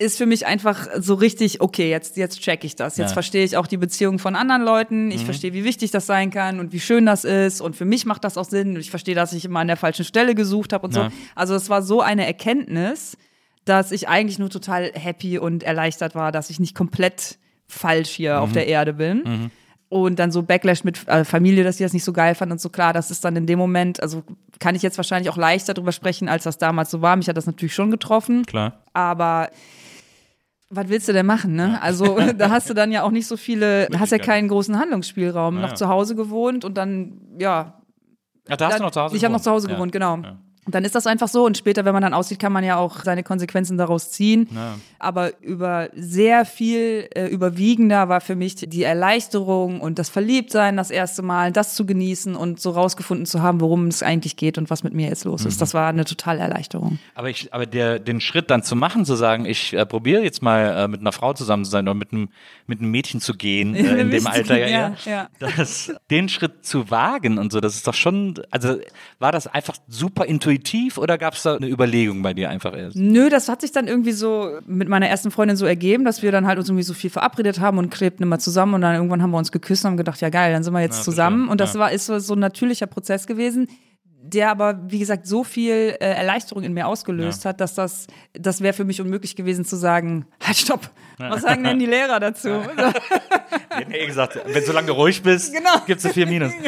E: ist für mich einfach so richtig, okay, jetzt, jetzt check ich das. Jetzt
C: Ja.
E: verstehe ich auch die Beziehungen von anderen Leuten. Ich verstehe, wie wichtig das sein kann und wie schön das ist. Und für mich macht das auch Sinn. Und ich verstehe, dass ich immer an der falschen Stelle gesucht habe und
C: Ja.
E: so. Also es war so eine Erkenntnis, dass ich eigentlich nur total happy und erleichtert war, dass ich nicht komplett falsch hier auf der Erde bin. Und dann so Backlash mit äh, Familie, dass die das nicht so geil fand und so klar, das ist dann in dem Moment, also kann ich jetzt wahrscheinlich auch leichter drüber sprechen, als das damals so war. Mich hat das natürlich schon getroffen.
C: Klar.
E: Aber was willst du denn machen, ne? Also da hast du dann ja auch nicht so viele, hast ja keinen großen Handlungsspielraum.
C: Ja,
E: noch
C: ja.
E: zu Hause gewohnt und dann, ja.
C: Ach, da hast
E: dann,
C: du noch zu Hause
E: Ich habe noch zu Hause
C: Ja.
E: gewohnt, genau.
C: Ja.
E: Und dann ist das einfach so und später, wenn man dann aussieht, kann man ja auch seine Konsequenzen daraus ziehen.
C: Ja.
E: Aber über sehr viel äh, überwiegender war für mich die Erleichterung und das Verliebtsein das erste Mal, das zu genießen und so rausgefunden zu haben, worum es eigentlich geht und was mit mir jetzt los
C: Mhm.
E: ist. Das war eine totale Erleichterung.
C: Aber, ich, aber der, den Schritt dann zu machen, zu sagen, ich äh, probiere jetzt mal äh, mit einer Frau zusammen zu sein oder mit einem, mit einem Mädchen zu gehen, äh, in dem Alter ja,
E: ja, ja.
C: Das, den Schritt zu wagen und so, das ist doch schon, also war das einfach super intuitiv intuitiv oder gab es da eine Überlegung bei dir einfach erst?
E: Nö, das hat sich dann irgendwie so mit meiner ersten Freundin so ergeben, dass wir dann halt uns irgendwie so viel verabredet haben und klebten immer zusammen und dann irgendwann haben wir uns geküsst und haben gedacht, ja geil, dann sind wir jetzt
C: Ja,
E: zusammen.
C: verstehe.
E: Und das
C: Ja.
E: war ist so, so ein natürlicher Prozess gewesen, der aber, wie gesagt, so viel äh, Erleichterung in mir ausgelöst hat, dass das, das wäre für mich unmöglich gewesen zu sagen, halt stopp, was sagen denn die Lehrer dazu?
C: Die hätten eh gesagt, wenn solange du ruhig bist,
E: Genau.
C: gibt's eine 4 Minus.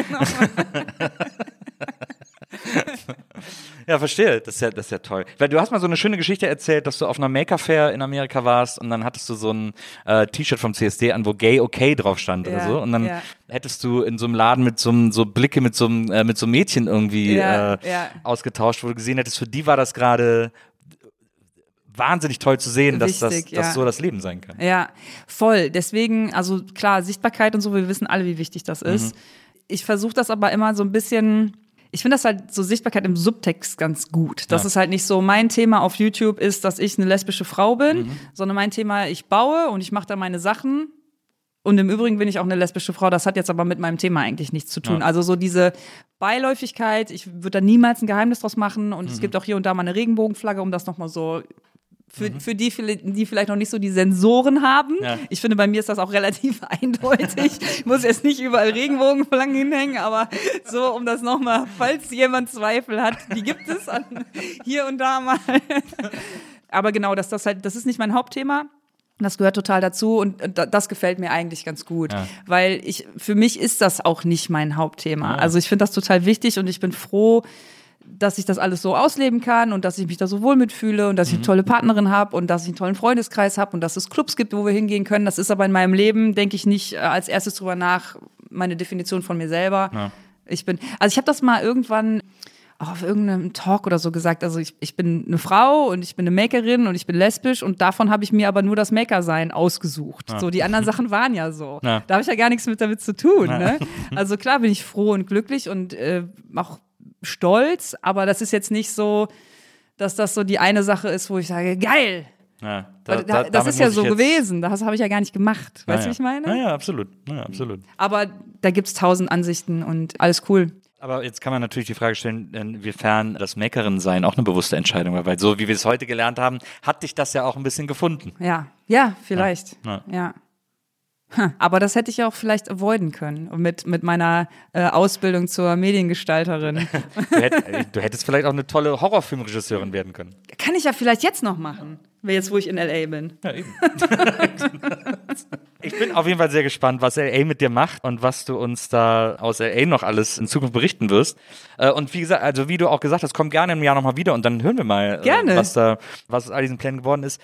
C: ja, verstehe. Das ist ja, das ist ja toll. Weil du hast mal so eine schöne Geschichte erzählt, dass du auf einer Maker-Fair in Amerika warst und dann hattest du so ein äh, T-Shirt vom CSD an, wo Gay Okay drauf stand oder
E: Ja,
C: so. Und dann
E: ja.
C: hättest du in so einem Laden mit so einem, so Blicke mit so einem, äh, mit so einem Mädchen irgendwie
E: Ja,
C: äh, ausgetauscht, wo du gesehen hättest, für die war das gerade wahnsinnig toll zu sehen, dass das
E: Wichtig,
C: dass
E: ja.
C: so das Leben sein kann.
E: Ja, voll. Deswegen, also klar, Sichtbarkeit und so, wir wissen alle, wie wichtig das ist. Ich versuche das aber immer so ein bisschen. Ich finde das halt so Sichtbarkeit im Subtext ganz gut. Dass
C: Ja.
E: es halt nicht so mein Thema auf YouTube ist, dass ich eine lesbische Frau bin, sondern mein Thema, ich baue und ich mache da meine Sachen. Und im Übrigen bin ich auch eine lesbische Frau. Das hat jetzt aber mit meinem Thema eigentlich nichts zu tun.
C: Ja.
E: Also so diese Beiläufigkeit, ich würde da niemals ein Geheimnis draus machen. Und es gibt auch hier und da mal eine Regenbogenflagge, um das nochmal so für, für die, die vielleicht noch nicht so die Sensoren haben.
C: Ja.
E: Ich finde, bei mir ist das auch relativ eindeutig. Ich muss jetzt nicht überall Regenbogenflaggen hinhängen, aber so, um das nochmal, falls jemand Zweifel hat, die gibt es an, hier und da mal. Aber genau, dass das halt, das ist nicht mein Hauptthema. Das gehört total dazu und da- das gefällt mir eigentlich ganz gut,
C: Ja.
E: weil ich für mich ist das auch nicht mein Hauptthema. Also ich finde das total wichtig und ich bin froh, dass ich das alles so ausleben kann und dass ich mich da so wohl mitfühle und dass ich eine tolle Partnerin habe und dass ich einen tollen Freundeskreis habe und dass es Clubs gibt, wo wir hingehen können. Das ist aber in meinem Leben, denke ich, nicht äh, als erstes drüber nach, meine Definition von mir selber. Ich bin, also ich habe das mal irgendwann auch auf irgendeinem Talk oder so gesagt. Also ich, ich bin eine Frau und ich bin eine Makerin und ich bin lesbisch und davon habe ich mir aber nur das Maker-Sein ausgesucht. So, die anderen Sachen waren ja so.
C: Ja.
E: Da habe ich ja gar nichts mit damit zu tun. Ne? Also klar bin ich froh und glücklich und äh, auch stolz, aber das ist jetzt nicht so, dass das so die eine Sache ist, wo ich sage, geil.
C: Ja,
E: Weil da, das ist ja so gewesen. Das habe ich ja gar nicht gemacht. Weißt du, wie ich meine?
C: Ja, ja, absolut. Ja, absolut.
E: Aber da gibt es tausend Ansichten und alles cool.
C: Aber jetzt kann man natürlich die Frage stellen, inwiefern das Makerin-Sein auch eine bewusste Entscheidung war, weil so wie wir es heute gelernt haben, hat dich das ja auch ein bisschen gefunden.
E: Ja, ja, vielleicht.
C: Ja.
E: Ja. Hm, Aber das hätte ich auch vielleicht avoiden können mit, mit meiner äh, Ausbildung zur Mediengestalterin.
C: Du, hätt, äh, du hättest vielleicht auch eine tolle Horrorfilmregisseurin werden können.
E: Kann ich ja vielleicht jetzt noch machen, jetzt wo ich in LA bin.
C: Ja, eben. ich bin auf jeden Fall sehr gespannt, was LA mit dir macht und was du uns da aus LA noch alles in Zukunft berichten wirst. Äh, Und wie gesagt, also wie du auch gesagt hast, komm gerne im Jahr nochmal wieder und dann hören wir mal, äh,
E: Gerne.
C: was da, was aus all diesen Plänen geworden ist.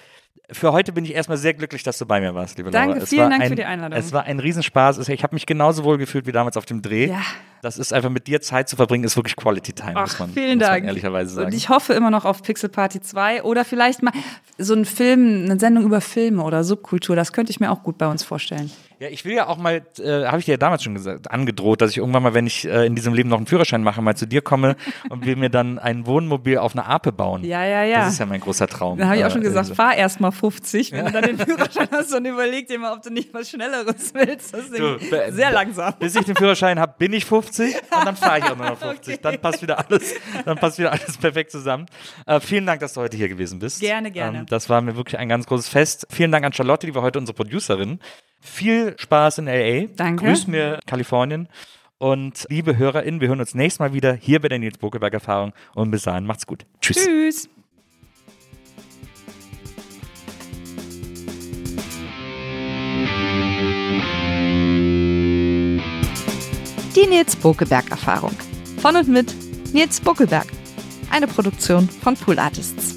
C: Für heute bin ich erstmal sehr glücklich, dass du bei mir warst, liebe
E: Danke,
C: Laura. Es
E: vielen
C: war
E: Dank
C: ein,
E: für die Einladung.
C: Es war ein Riesenspaß. Es- Ich habe mich genauso wohl gefühlt wie damals auf dem Dreh.
E: Ja.
C: Das ist einfach mit dir Zeit zu verbringen, ist wirklich Quality Time, muss
E: Ach,
C: man,
E: vielen
C: muss
E: Dank.
C: man ehrlicherweise sagen.
E: Und ich hoffe immer noch auf Pixel Party 2 oder vielleicht mal so ein Film, eine Sendung über Filme oder Subkultur. Das könnte ich mir auch gut bei uns vorstellen.
C: Ja, ich will ja auch mal, äh, habe ich dir ja damals schon gesagt, angedroht, dass ich irgendwann mal, wenn ich äh, in diesem Leben noch einen Führerschein mache, mal zu dir komme und wir mir dann ein Wohnmobil auf einer Ape bauen.
E: Ja, ja, ja.
C: Das ist ja mein großer Traum.
E: Da habe ich auch schon
C: Äh,
E: gesagt,
C: äh,
E: fahr erst mal 50, wenn du dann den Führerschein hast und überleg dir mal, ob du nicht was Schnelleres willst. Das ist
C: Du,
E: sehr langsam.
C: Bis ich den Führerschein habe, bin ich 50 und dann fahre ich auch nur noch 50.
E: Okay.
C: Dann passt wieder alles, dann passt wieder alles perfekt zusammen. Äh, vielen Dank, dass du heute hier gewesen bist.
E: Gerne, gerne.
C: Ähm, das war mir wirklich ein ganz großes Fest. Vielen Dank an Charlotte, die war heute unsere Producerin. Viel Spaß in LA.
E: Danke.
C: Grüß mir Kalifornien. Und liebe HörerInnen, wir hören uns nächstes Mal wieder hier bei der Nils Bokelberg Erfahrung. Und bis dahin, macht's gut. Tschüss.
E: Tschüss.
G: Die Nils Bokelberg Erfahrung. Von und mit Nils Bokelberg. Eine Produktion von Pool Artists.